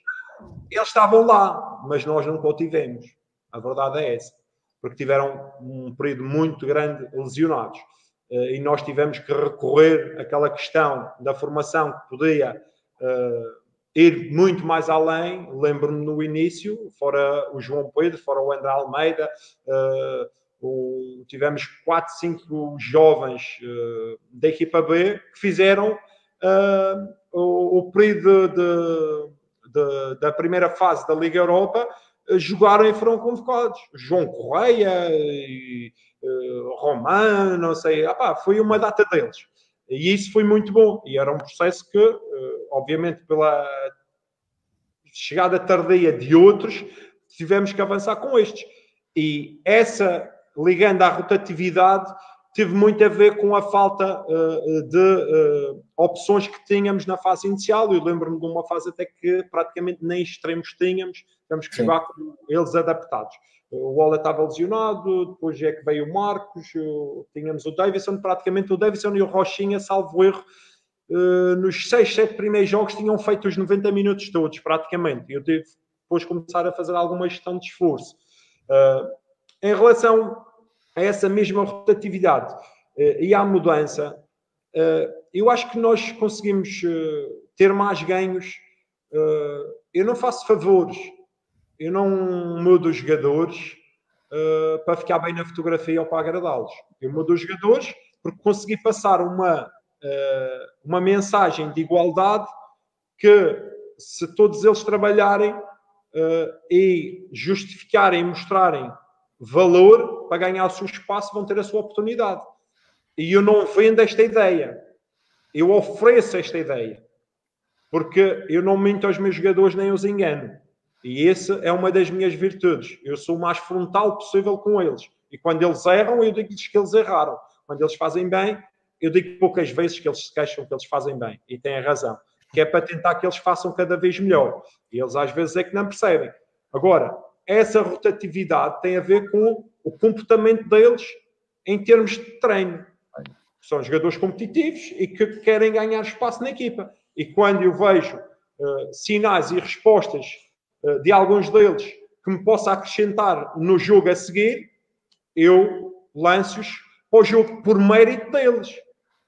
eles estavam lá, mas nós nunca o tivemos. A verdade é essa, porque tiveram um período muito grande lesionados. Uh, e nós tivemos que recorrer àquela questão da formação que podia uh, ir muito mais além. Lembro-me no início, fora o João Pedro, fora o André Almeida, uh, o, tivemos 4, 5 jovens uh, da equipa B que fizeram uh, o, o período de, de, da primeira fase da Liga Europa, jogaram e foram convocados. João Correia, e, Romano, não sei, foi uma data deles. E isso foi muito bom. E era um processo que, eh, obviamente, pela chegada tardia de outros, tivemos que avançar com estes. E essa, ligando à rotatividade, teve muito a ver com a falta uh, de opções que tínhamos na fase inicial. Eu lembro-me de uma fase até que praticamente nem extremos tínhamos, tivemos que Sim. jogar com eles adaptados. O Waller estava lesionado, depois é que veio o Marcos, tínhamos o Davidson, praticamente o Davidson e o Rochinha, salvo erro, eh, nos 6, 7 primeiros jogos tinham feito os 90 minutos todos, praticamente. Eu tive depois começar a fazer alguma gestão de esforço. Eh, em relação a essa mesma rotatividade eh, e à mudança, eu acho que nós conseguimos ter mais ganhos. Eu não faço favores eu não mudo os jogadores uh, para ficar bem na fotografia ou para agradá-los. Eu mudo os jogadores porque consegui passar uma, uma mensagem de igualdade que, se todos eles trabalharem e justificarem mostrarem valor para ganhar o seu espaço, vão ter a sua oportunidade. E eu não vendo esta ideia. Eu ofereço esta ideia. Porque eu não minto aos meus jogadores nem os engano. E essa é uma das minhas virtudes. Eu sou o mais frontal possível com eles. E quando eles erram, eu digo-lhes que eles erraram. Quando eles fazem bem, eu digo poucas vezes que eles se queixam que eles fazem bem. E têm razão. Que é para tentar que eles façam cada vez melhor. E eles às vezes é que não percebem. Agora, essa rotatividade tem a ver com o comportamento deles em termos de treino. São jogadores competitivos e que querem ganhar espaço na equipa. E quando eu vejo uh, sinais e respostas eh, de alguns deles que me possa acrescentar no jogo a seguir, eu lanço-os para o jogo por mérito deles.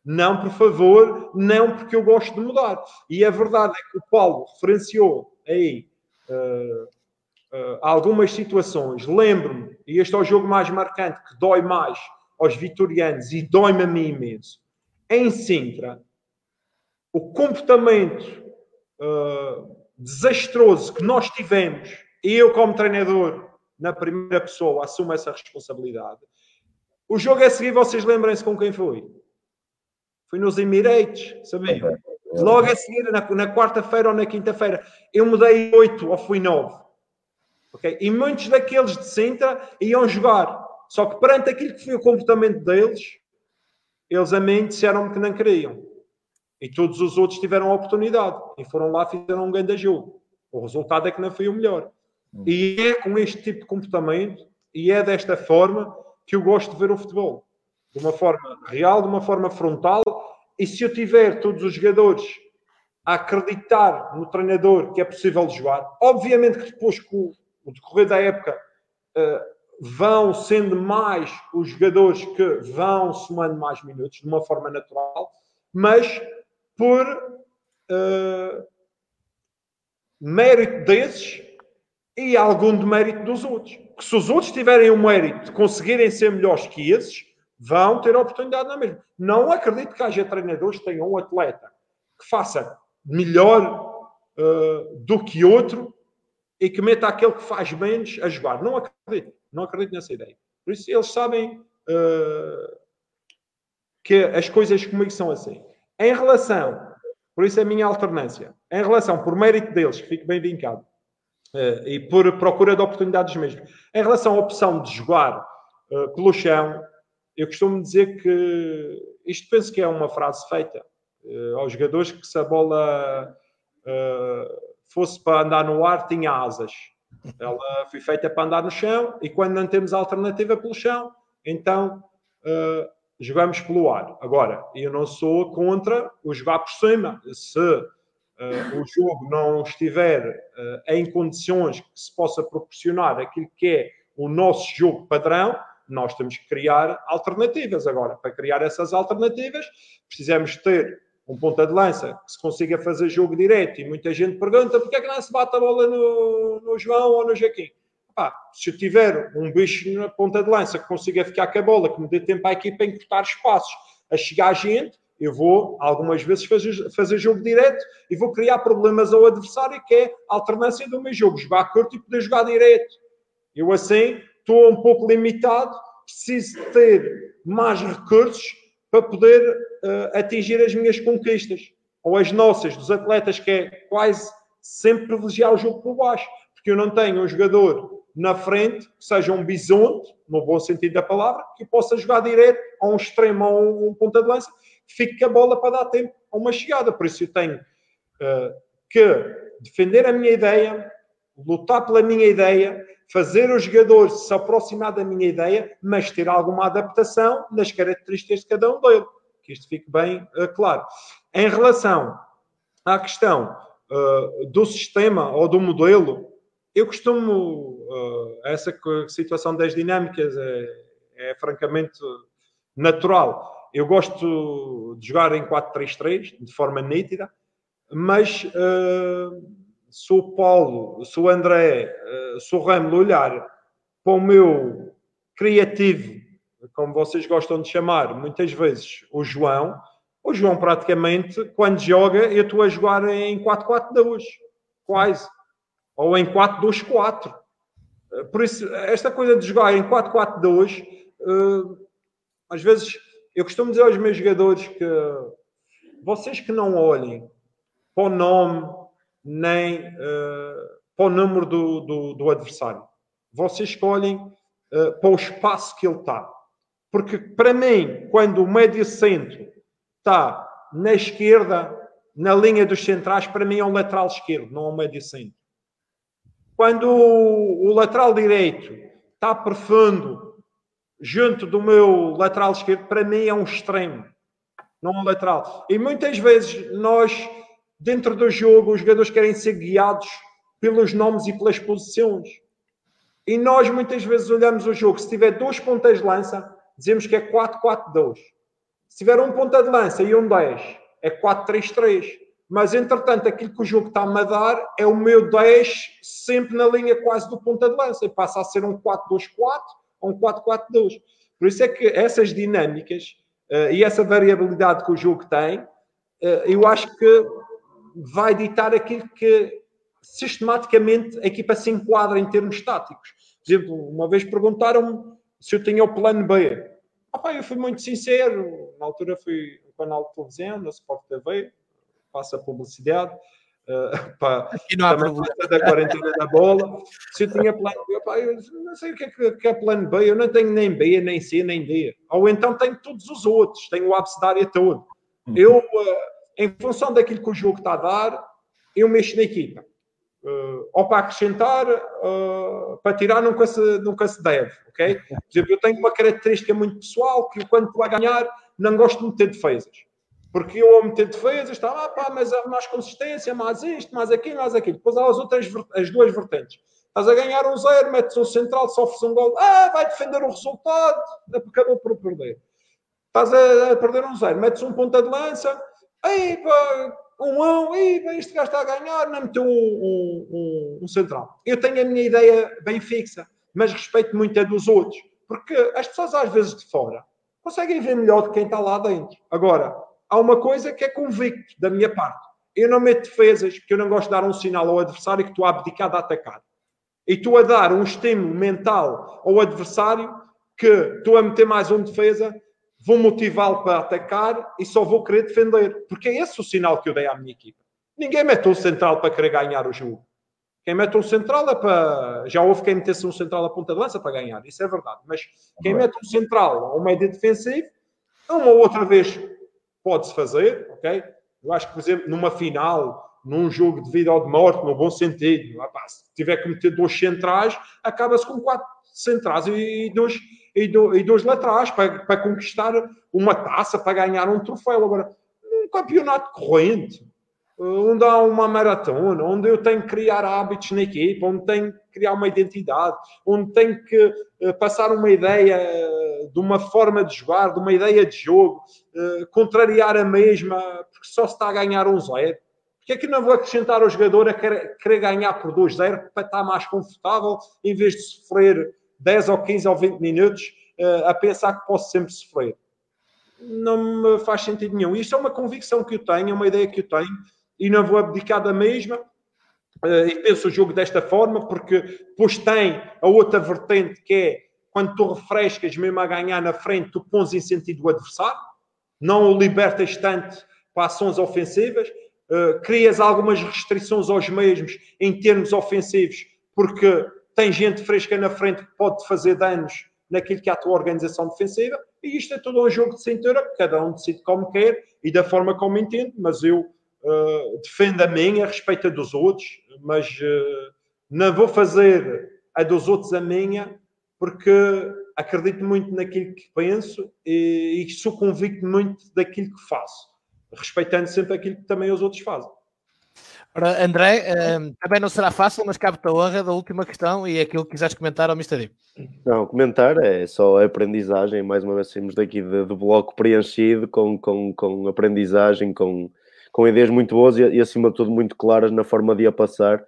Não por favor, não porque eu gosto de mudar. E a verdade é que o Paulo referenciou aí uh, uh, algumas situações. Lembro-me, e este é o jogo mais marcante, que dói mais aos vitorianos e dói-me a mim imenso. Em Sintra, o comportamento uh, desastroso que nós tivemos, e eu, como treinador, na primeira pessoa, assumo essa responsabilidade. O jogo a seguir, vocês lembrem-se com quem foi? Foi nos Emirates, sabiam? Logo a seguir, na, na quarta-feira ou na quinta-feira, eu mudei oito ou fui nove. Okay? E muitos daqueles de Sintra iam jogar. Só que perante aquilo que foi o comportamento deles, eles a mim disseram-me que não queriam. E todos os outros tiveram a oportunidade e foram lá e fizeram um grande jogo. O resultado é que não foi o melhor. Hum. E é com este tipo de comportamento e é desta forma que eu gosto de ver o futebol. De uma forma real, de uma forma frontal. E se eu tiver todos os jogadores a acreditar no treinador que é possível jogar. Obviamente que depois, com o decorrer da época, uh, vão sendo mais os jogadores que vão somando mais minutos de uma forma natural, mas por uh, mérito desses e algum de mérito dos outros. Que se os outros tiverem o mérito de conseguirem ser melhores que esses, vão ter a oportunidade na mesma. Não acredito que haja treinadores que tenham um atleta que faça melhor uh, do que outro e que meta aquele que faz menos a jogar. Não acredito. Não acredito nessa ideia. Por isso, eles sabem uh, que as coisas comigo são assim. Em relação, por isso a minha alternância, em relação, por mérito deles, que fico bem vincado, uh, e por procura de oportunidades mesmo, em relação à opção de jogar uh, pelo chão, eu costumo dizer que isto penso que é uma frase feita uh, aos jogadores que se a bola fosse para andar no ar, tinha asas. Ela foi feita para andar no chão e quando não temos alternativa pelo chão, então uh, jogamos pelo ar. Agora, eu não sou contra o jogar por cima. Se uh, o jogo não estiver uh, em condições que se possa proporcionar aquilo que é o nosso jogo padrão, nós temos que criar alternativas. Agora, para criar essas alternativas, precisamos ter um ponta de lança que se consiga fazer jogo direto e muita gente pergunta porque é que não se bate a bola no, no João ou no Joaquim. Se eu tiver um bicho na ponta de lança que consiga ficar com a bola, que me dê tempo à equipa a encurtar espaços, a chegar a gente, eu vou algumas vezes fazer, fazer jogo direto e vou criar problemas ao adversário, que é a alternância do meu jogo, jogar curto e poder jogar direto. Eu assim estou um pouco limitado, preciso ter mais recursos para poder uh, atingir as minhas conquistas, ou as nossas, dos atletas, que é quase sempre privilegiar o jogo por baixo, porque eu não tenho um jogador na frente que seja um bisonte, no bom sentido da palavra, que possa jogar direto a um extremo, a um, ponta de lança, que fique com a bola para dar tempo a uma chegada. Por isso eu tenho uh, que defender a minha ideia, lutar pela minha ideia, fazer o jogador se aproximar da minha ideia, mas ter alguma adaptação nas características de cada um dele. Que isto fique bem uh, claro. Em relação à questão uh, do sistema ou do modelo, eu costumo. Uh, essa situação das dinâmicas é, é francamente natural. Eu gosto de jogar em 4-3-3 de forma nítida, mas uh, se o Paulo, se o André, eh, se o Ramo olhar para o meu criativo, como vocês gostam de chamar, muitas vezes o João, o João praticamente, quando joga, eu estou a jogar em 4-4-2, quase, ou em 4-2-4. Eh, por isso, esta coisa de jogar em 4-4-2, eh, às vezes, eu costumo dizer aos meus jogadores que vocês que não olhem para o nome, nem uh, para o número do, do, do, adversário. Vocês escolhem uh, para o espaço que ele está. Porque, para mim, quando o médio centro está na esquerda, na linha dos centrais, para mim é um lateral esquerdo, não é um médio centro. Quando o, o lateral direito está profundo junto do meu lateral esquerdo, para mim é um extremo, não um lateral. E muitas vezes nós dentro do jogo, os jogadores querem ser guiados pelos nomes e pelas posições. E nós muitas vezes olhamos o jogo, se tiver dois pontas de lança, dizemos que é 4-4-2. Se tiver um ponta de lança e um 10, é 4-3-3. Mas, entretanto, aquilo que o jogo está a dar é o meu 10 sempre na linha quase do ponta de lança. E passa a ser um 4-2-4 ou um 4-4-2. Por isso é que essas dinâmicas uh, e essa variabilidade que o jogo tem, uh, eu acho que vai ditar aquilo que sistematicamente a equipa se enquadra em termos táticos. Por exemplo, uma vez perguntaram-me se eu tinha o plano B. Ah, eu fui muito sincero, na altura fui no canal de televisão, na Sport TV, passa publicidade, uh, para a da quarentena da bola. Se eu tinha plano B, pá, eu não sei o que é, que é plano B, eu não tenho nem B, nem C, nem D. Ou então tenho todos os outros, tenho o área todo. Uhum. Eu, uh, em função daquilo que o jogo está a dar, eu mexo na equipa. Uh, ou para acrescentar, uh, para tirar, nunca se, nunca se deve, ok? Por exemplo, eu tenho uma característica muito pessoal que quando estou a ganhar, não gosto de ter defesas. Porque eu ao meter defesas, estava, ah, pá, mas há mais consistência, mais isto, mais aquilo, mais aquilo. Depois há as outras, as duas vertentes. Estás a ganhar um zero, metes um central, sofres um gol, ah, vai defender o resultado, acabou por perder. Estás a, perder um zero, metes um ponta de lança, aí pá, um bem, este gajo está a ganhar, não meteu um, um, um, um central. Eu tenho a minha ideia bem fixa, mas respeito muito a dos outros, porque as pessoas às vezes de fora conseguem ver melhor de quem está lá dentro. Agora, há uma coisa que é convicto da minha parte. Eu não meto defesas porque eu não gosto de dar um sinal ao adversário que estou a atacar. E estou a dar um estímulo mental ao adversário que estou a meter mais um defesa, vou motivá-lo para atacar e só vou querer defender. Porque é esse o sinal que eu dei à minha equipa. Ninguém mete um central para querer ganhar o jogo. Quem mete um central é para. Já houve quem metesse um central à ponta de lança para ganhar, isso é verdade. Mas quem mete um central ou um médio defensivo, uma ou outra vez pode-se fazer, ok? Eu acho que, por exemplo, numa final, num jogo de vida ou de morte, no bom sentido, se tiver que meter dois centrais, acaba-se com quatro centrais e dois, e dois, e dois laterais para, para conquistar uma taça, para ganhar um troféu. Agora, num campeonato corrente, onde há uma maratona, onde eu tenho que criar hábitos na equipa, onde tenho que criar uma identidade, onde tenho que uh, passar uma ideia uh, de uma forma de jogar, de uma ideia de jogo, uh, contrariar a mesma, porque só se está a ganhar um zero. Porque é que não vou acrescentar ao jogador a querer ganhar por 2-0 para estar mais confortável, em vez de sofrer 10 ou 15 ou 20 minutos a pensar que posso sempre sofrer? Não me faz sentido nenhum. Isto é uma convicção que eu tenho, é uma ideia que eu tenho e não vou abdicar da mesma. Uh, e penso o jogo desta forma, porque depois tem a outra vertente que é quando tu refrescas mesmo a ganhar na frente, tu pões em sentido o adversário, não o libertas tanto para ações ofensivas, uh, crias algumas restrições aos mesmos em termos ofensivos, porque tem gente fresca na frente que pode fazer danos naquilo que é a tua organização defensiva, e isto é todo um jogo de cintura, cada um decide como quer e da forma como entende, mas eu uh, defendo a minha, respeito a dos outros, mas uh, não vou fazer a dos outros a minha, porque acredito muito naquilo que penso e, e sou convicto muito daquilo que faço, respeitando sempre aquilo que também os outros fazem. Ora, André, um, também não será fácil, mas cabe-te a honra da última questão e aquilo que quiseres comentar ao Mr. D. Não, comentar é só aprendizagem. Mais uma vez saímos daqui do bloco preenchido com, com, com aprendizagem, com, com ideias muito boas e, e, acima de tudo muito claras na forma de a passar.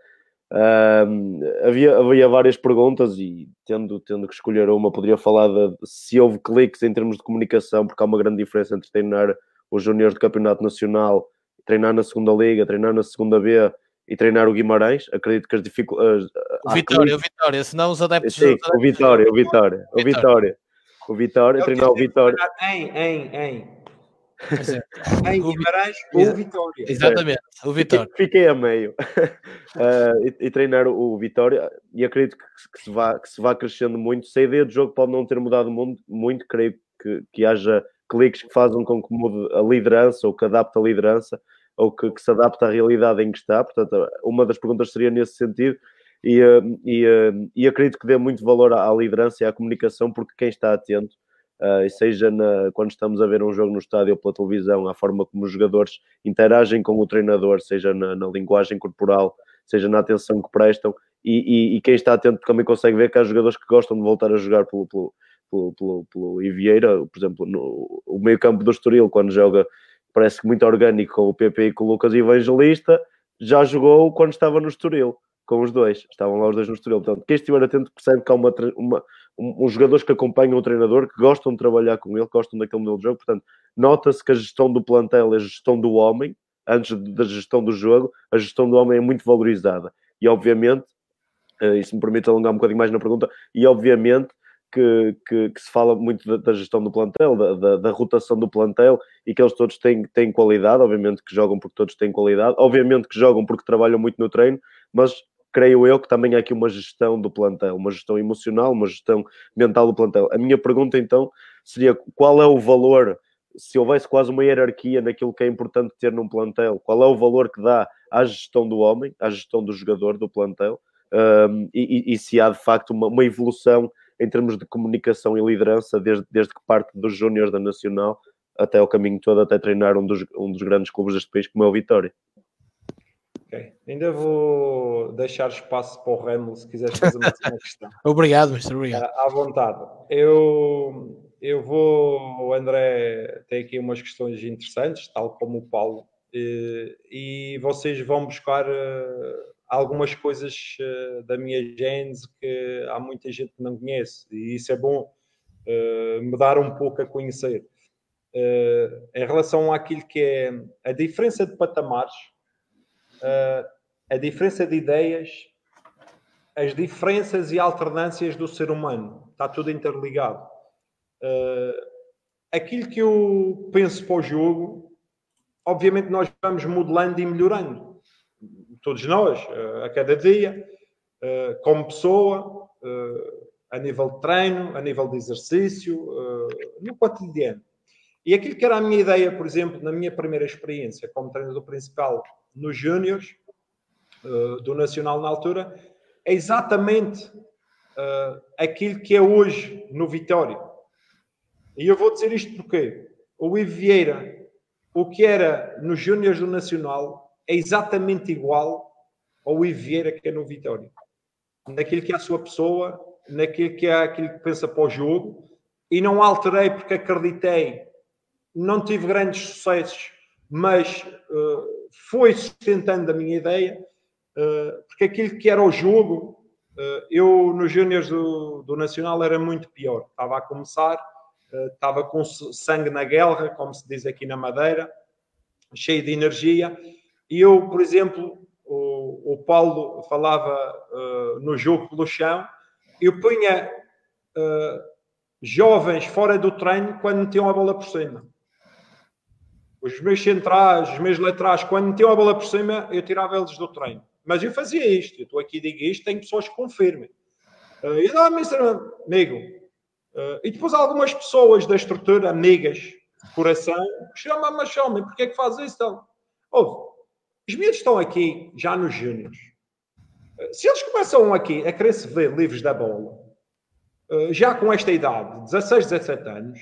Um, havia, havia várias perguntas e tendo, tendo que escolher uma, poderia falar de se houve cliques em termos de comunicação, porque há uma grande diferença entre treinar os júniores do Campeonato Nacional, treinar na segunda Liga, treinar na segunda B e treinar o Guimarães. Acredito que as dificuldades. O Vitória, o Vitória, senão os adeptos. Sim, o Vitória, o Vitória, o Vitória. O Vitória, treinar o Vitória. Em, em, em. em Guimarães ou Vitória. Exatamente, o Vitória. Fiquei, a meio. uh, e, e, treinar o, Vitória, e acredito que, que, se vá, que se vá crescendo muito. Se a ideia do jogo pode não ter mudado muito, creio que, que haja cliques que façam com que mude a liderança ou que adapte a liderança ou que, que, se adapte à realidade em que está. Portanto, uma das perguntas seria nesse sentido. E, ah, e, ah, e acredito que dê muito valor à, à liderança e à comunicação, porque quem está atento uh, seja na, quando estamos a ver um jogo no estádio ou pela televisão, a forma como os jogadores interagem com o treinador, seja na, na linguagem corporal, seja na atenção que prestam, e, e, e, quem está atento também consegue ver que há jogadores que gostam de voltar a jogar pelo, pelo, pelo, pelo, pelo por exemplo, no, o meio campo do Estoril, quando joga, parece que muito orgânico com o PP e com o Lucas Evangelista, já jogou quando estava no Estoril com os dois, estavam lá os dois no Estoril. Portanto, quem estiver atento percebe que há uma, uma, um, uns jogadores que acompanham o treinador, que gostam de trabalhar com ele, gostam daquele modelo de jogo. Portanto, nota-se que a gestão do plantel é a gestão do homem, antes da gestão do jogo, a gestão do homem é muito valorizada. E, obviamente, uh, e se me permite alongar um bocadinho mais na pergunta, e, obviamente, que, que, que, se fala muito da, da gestão do plantel, da, da, da, rotação do plantel e que eles todos têm, têm qualidade, obviamente que jogam porque todos têm qualidade, obviamente que jogam porque trabalham muito no treino, mas creio eu que também há aqui uma gestão do plantel, uma gestão emocional, uma gestão mental do plantel. A minha pergunta então seria qual é o valor, se houvesse quase uma hierarquia naquilo que é importante ter num plantel, qual é o valor que dá à gestão do homem, à gestão do jogador, do plantel, um, e, e, se há de facto uma, uma, evolução em termos de comunicação e liderança desde, desde que parte dos júniores da Nacional até o caminho todo, até treinar um dos, um dos grandes clubes deste país, como é o Vitória. Ok. Ainda vou deixar espaço para o Remo, se quiseres fazer uma questão. obrigado, Mr. Obrigado. À vontade. Eu, eu vou, o André tem aqui umas questões interessantes, tal como o Paulo, e, e vocês vão buscar uh, algumas coisas uh, da minha gênese que há muita gente que não conhece, e isso é bom uh, me dar um pouco a conhecer. em relação àquilo que é a diferença de patamares, a diferença de ideias, as diferenças e alternâncias do ser humano, está tudo interligado Uh, aquilo que eu penso para o jogo, obviamente nós vamos modelando e melhorando. Todos nós, uh, a cada dia, uh, como pessoa, a nível de treino, a nível de exercício, no cotidiano. E aquilo que era a minha ideia, por exemplo, na minha primeira experiência como treinador principal nos Júniors, do Nacional na altura, é exatamente aquilo que é hoje no Vitória e eu vou dizer isto porque o Ivo Vieira, o que era nos Júniors do Nacional, é exatamente igual ao Ivo Vieira que é no Vitória. Naquilo que é a sua pessoa, naquilo que é aquilo que pensa para o jogo, e não alterei porque acreditei, não tive grandes sucessos, mas uh, foi sustentando a minha ideia, uh, porque aquilo que era o jogo, uh, eu nos Júniors do, do Nacional era muito pior. Estava a começar, estava com sangue na guerra, como se diz aqui na Madeira, cheio de energia. E eu, por exemplo, o, o Paulo falava uh, no jogo pelo chão, eu punha uh, jovens fora do treino quando metiam a bola por cima. Os meus centrais, os meus laterais, quando metiam a bola por cima, eu tirava eles do treino. Mas eu fazia isto, eu estou aqui e digo isto, tem pessoas que confirmem. Uh, e lá, amigo, Uh, e depois algumas pessoas da estrutura, amigas coração, chamam mas chamam porque é que faz isso? Então, ouve, os miúdos estão aqui já nos júniores. Se eles começam aqui a querer se ver livres da bola, uh, já com esta idade, 16, 17 anos,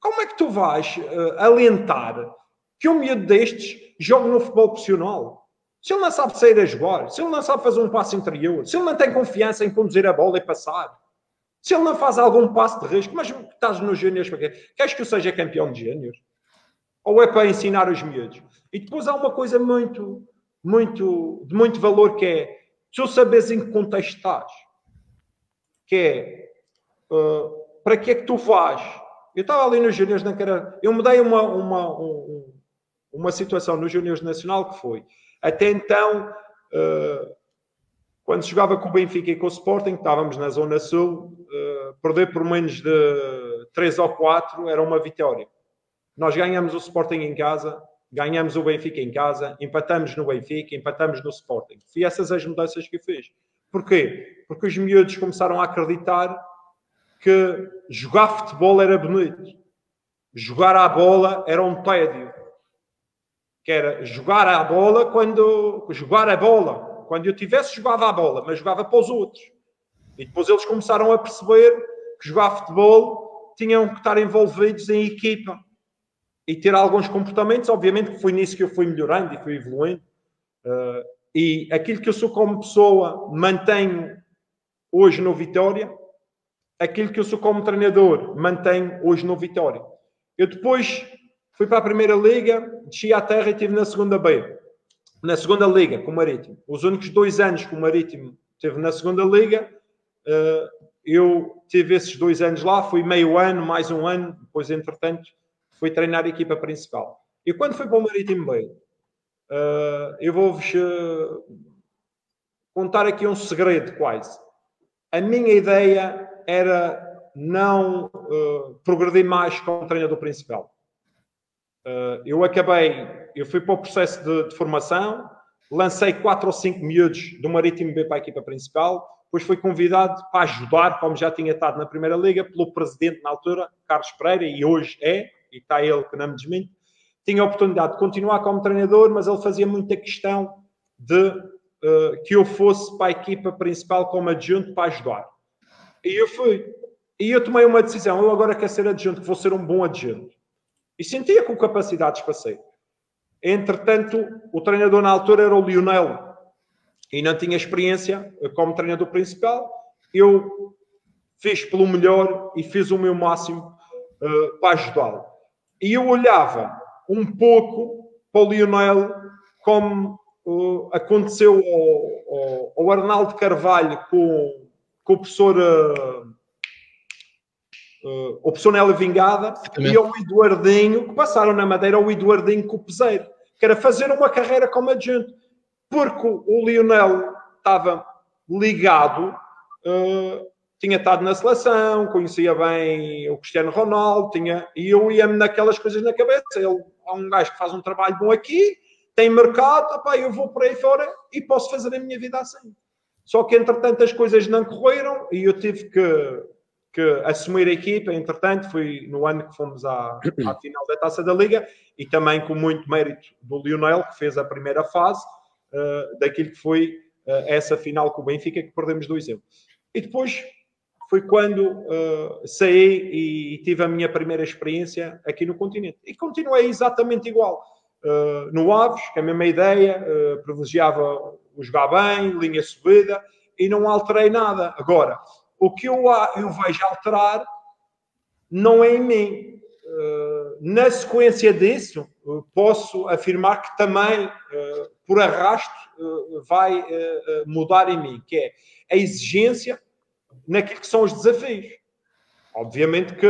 como é que tu vais alentar que um miúdo destes jogue no futebol profissional? Se ele não sabe sair a jogar, se ele não sabe fazer um passo interior, se ele não tem confiança em conduzir a bola e passar, se ele não faz algum passo de risco, mas estás nos Júniors para quê? Queres que eu seja campeão de Júniors? Ou é para ensinar os miúdos? E depois há uma coisa muito, muito, de muito valor que é tu sabes em que contexto estás. Que é uh, para que é que tu vais? Eu estava ali nos Júniors na cara. Eu mudei uma, uma, um, uma situação nos Júniors Nacional que foi. Até então, uh, quando jogava com o Benfica e com o Sporting, estávamos na Zona Sul, uh, perder por menos de 3 ou 4 era uma vitória. Nós ganhamos o Sporting em casa, ganhamos o Benfica em casa, empatamos no Benfica, empatamos no Sporting. Foi essas as mudanças que fiz. Porquê? Porque os miúdos começaram a acreditar que jogar futebol era bonito. Jogar à bola era um tédio. Que era jogar à bola quando... Jogar a bola quando eu tivesse, jogava a bola, mas jogava para os outros. E depois eles começaram a perceber que jogar futebol tinham que estar envolvidos em equipa e ter alguns comportamentos. Obviamente que foi nisso que eu fui melhorando e fui evoluindo. Uh, e aquilo que eu sou como pessoa mantenho hoje no Vitória, aquilo que eu sou como treinador mantenho hoje no Vitória. Eu depois fui para a Primeira Liga, desci à terra e estive na Segunda B na segunda liga com o Marítimo. Os únicos dois anos que o Marítimo teve na segunda liga, eh, eu tive esses dois anos lá, fui meio ano, mais um ano, depois, entretanto, fui treinar a equipa principal. E quando fui para o Marítimo B, eh, eu vou-vos eh, contar aqui um segredo quase. A minha ideia era não progredir mais como treinador principal. eu acabei eu fui para o processo de, de, formação, lancei quatro ou cinco miúdos do Marítimo B para a equipa principal, depois fui convidado para ajudar, como já tinha estado na Primeira Liga, pelo presidente na altura, Carlos Pereira, e hoje é, e está ele que não me desmente. Tinha a oportunidade de continuar como treinador, mas ele fazia muita questão de uh, que eu fosse para a equipa principal como adjunto para ajudar. E eu fui. E eu tomei uma decisão, eu agora quero ser adjunto, vou ser um bom adjunto. E sentia com capacidades para sair. Entretanto, o treinador na altura era o Lionel e não tinha experiência como treinador principal. Eu fiz pelo melhor e fiz o meu máximo uh, para ajudá-lo. E eu olhava um pouco para o Lionel como uh, aconteceu ao, ao, ao, Arnaldo Carvalho com, com o professor uh, uh, o professor Nélio Vingada e ao Eduardinho, que passaram na Madeira ao Eduardinho com o Peseiro, que era fazer uma carreira como adjunto. Porque o Lionel estava ligado, uh, tinha estado na seleção, conhecia bem o Cristiano Ronaldo, tinha, e eu ia-me naquelas coisas na cabeça. Ele há um gajo que faz um trabalho bom aqui, tem mercado, opa, eu vou por aí fora e posso fazer a minha vida assim. Só que, entretanto, as coisas não correram e eu tive que, que assumir a equipa. Entretanto, foi no ano que fomos à, à final da Taça da Liga e também com muito mérito do Lionel, que fez a primeira fase uh, daquilo que foi uh, essa final com o Benfica, que perdemos 2-1. E depois foi quando uh, saí e tive a minha primeira experiência aqui no continente. E continuei exatamente igual. Uh, no Aves, que é a mesma ideia, uh, privilegiava o jogar bem, linha subida, e não alterei nada. Agora, o que eu, eu vejo alterar não é em mim. Na sequência disso, posso afirmar que também, por arrasto, vai mudar em mim, que é a exigência naquilo que são os desafios. Obviamente que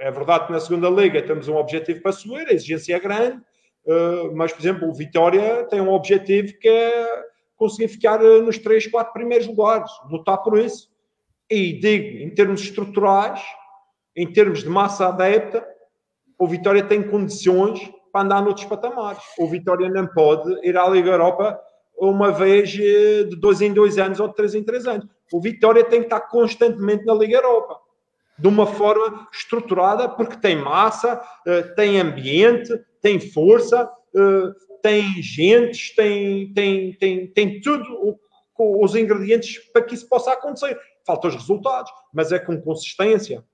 é verdade que na segunda liga temos um objetivo para subir, a exigência é grande, eh, mas, por exemplo, o Vitória tem um objetivo que é conseguir ficar eh, nos três, quatro primeiros lugares, lutar por isso. E digo, em termos estruturais, em termos de massa adepta, o Vitória tem condições para andar noutros patamares. O Vitória não pode ir à Liga Europa uma vez eh, de dois em dois anos ou de três em três anos. O Vitória tem que estar constantemente na Liga Europa, de uma forma estruturada, porque tem massa, tem ambiente, tem força, uh, tem gentes, tem, tem, tem, tem tudo os ingredientes para que isso possa acontecer. Faltam os resultados, mas é com consistência.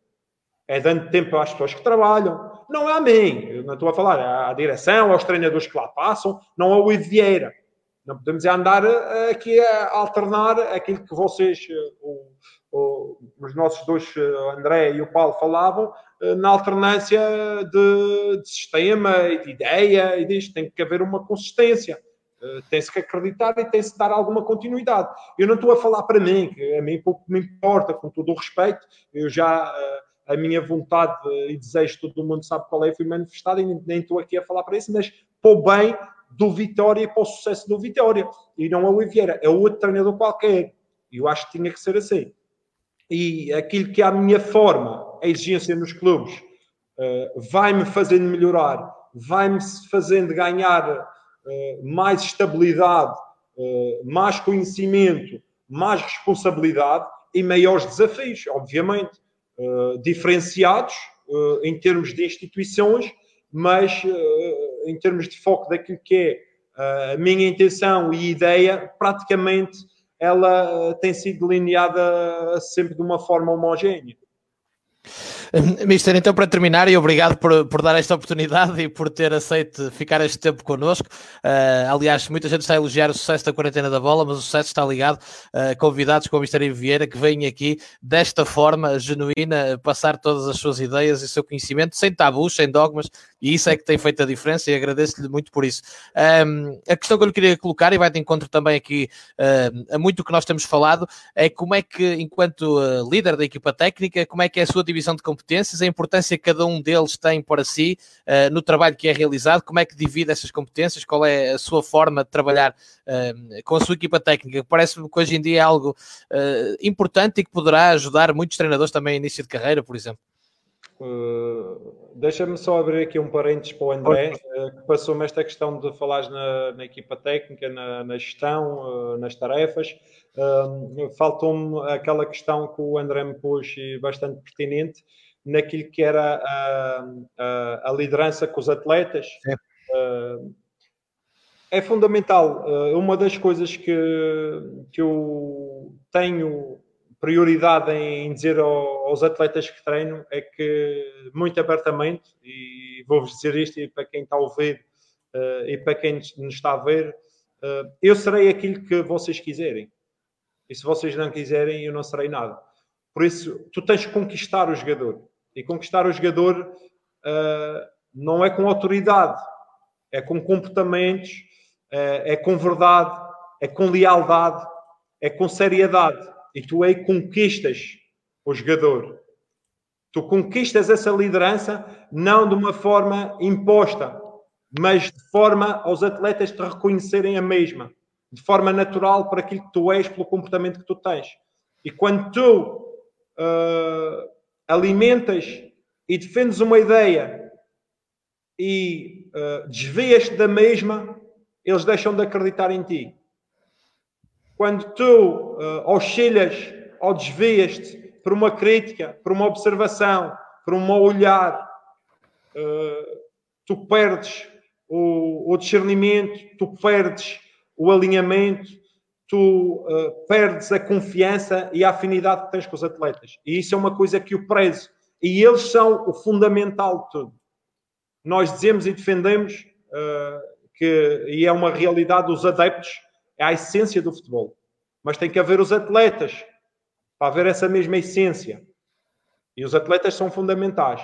É dando tempo às pessoas que trabalham. Não é a mim, eu não estou a falar, é à direção, aos treinadores que lá passam, não é o Vieira. Não podemos andar eh, aqui a alternar aquilo que vocês, eh, o, os nossos dois, André e o Paulo, falavam, eh, na alternância de, de, sistema e de ideia e disto. Tem que haver uma consistência. Tem-se que acreditar e tem-se que dar alguma continuidade. Eu não estou a falar para mim, que a mim pouco me importa, com todo o respeito. Eu já, a minha vontade e desejo, todo mundo sabe qual é, fui manifestado e nem estou aqui a falar para isso, mas para o bem do Vitória para o sucesso do Vitória. E não é o Oliveira, é outro treinador qualquer. Eu acho que tinha que ser assim. E aquilo que é a minha forma a exigência nos clubes uh, vai-me fazendo melhorar, vai-me fazendo ganhar uh, mais estabilidade, uh, mais conhecimento, mais responsabilidade e maiores desafios, obviamente, diferenciados em termos de instituições, mas em termos de foco daquilo que é a minha intenção e ideia, praticamente ela tem sido delineada sempre de uma forma homogénea. Mister, então para terminar, e obrigado por, por dar esta oportunidade e por ter aceito ficar este tempo connosco. Uh, aliás, muita gente está a elogiar o sucesso da quarentena da bola, mas o sucesso está ligado a uh, convidados como o Mister Vieira que vêm aqui desta forma genuína passar todas as suas ideias e o seu conhecimento, sem tabus, sem dogmas, e isso é que tem feito a diferença e agradeço-lhe muito por isso. Um, a questão que eu lhe queria colocar, e vai de encontro também aqui uh, a muito que nós temos falado, é como é que, enquanto uh, líder da equipa técnica, como é que é a sua divisão de competências, a importância que cada um deles tem para si uh, no trabalho que é realizado, como é que divide essas competências, qual é a sua forma de trabalhar com a sua equipa técnica, parece-me que hoje em dia é algo importante e que poderá ajudar muitos treinadores também a início de carreira, por exemplo. Uh, Deixa-me só abrir aqui um parênteses para o André, uh, que passou-me esta questão de falar na, na equipa técnica, na, na gestão, uh, nas tarefas. Faltou-me aquela questão que o André me pôs bastante pertinente, naquilo que era a, a, a liderança com os atletas. É, é fundamental. uma das coisas que, que eu tenho prioridade em dizer aos atletas que treino é que, muito abertamente, e vou-vos dizer isto e para quem está a ouvir uh, e para quem nos está a ver, eu serei aquilo que vocês quiserem. E se vocês não quiserem, eu não serei nada. Por isso, tu tens que conquistar o jogador. E conquistar o jogador uh, não é com autoridade, é com comportamentos, é, é com verdade, é com lealdade, é com seriedade. E tu aí conquistas o jogador. Tu conquistas essa liderança não de uma forma imposta, mas de forma aos atletas te reconhecerem a mesma, de forma natural para aquilo que tu és, pelo comportamento que tu tens. E quando tu uh, alimentas e defendes uma ideia e uh, desvias-te da mesma, eles deixam de acreditar em ti. Quando tu uh, ou desvias-te por uma crítica, por uma observação, por um olhar, uh, tu perdes o, o, discernimento, tu perdes o alinhamento, tu uh, perdes a confiança e a afinidade que tens com os atletas. E isso é uma coisa que o prezo. E eles são o fundamental de tudo. Nós dizemos e defendemos uh, que, e é uma realidade, os adeptos é a essência do futebol. Mas tem que haver os atletas para haver essa mesma essência. E os atletas são fundamentais.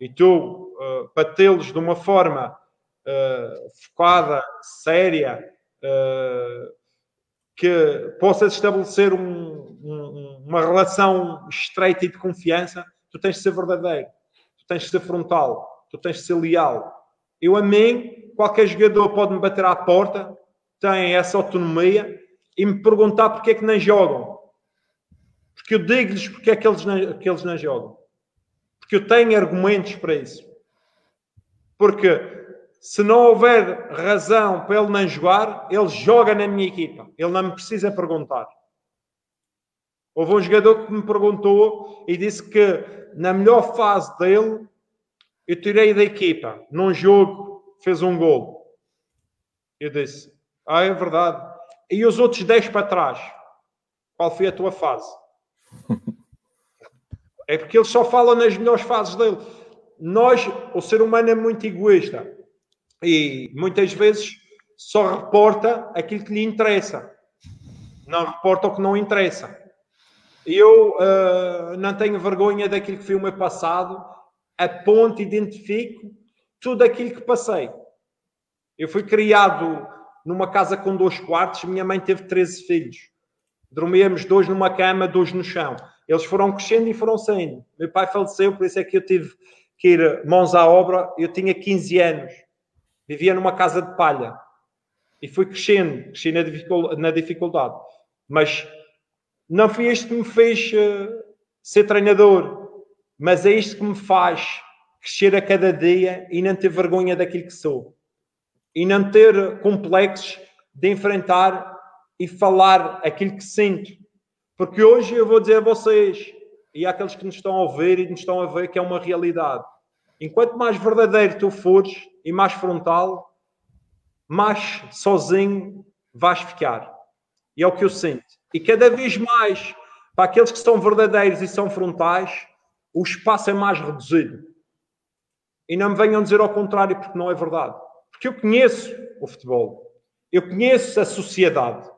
E tu, uh, para tê-los de uma forma uh, focada, séria, uh, que possas estabelecer um, um, uma relação estreita e de confiança, tu tens de ser verdadeiro, tu tens de ser frontal, tu tens de ser leal. Eu, a mim, qualquer jogador pode me bater à porta, tem essa autonomia e me perguntar porque é que não jogam porque eu digo-lhes porque é que eles, não, que eles não jogam. Porque eu tenho argumentos para isso. Porque se não houver razão para ele não jogar, ele joga na minha equipa. Ele não me precisa perguntar. Houve um jogador que me perguntou e disse que na melhor fase dele eu tirei da equipa. Num jogo fez um gol. Eu disse: Ah, é verdade. E os outros 10 para trás? Qual foi a tua fase? É porque ele só fala nas melhores fases dele. Nós, o ser humano é muito egoísta e muitas vezes só reporta aquilo que lhe interessa, não reporta o que não interessa. Eu uh, não tenho vergonha daquilo que foi o meu passado, aponto, identifico tudo aquilo que passei. Eu fui criado numa casa com dois quartos, minha mãe teve 13 filhos. Dormíamos dois numa cama, dois no chão. Eles foram crescendo e foram saindo. Meu pai faleceu, por isso é que eu tive que ir mãos à obra. Eu tinha 15 anos, vivia numa casa de palha e fui crescendo, cresci na dificuldade. Mas não foi isto que me fez uh, ser treinador, mas é isto que me faz crescer a cada dia e não ter vergonha daquilo que sou e não ter complexos de enfrentar e falar aquilo que sinto. Porque hoje eu vou dizer a vocês e àqueles que nos estão a ouvir e nos estão a ver que é uma realidade. Enquanto mais verdadeiro tu fores e mais frontal, mais sozinho vais ficar. E é o que eu sinto. E cada vez mais, para aqueles que são verdadeiros e são frontais, o espaço é mais reduzido. E não me venham dizer ao contrário, porque não é verdade. Porque eu conheço o futebol. Eu conheço a sociedade.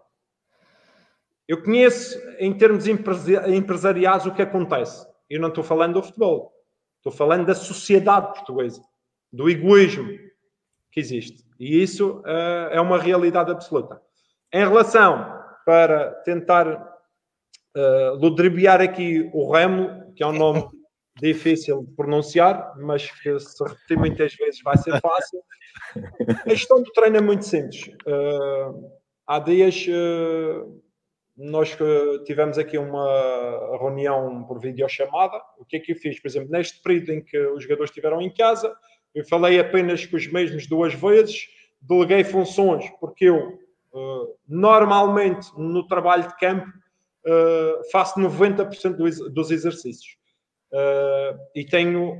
Eu conheço, em termos empresariais, o que acontece. Eu não estou falando do futebol. Estou falando da sociedade portuguesa, do egoísmo que existe. E isso uh, é uma realidade absoluta. Em relação, para tentar uh, ludibriar aqui o Remo, que é um nome difícil de pronunciar, mas que se repetir muitas vezes vai ser fácil. A questão do treino é muito simples. Uh, há dias uh, nós tivemos aqui uma reunião por videochamada. O que é que eu fiz? Por exemplo, neste período em que os jogadores estiveram em casa, eu falei apenas com os mesmos duas vezes, deleguei funções, porque eu uh, normalmente no trabalho de campo uh, faço 90% do, dos exercícios. Uh, e tenho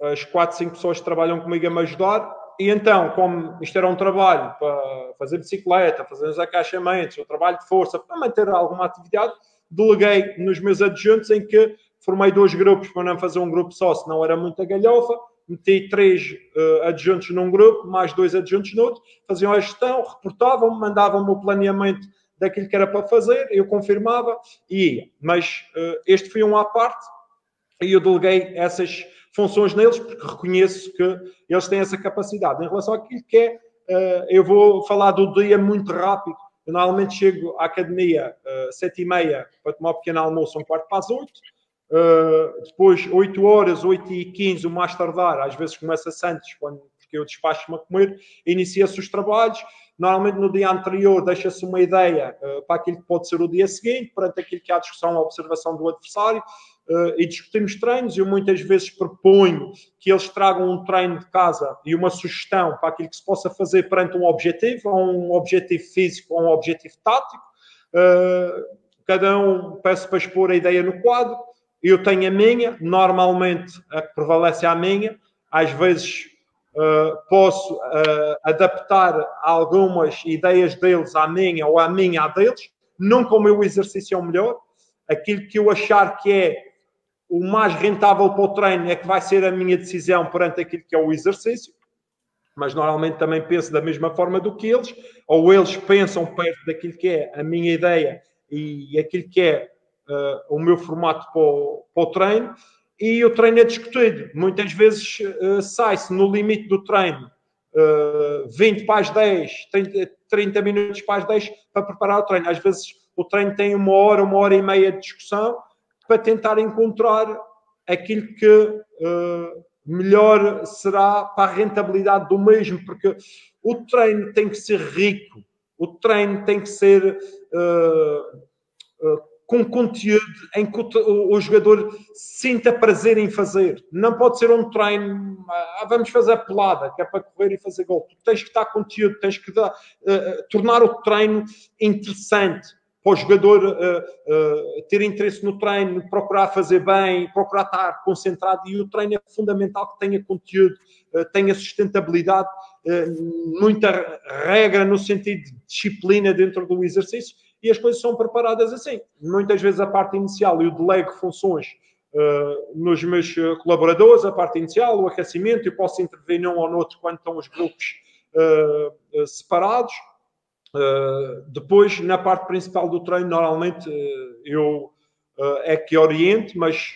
as 4, 5 pessoas que trabalham comigo a me ajudar e então, como isto era um trabalho para fazer bicicleta, fazer os acaixamentos, um trabalho de força, para manter alguma atividade, deleguei nos meus adjuntos em que formei dois grupos para não fazer um grupo só, senão era muita galhofa, meti três uh, adjuntos num grupo, mais dois adjuntos no outro, faziam a gestão, reportavam, mandavam-me o planeamento daquilo que era para fazer, eu confirmava e ia. Mas uh, este foi um à parte e eu deleguei essas funções neles porque reconheço que eles têm essa capacidade. Em relação àquilo que é, uh, eu vou falar do dia muito rápido. Eu normalmente chego à academia uh, sete e meia para tomar um pequeno almoço, um quarto para as oito. Uh, depois, 8 horas, 8 e 15, o mais tardar, às vezes começa-se antes, quando, porque eu despacho-me a comer, inicia-se os trabalhos. Normalmente no dia anterior deixa-se uma ideia uh, para aquilo que pode ser o dia seguinte, perante aquilo que há discussão, a observação do adversário, uh, e discutimos treinos. Eu muitas vezes proponho que eles tragam um treino de casa e uma sugestão para aquilo que se possa fazer perante um objetivo, ou um objetivo físico ou um objetivo tático. Cada um peço para expor a ideia no quadro. Eu tenho a minha, normalmente a que prevalece é a minha. Às vezes uh, posso uh, adaptar algumas ideias deles à minha ou à minha à deles, não como o exercício é o melhor. Aquilo que eu achar que é o mais rentável para o treino é que vai ser a minha decisão perante aquilo que é o exercício. Mas normalmente também penso da mesma forma do que eles, ou eles pensam perto daquilo que é a minha ideia e aquilo que é uh, o meu formato para o, para o treino e o treino é discutido. Muitas vezes uh, sai-se no limite do treino uh, 20 para as 10, 30, 30, minutos para as 10 para preparar o treino. Às vezes o treino tem uma hora, uma hora e meia de discussão para tentar encontrar aquilo que uh, melhor será para a rentabilidade do mesmo, porque o treino tem que ser rico, o treino tem que ser uh, uh, com conteúdo em que o, o, jogador sinta prazer em fazer. Não pode ser um treino, ah, vamos fazer a pelada, que é para correr e fazer gol. Tu tens que dar conteúdo, tens que dar, uh, tornar o treino interessante para o jogador uh, uh, ter interesse no treino, procurar fazer bem, procurar estar concentrado. E o treino é fundamental que tenha conteúdo, tenha sustentabilidade, muita regra no sentido de disciplina dentro do exercício e as coisas são preparadas assim. Muitas vezes a parte inicial eu delego funções uh, nos meus colaboradores, a parte inicial, o aquecimento, eu posso intervir num ou noutro quando estão os grupos uh, separados. Uh, depois, na parte principal do treino, normalmente eu é que oriento, mas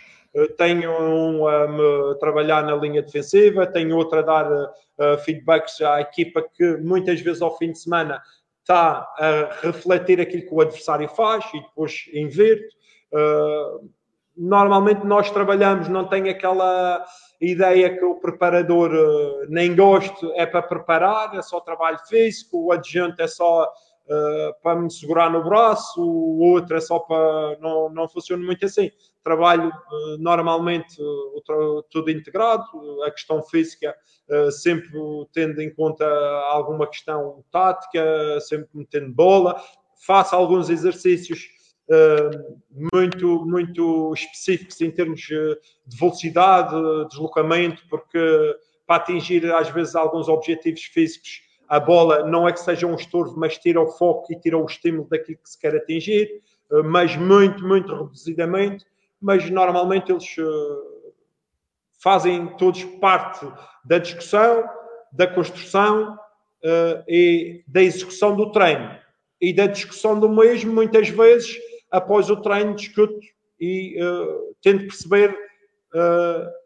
tenho um a trabalhar na linha defensiva, tenho outro a dar uh, feedbacks à equipa que muitas vezes ao fim de semana está a refletir aquilo que o adversário faz e depois inverte. Uh, normalmente nós trabalhamos, não tem aquela ideia que o preparador uh, nem gosto, é para preparar, é só trabalho físico, o adjunto é só uh, para me segurar no braço, o outro é só para. Não, não funciona muito assim. Trabalho uh, normalmente tudo integrado, a questão física sempre tendo em conta alguma questão tática, sempre metendo bola, faço alguns exercícios uh, muito, muito específicos em termos de velocidade, deslocamento, porque para atingir às vezes alguns objetivos físicos, a bola não é que seja um estorvo, mas tira o foco e tira o estímulo daquilo que se quer atingir, uh, mas muito, muito reduzidamente, mas normalmente eles fazem todos parte da discussão, da construção uh, e da execução do treino. E da discussão do mesmo, muitas vezes, após o treino, discuto e tento perceber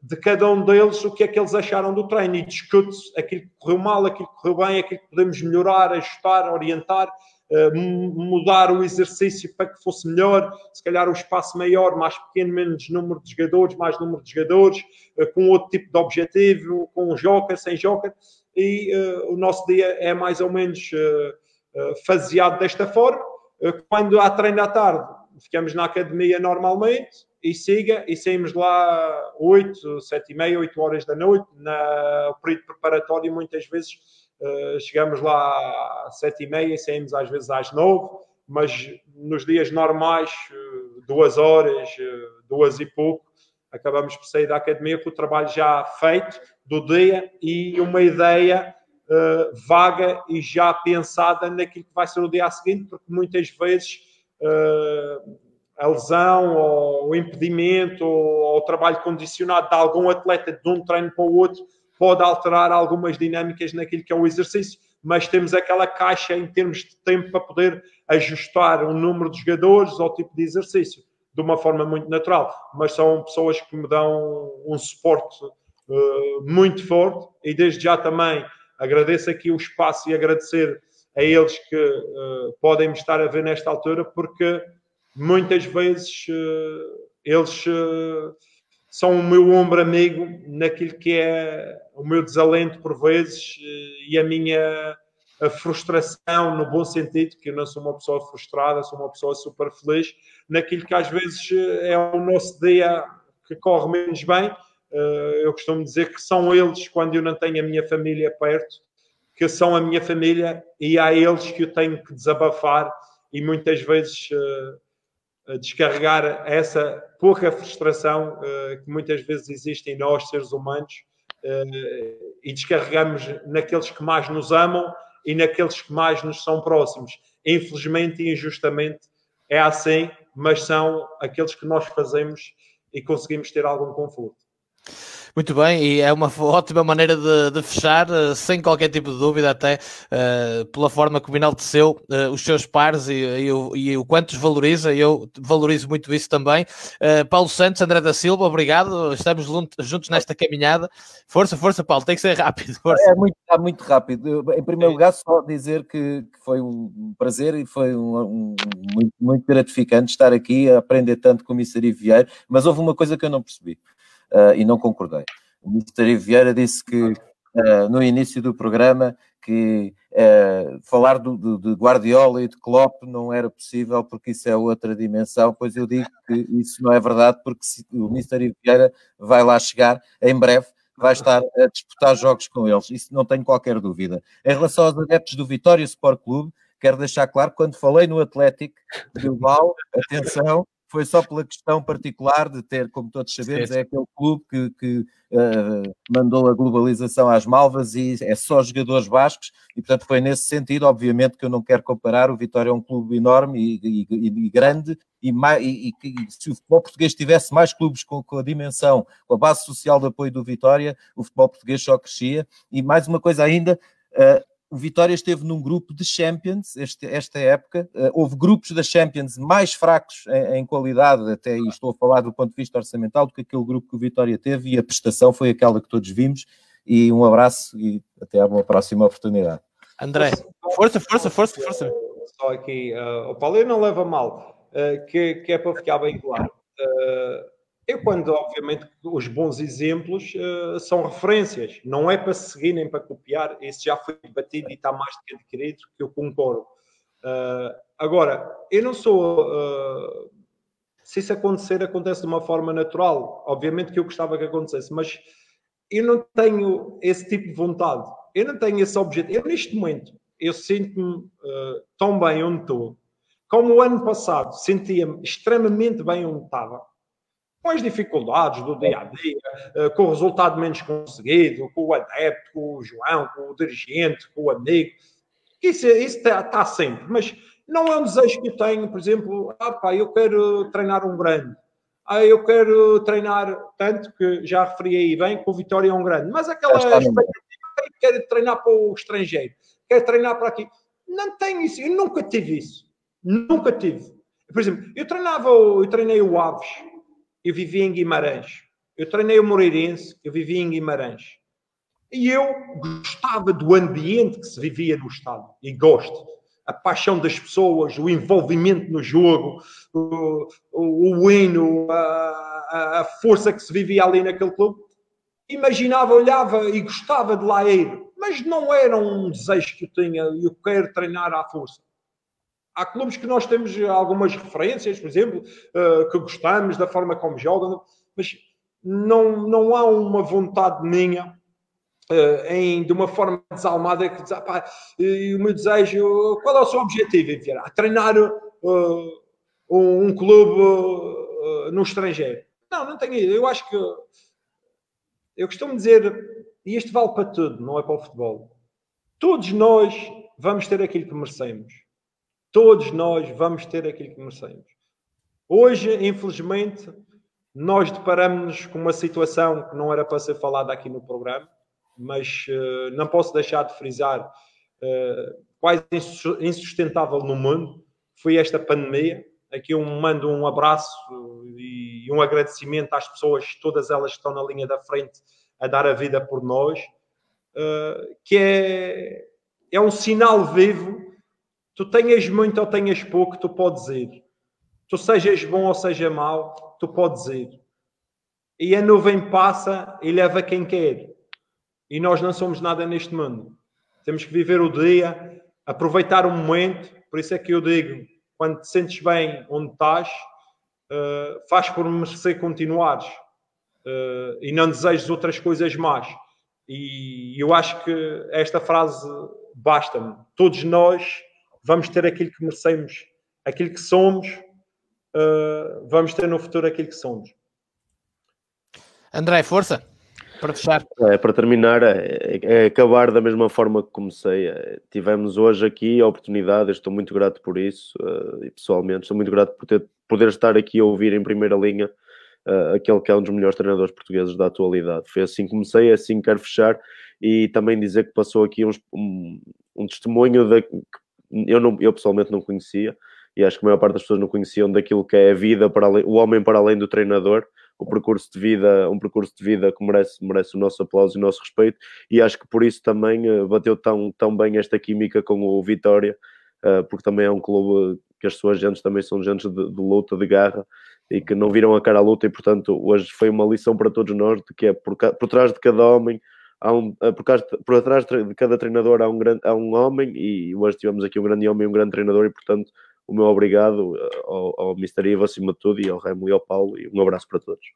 de cada um deles o que é que eles acharam do treino. E discuto aquilo que correu mal, aquilo que correu bem, aquilo que podemos melhorar, ajustar, orientar eh, mudar o exercício para que fosse melhor, se calhar um espaço maior, mais pequeno, menos número de jogadores, mais número de jogadores, eh, com outro tipo de objetivo, com joker, sem joker, e o nosso dia é mais ou menos faseado desta forma. quando há treino à tarde, ficamos na academia normalmente e siga, e saímos lá 8, 7 e meia, 8 horas da noite, no período preparatório, muitas vezes eh, chegamos lá às sete e meia e saímos às vezes às nove, mas nos dias normais, uh, duas horas, uh, duas e pouco, acabamos por sair da academia com o trabalho já feito do dia e uma ideia vaga e já pensada naquilo que vai ser o dia seguinte, porque muitas vezes a lesão ou o impedimento ou o trabalho condicionado de algum atleta de um treino para o outro pode alterar algumas dinâmicas naquilo que é o exercício, mas temos aquela caixa em termos de tempo para poder ajustar o número de jogadores ao tipo de exercício de uma forma muito natural. Mas são pessoas que me dão um suporte uh, muito forte e desde já também agradeço aqui o espaço e agradecer a eles que uh, podem me estar a ver nesta altura, porque muitas vezes uh, eles uh, são o meu ombro amigo naquilo que é o meu desalento por vezes e a minha a frustração no bom sentido, que eu não sou uma pessoa frustrada, sou uma pessoa super feliz, naquilo que às vezes é o nosso dia que corre menos bem. Eu costumo dizer que são eles, quando eu não tenho a minha família perto, que são a minha família e há eles que eu tenho que desabafar e muitas vezes descarregar essa pouca frustração uh, que muitas vezes existe em nós, seres humanos, uh, e descarregamos naqueles que mais nos amam e naqueles que mais nos são próximos. Infelizmente e injustamente é assim, mas são aqueles que nós fazemos e conseguimos ter algum conforto. Muito bem, e é uma ótima maneira de, de fechar, uh, sem qualquer tipo de dúvida, até uh, pela forma como enalteceu uh, os seus pares e, e, o, e o quanto os valoriza, e eu valorizo muito isso também. Paulo Santos, André da Silva, obrigado, estamos juntos nesta caminhada. Força, força, Paulo, tem que ser rápido. Força. É muito, é muito rápido. Em primeiro lugar, só dizer que, que foi um prazer e foi um, um, muito, muito gratificante estar aqui a aprender tanto com o Missari Vieira, mas houve uma coisa que eu não percebi uh, e não concordei. O Ministro Vieira disse que uh, no início do programa que uh, falar do, do, de Guardiola e de Klopp não era possível porque isso é outra dimensão, pois eu digo que isso não é verdade porque se, o Ministério Vieira vai lá chegar em breve, vai estar a disputar jogos com eles, isso não tenho qualquer dúvida. Em relação aos adeptos do Vitória Sport Clube, quero deixar claro, quando falei no Atlético Bilbao, atenção, foi só pela questão particular de ter, como todos sabemos, é aquele clube que, que uh, mandou a globalização às malvas e é só jogadores bascos, e portanto foi nesse sentido, obviamente, que eu não quero comparar. O Vitória é um clube enorme e, e, e grande, e, mais, e, se o futebol português tivesse mais clubes com, com, a dimensão, com a base social de apoio do Vitória, o futebol português só crescia. E mais uma coisa ainda. Uh, o Vitória esteve num grupo de Champions este, esta época. Uh, houve grupos da Champions mais fracos em, em, qualidade, até e estou a falar do ponto de vista orçamental, do que aquele grupo que o Vitória teve e a prestação foi aquela que todos vimos. E um abraço e até à próxima oportunidade. André, força, força, força, força. Só aqui, uh, o Paulo não leva mal, uh, que, que, é para ficar bem claro. Uh, eu, quando, obviamente, os bons exemplos uh, são referências, não é para seguir nem para copiar, esse já foi debatido e está mais do que adquirido, que eu concordo. Uh, agora, eu não sou. Uh, se isso acontecer, acontece de uma forma natural. Obviamente que eu gostava que acontecesse, mas eu não tenho esse tipo de vontade. Eu não tenho esse objetivo. Eu, neste momento, eu sinto-me tão bem onde estou, como o ano passado sentia-me extremamente bem onde estava com as dificuldades do dia a dia, eh, com o resultado menos conseguido, com o adepto, com o João, com o dirigente, com o amigo. Isso está tá sempre, mas não é um desejo que eu tenho, por exemplo, ah, pá, eu quero treinar um grande. Ah, eu quero treinar tanto que já referi aí bem que o Vitória é um grande, mas aquela expectativa que quero treinar para o estrangeiro, quero treinar para aqui. Não tenho isso, eu nunca tive isso. Nunca tive. Por exemplo, eu treinava, eu treinei o Aves eu vivia em Guimarães. Eu treinei o Moreirense, eu vivia em Guimarães. E eu gostava do ambiente que se vivia no estádio. E gosto. A paixão das pessoas, o envolvimento no jogo, o, o, o hino, a, a, força que se vivia ali naquele clube. Imaginava, olhava e gostava de lá ir. Mas não era um desejo que eu tinha. Eu quero treinar à força. Há clubes que nós temos algumas referências, por exemplo, uh, que gostamos da forma como jogam, mas não, não há uma vontade minha uh, em, de uma forma desalmada que diz, ah, pá, o meu desejo, qual é o seu objetivo, enfim, a treinar uh, um clube no estrangeiro. Não, não tenho. Eu acho que eu costumo dizer, e isto vale para tudo, não é para o futebol. Todos nós vamos ter aquilo que merecemos todos nós vamos ter aquilo que merecemos. Hoje, infelizmente, nós deparamos com uma situação que não era para ser falada aqui no programa, mas uh, não posso deixar de frisar uh, quase insustentável no mundo foi esta pandemia. Aqui eu mando um abraço e um agradecimento às pessoas, todas elas que estão na linha da frente a dar a vida por nós, uh, que é, é um sinal vivo. Tu tenhas muito ou tenhas pouco, tu podes ir. Tu sejas bom ou seja mau, tu podes ir. E a nuvem passa e leva quem quer. E nós não somos nada neste mundo. Temos que viver o dia, aproveitar o momento. Por isso é que eu digo: quando te sentes bem onde estás, uh, faz por merecer continuares uh, e não desejes outras coisas más. E eu acho que esta frase basta-me. Todos nós vamos ter aquilo que merecemos, aquilo que somos, uh, vamos ter no futuro aquilo que somos. André, força para fechar. É, para terminar, é, é, acabar da mesma forma que comecei. É, tivemos hoje aqui a oportunidade, estou muito grato por isso, uh, e pessoalmente estou muito grato por ter, poder estar aqui a ouvir em primeira linha uh, aquele que é um dos melhores treinadores portugueses da atualidade. Foi assim que comecei, é assim que quero fechar, e também dizer que passou aqui uns, um, um testemunho de, que eu, não, eu pessoalmente não conhecia, e acho que a maior parte das pessoas não conheciam daquilo que é a vida para além, o homem para além do treinador, o percurso de vida, um percurso de vida que merece, merece o nosso aplauso e o nosso respeito, e acho que por isso também uh, bateu tão, tão bem esta química com o Vitória, uh, porque também é um clube que as suas gentes também são gentes de, de, luta, de garra, e que não viram a cara à luta, e portanto hoje foi uma lição para todos nós, de que é por, por trás de cada homem, um, eh, por, trás, por trás de cada treinador há um, grande, há um homem, e hoje tivemos aqui um grande homem e um grande treinador, e portanto o meu obrigado ao, ao Mr. Ivo acima de tudo e ao Remo e ao Paulo e um abraço para todos.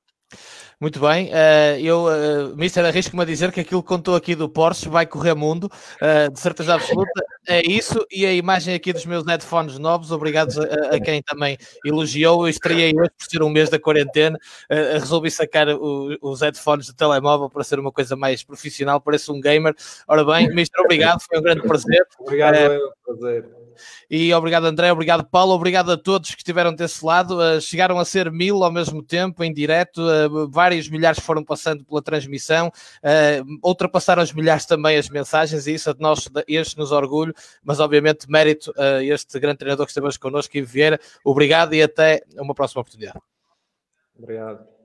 Muito bem, uh, eu, uh, Mister, arrisco-me a dizer que aquilo que contou aqui do Porsche vai correr mundo, uh, de certeza absoluta, é isso, e a imagem aqui dos meus headphones novos, obrigado a, a quem também elogiou, eu estreiei hoje por ser um mês da quarentena, uh, resolvi sacar o, os headphones do telemóvel para ser uma coisa mais profissional, pareço um gamer, ora bem, Mister, obrigado, foi um grande prazer. Obrigado, é um prazer. E obrigado, André, obrigado, Paulo, obrigado a todos que estiveram desse lado. Chegaram a ser mil ao mesmo tempo, em direto, uh, vários milhares foram passando pela transmissão, uh, ultrapassaram os milhares também as mensagens, e isso a nós este nos orgulho, mas obviamente mérito a este grande treinador que esteve connosco, Ivo Vieira. Obrigado e até uma próxima oportunidade. Obrigado.